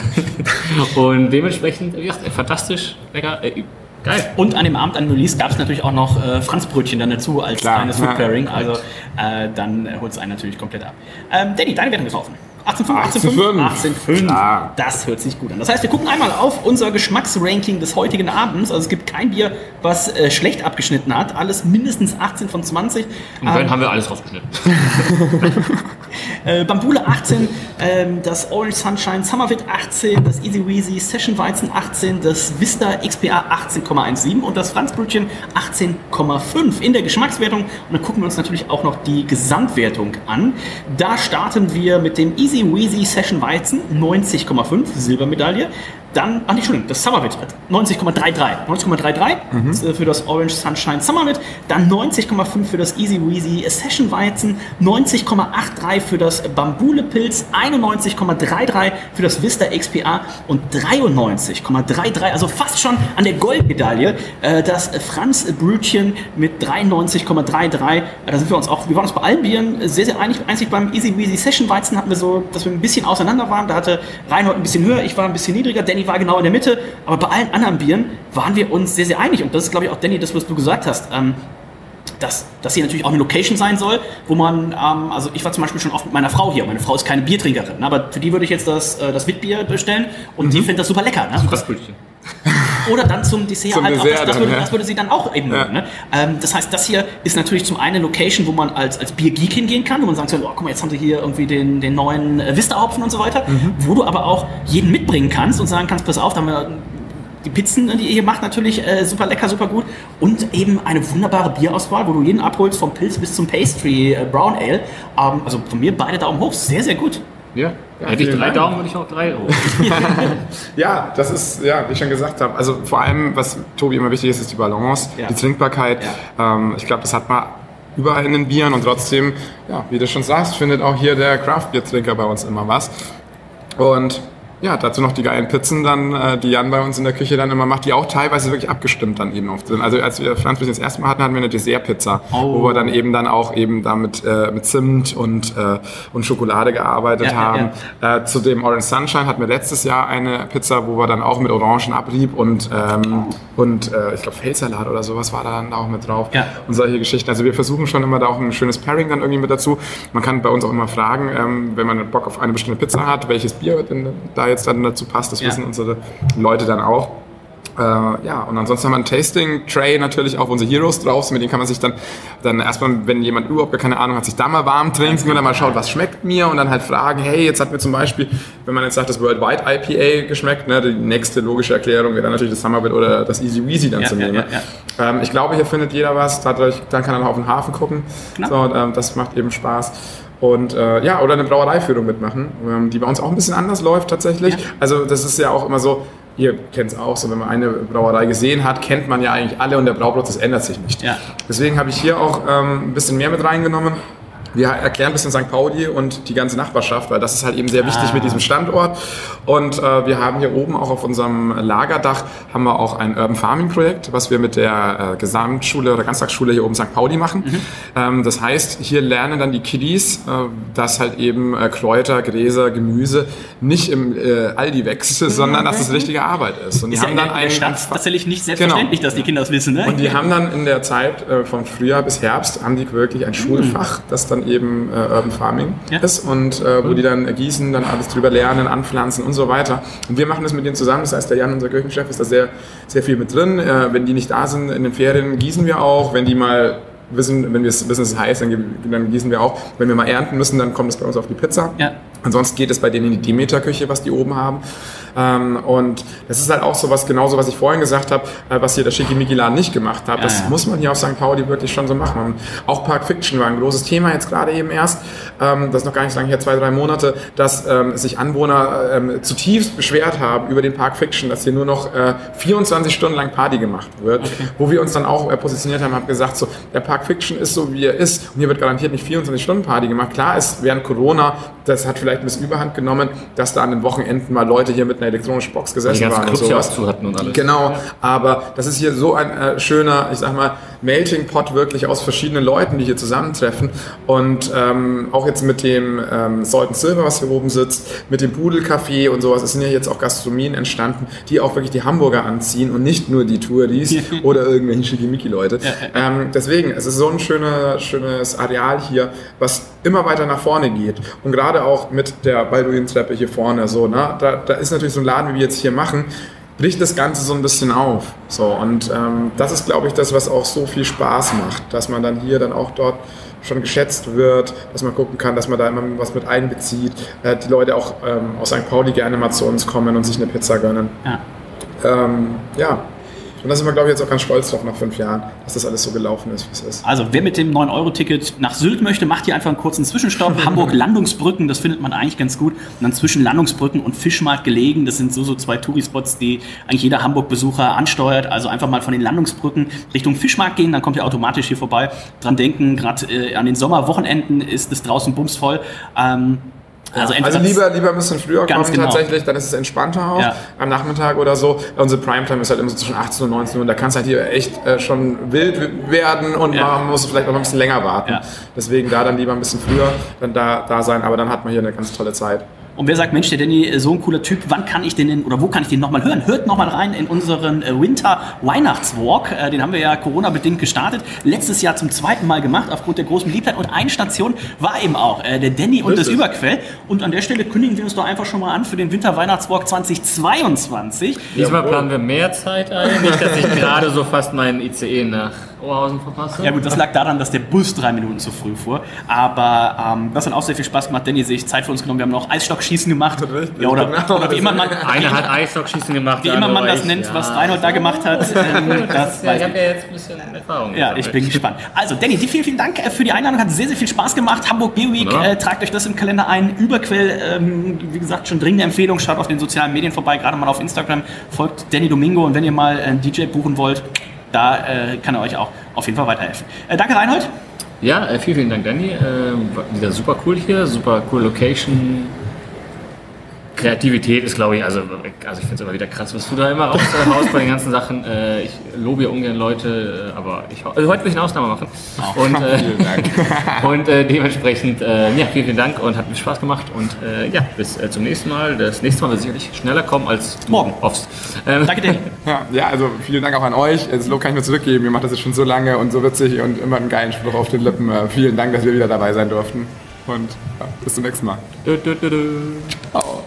[LAUGHS] und dementsprechend, wie gesagt, fantastisch, lecker, äh, geil. Und an dem Abend an Release gab es natürlich auch noch äh, Franzbrötchen dann dazu als Klar, kleines ja. Food Pairing. Also äh, dann holt es einen natürlich komplett ab. Ähm, Danny, deine Wertung ist offen. 18,5, 18,5. 18,5. Klar. Das hört sich gut an. Das heißt, wir gucken einmal auf unser Geschmacksranking des heutigen Abends. Also es gibt kein Bier, was äh, schlecht abgeschnitten hat. Alles mindestens 18 von 20. Und dann haben wir alles rausgeschnitten. [LAUGHS] [LAUGHS] Äh, Bambule 18, ähm, das Orange Sunshine Summerwit 18, das Easy Weasy Session Weizen 18, das Vista XPA 18,17 und das Franzbrötchen 18,5 in der Geschmackswertung. Und dann gucken wir uns natürlich auch noch die Gesamtwertung an. Da starten wir mit dem Easy Weasy Session Weizen 90,5 Silbermedaille. Dann, ach nicht, Entschuldigung, das Summerwit hat 90,33. 90,33 äh, für das Orange Sunshine Summerwit. Dann 90,5 für das Easy Weasy Session Weizen. 90,83 für das Bambule Pilz. 91,33 für das Vista XPA. Und 93,33, also fast schon an der Goldmedaille, äh, das Franz Brötchen mit 93,33. Äh, Da sind wir uns auch, wir waren uns bei allen Bieren sehr, sehr einig. Einzig beim Easy Weasy Session Weizen hatten wir so, dass wir ein bisschen auseinander waren. Da hatte Reinhold ein bisschen höher, ich war ein bisschen niedriger. Danny war genau in der Mitte, aber bei allen anderen Bieren waren wir uns sehr, sehr einig. Und das ist, glaube ich, auch, Danny, das, was du gesagt hast. Ähm, dass das hier natürlich auch eine Location sein soll, wo man, ähm, also ich war zum Beispiel schon oft mit meiner Frau hier. Meine Frau ist keine Biertrinkerin, ne, aber für die würde ich jetzt das, äh, das Witbier bestellen und die findet das super lecker. Ne? Das, oder dann zum Dessert Zum halt auch, Dessert das, das, dann, würde, ja. das würde sie dann auch eben Ja. Ne? Ähm, das heißt, das hier ist natürlich zum einen eine Location, wo man als, als Biergeek hingehen kann, wo man sagt, so, oh, guck mal, jetzt haben sie hier irgendwie den, den neuen äh, Vista-Hopfen und so weiter, Mhm. wo du aber auch jeden mitbringen kannst und sagen kannst, pass auf, da haben wir die Pizzen, die ihr hier macht, natürlich äh, super lecker, super gut. Und eben eine wunderbare Bierauswahl, wo du jeden abholst, vom Pilz bis zum Pastry äh, Brown Ale. Ähm, also von mir beide Daumen hoch, sehr, sehr gut. Ja, hätte ich drei Dank. Daumen, würde ich auch drei. Oh. [LAUGHS] Ja, das ist, ja, wie ich schon gesagt habe, also vor allem, was Tobi immer wichtig ist, ist die Balance, Ja. die Trinkbarkeit. Ähm, ich glaube, das hat man überall in den Bieren und trotzdem, ja, wie du schon sagst, findet auch hier der Craft-Bier-Trinker bei uns immer was. Und ja, dazu noch die geilen Pizzen dann, äh, die Jan bei uns in der Küche dann immer macht, die auch teilweise wirklich abgestimmt dann eben oft sind. Also als wir Franz das erste Mal hatten, hatten wir eine Dessertpizza, Oh. wo wir dann eben dann auch eben damit äh, mit Zimt und, äh, und Schokolade gearbeitet Ja, ja, haben. Äh, zu dem Orange Sunshine hatten wir letztes Jahr eine Pizza, wo wir dann auch mit Orangenabrieb und, ähm, und äh, ich glaube Feldsalat oder sowas war da dann auch mit drauf. Ja. Und solche Geschichten. Also wir versuchen schon immer da auch ein schönes Pairing dann irgendwie mit dazu. Man kann bei uns auch immer fragen, ähm, wenn man Bock auf eine bestimmte Pizza hat, welches Bier denn da jetzt dann dazu passt. Das Ja. wissen unsere Leute dann auch. Äh, ja, und ansonsten haben wir einen Tasting-Tray natürlich auch unsere Heroes drauf. Mit denen kann man sich dann, dann erstmal, wenn jemand überhaupt gar keine Ahnung hat, sich da mal warm trinken und dann mal schaut, was schmeckt mir und dann halt fragen, hey, jetzt hat mir zum Beispiel, wenn man jetzt sagt, das Worldwide IPA geschmeckt, ne, die nächste logische Erklärung wäre dann natürlich das Summerwit oder das Easy Weasy dann Ja, zu ja, nehmen. ja, Ähm, ich glaube, hier findet jeder was, dadurch, dann kann er noch auf den Hafen gucken. Genau. So, ähm, das macht eben Spaß. Und äh, ja, oder eine Brauereiführung mitmachen, ähm, die bei uns auch ein bisschen anders läuft tatsächlich. Ja. Also das ist ja auch immer so, ihr kennt es auch so, wenn man eine Brauerei gesehen hat, kennt man ja eigentlich alle und der Brauprozess ändert sich nicht. Ja. Deswegen habe ich hier auch ähm, ein bisschen mehr mit reingenommen. Wir erklären ein bisschen St. Pauli und die ganze Nachbarschaft, weil das ist halt eben sehr wichtig Ah. mit diesem Standort. Und äh, wir haben hier oben auch auf unserem Lagerdach haben wir auch ein Urban Farming Projekt, was wir mit der äh, Gesamtschule oder Ganztagsschule hier oben St. Pauli machen. Mhm. Ähm, das heißt, hier lernen dann die Kiddies, äh, dass halt eben äh, Kräuter, Gräser, Gemüse nicht im äh, Aldi wächst, sondern dass es richtige Arbeit ist. Und die Ist ja haben in dann einen Stadt tatsächlich nicht selbstverständlich, dass die Kinder das wissen. Ne? und die haben dann in der Zeit äh, von Frühjahr bis Herbst haben die wirklich ein Schulfach, das dann eben äh, Urban Farming Ja. ist und äh, wo die dann gießen, dann alles drüber lernen, anpflanzen und so weiter. Und wir machen das mit denen zusammen. Das heißt, der Jan, unser Küchenchef, ist da sehr, sehr viel mit drin. Äh, wenn die nicht da sind in den Ferien, gießen wir auch. Wenn die mal wissen, wenn wir es wissen, es ist heiß, dann, dann gießen wir auch. Wenn wir mal ernten müssen, dann kommt es bei uns auf die Pizza. Ja. Ansonsten geht es bei denen in die Demeter-Küche, was die oben haben. Ähm, und das ist halt auch so was, genauso was ich vorhin gesagt habe, äh, was hier der Schickimicki-Laden nicht gemacht hat. das ja. muss man hier auf St. Pauli wirklich schon so machen. Und auch Park Fiction war ein großes Thema jetzt gerade eben erst, ähm, das ist noch gar nicht so lange her, zwei, drei Monate, dass ähm, sich Anwohner ähm, zutiefst beschwert haben über den Park Fiction, dass hier nur noch äh, 24 Stunden lang Party gemacht wird, wo wir uns dann auch äh, positioniert haben, haben gesagt, so, der Park Fiction ist so, wie er ist und hier wird garantiert nicht 24 Stunden Party gemacht. Klar ist während Corona, das hat vielleicht ein bisschen Überhand genommen, dass da an den Wochenenden mal Leute hier mit einer elektronischen Box Die gesessen ganzen waren und Clubs auch sowas. zu hatten und alles. Genau, aber das ist hier so ein äh, schöner, ich sag mal, Melting Pot wirklich aus verschiedenen Leuten, die hier zusammentreffen. Und ähm, auch jetzt mit dem ähm, Salt and Silver, was hier oben sitzt, mit dem Pudelcafé und sowas, es sind ja jetzt auch Gastronomien entstanden, die auch wirklich die Hamburger anziehen und nicht nur die Touris [LAUGHS] oder irgendwelche Schickimicki-Leute. Ähm, deswegen, es ist so ein schöner, schönes Areal hier, was immer weiter nach vorne geht. Und gerade auch mit der Balduin-Treppe hier vorne, so, ne, da, da ist natürlich so ein Laden, wie wir jetzt hier machen, bricht das Ganze so ein bisschen auf. So, und ähm, das ist, glaube ich, das, was auch so viel Spaß macht, dass man dann hier dann auch dort schon geschätzt wird, dass man gucken kann, dass man da immer was mit einbezieht, äh, die Leute auch ähm, aus St. Pauli gerne mal zu uns kommen und sich eine Pizza gönnen. Ja. Ähm, ja. Und da sind wir, glaube ich, jetzt auch ganz stolz drauf nach fünf Jahren, dass das alles so gelaufen ist, wie es ist. Also, wer mit dem 9-Euro-Ticket nach Sylt möchte, macht hier einfach einen kurzen Zwischenstopp. [LAUGHS] Hamburg Landungsbrücken, das findet man eigentlich ganz gut. Und dann zwischen Landungsbrücken und Fischmarkt gelegen. Das sind so, so zwei Tourispots, die eigentlich jeder Hamburg-Besucher ansteuert. Also einfach mal von den Landungsbrücken Richtung Fischmarkt gehen, dann kommt ihr automatisch hier vorbei. Dran denken, gerade äh, an den Sommerwochenenden ist es draußen bumsvoll. Ähm, also, Also lieber, lieber ein bisschen früher kommen genau. tatsächlich, dann ist es entspannter auch Ja. am Nachmittag oder so. Unsere Primetime ist halt immer so zwischen 18 und 19 Uhr und da kann es halt hier echt äh, schon wild werden und man muss vielleicht noch ein bisschen länger warten. Ja. Deswegen da dann lieber ein bisschen früher dann da, da sein, aber dann hat man hier eine ganz tolle Zeit. Und wer sagt, Mensch, der Danny, äh, so ein cooler Typ, wann kann ich den denn, oder wo kann ich den nochmal hören? Hört nochmal rein in unseren äh, Winter Weihnachtswalk. Äh, Den haben wir ja Corona-bedingt gestartet. Letztes Jahr zum zweiten Mal gemacht, aufgrund der großen Beliebtheit. Und eine Station war eben auch der Danny und das. Überquell. Und an der Stelle kündigen wir uns doch einfach schon mal an für den Winter Weihnachtswalk 2022. Diesmal planen wir mehr Zeit ein, nicht, dass ich [LAUGHS] gerade so fast meinen ICE nach Oberhausen verpasse. Ja gut, das lag daran, dass der Bus drei Minuten zu früh fuhr. Aber ähm, das hat auch sehr viel Spaß gemacht. Danny sich Zeit für uns genommen. Wir haben noch Eisstockschießen gemacht. [LAUGHS] Ja, oder, Genau. oder wie immer man, Einer hat Eishockschießen gemacht. wie immer man das nennt, Ja. was Reinhold da gemacht hat. [LAUGHS] Ähm, das Ja, ich habe ja jetzt ein bisschen Erfahrung. Ja, ich bin gespannt. Also, Danny, vielen, vielen Dank äh, für die Einladung. Hat sehr, sehr viel Spaß gemacht. Hamburg Beer Week, Wunderbar. äh, tragt euch das im Kalender ein. Überquell, ähm, wie gesagt, schon dringende Empfehlung. Schaut auf den sozialen Medien vorbei, gerade mal auf Instagram. Folgt Danny Domingo und wenn ihr mal einen DJ buchen wollt, da äh, kann er euch auch auf jeden Fall weiterhelfen. Äh, danke, Reinhold. Ja, äh, vielen, vielen Dank, Danny. Äh, wieder super cool hier, super cool Location. Kreativität ist, glaube ich, also, also ich finde es immer wieder krass, was du da immer raushaust bei den ganzen Sachen. Äh, ich lobe ja ungern Leute, äh, aber ich, also heute will ich eine Ausnahme machen. Und, äh, [LAUGHS] [LAUGHS] und äh, dementsprechend, äh, ja, vielen, vielen Dank und hat mir Spaß gemacht. Und äh, ja, bis äh, zum nächsten Mal. Das nächste Mal wird sicherlich schneller kommen als Morgen. hoffst. Ähm, Danke, [LAUGHS] Danny. Ja, ja, also vielen Dank auch an euch. Das Lob kann ich mir zurückgeben. Ihr macht das jetzt schon so lange und so witzig und immer einen geilen Spruch auf den Lippen. Äh, vielen Dank, dass wir wieder dabei sein durften. Und ja, bis zum nächsten Mal. du, du, du, du. Ciao.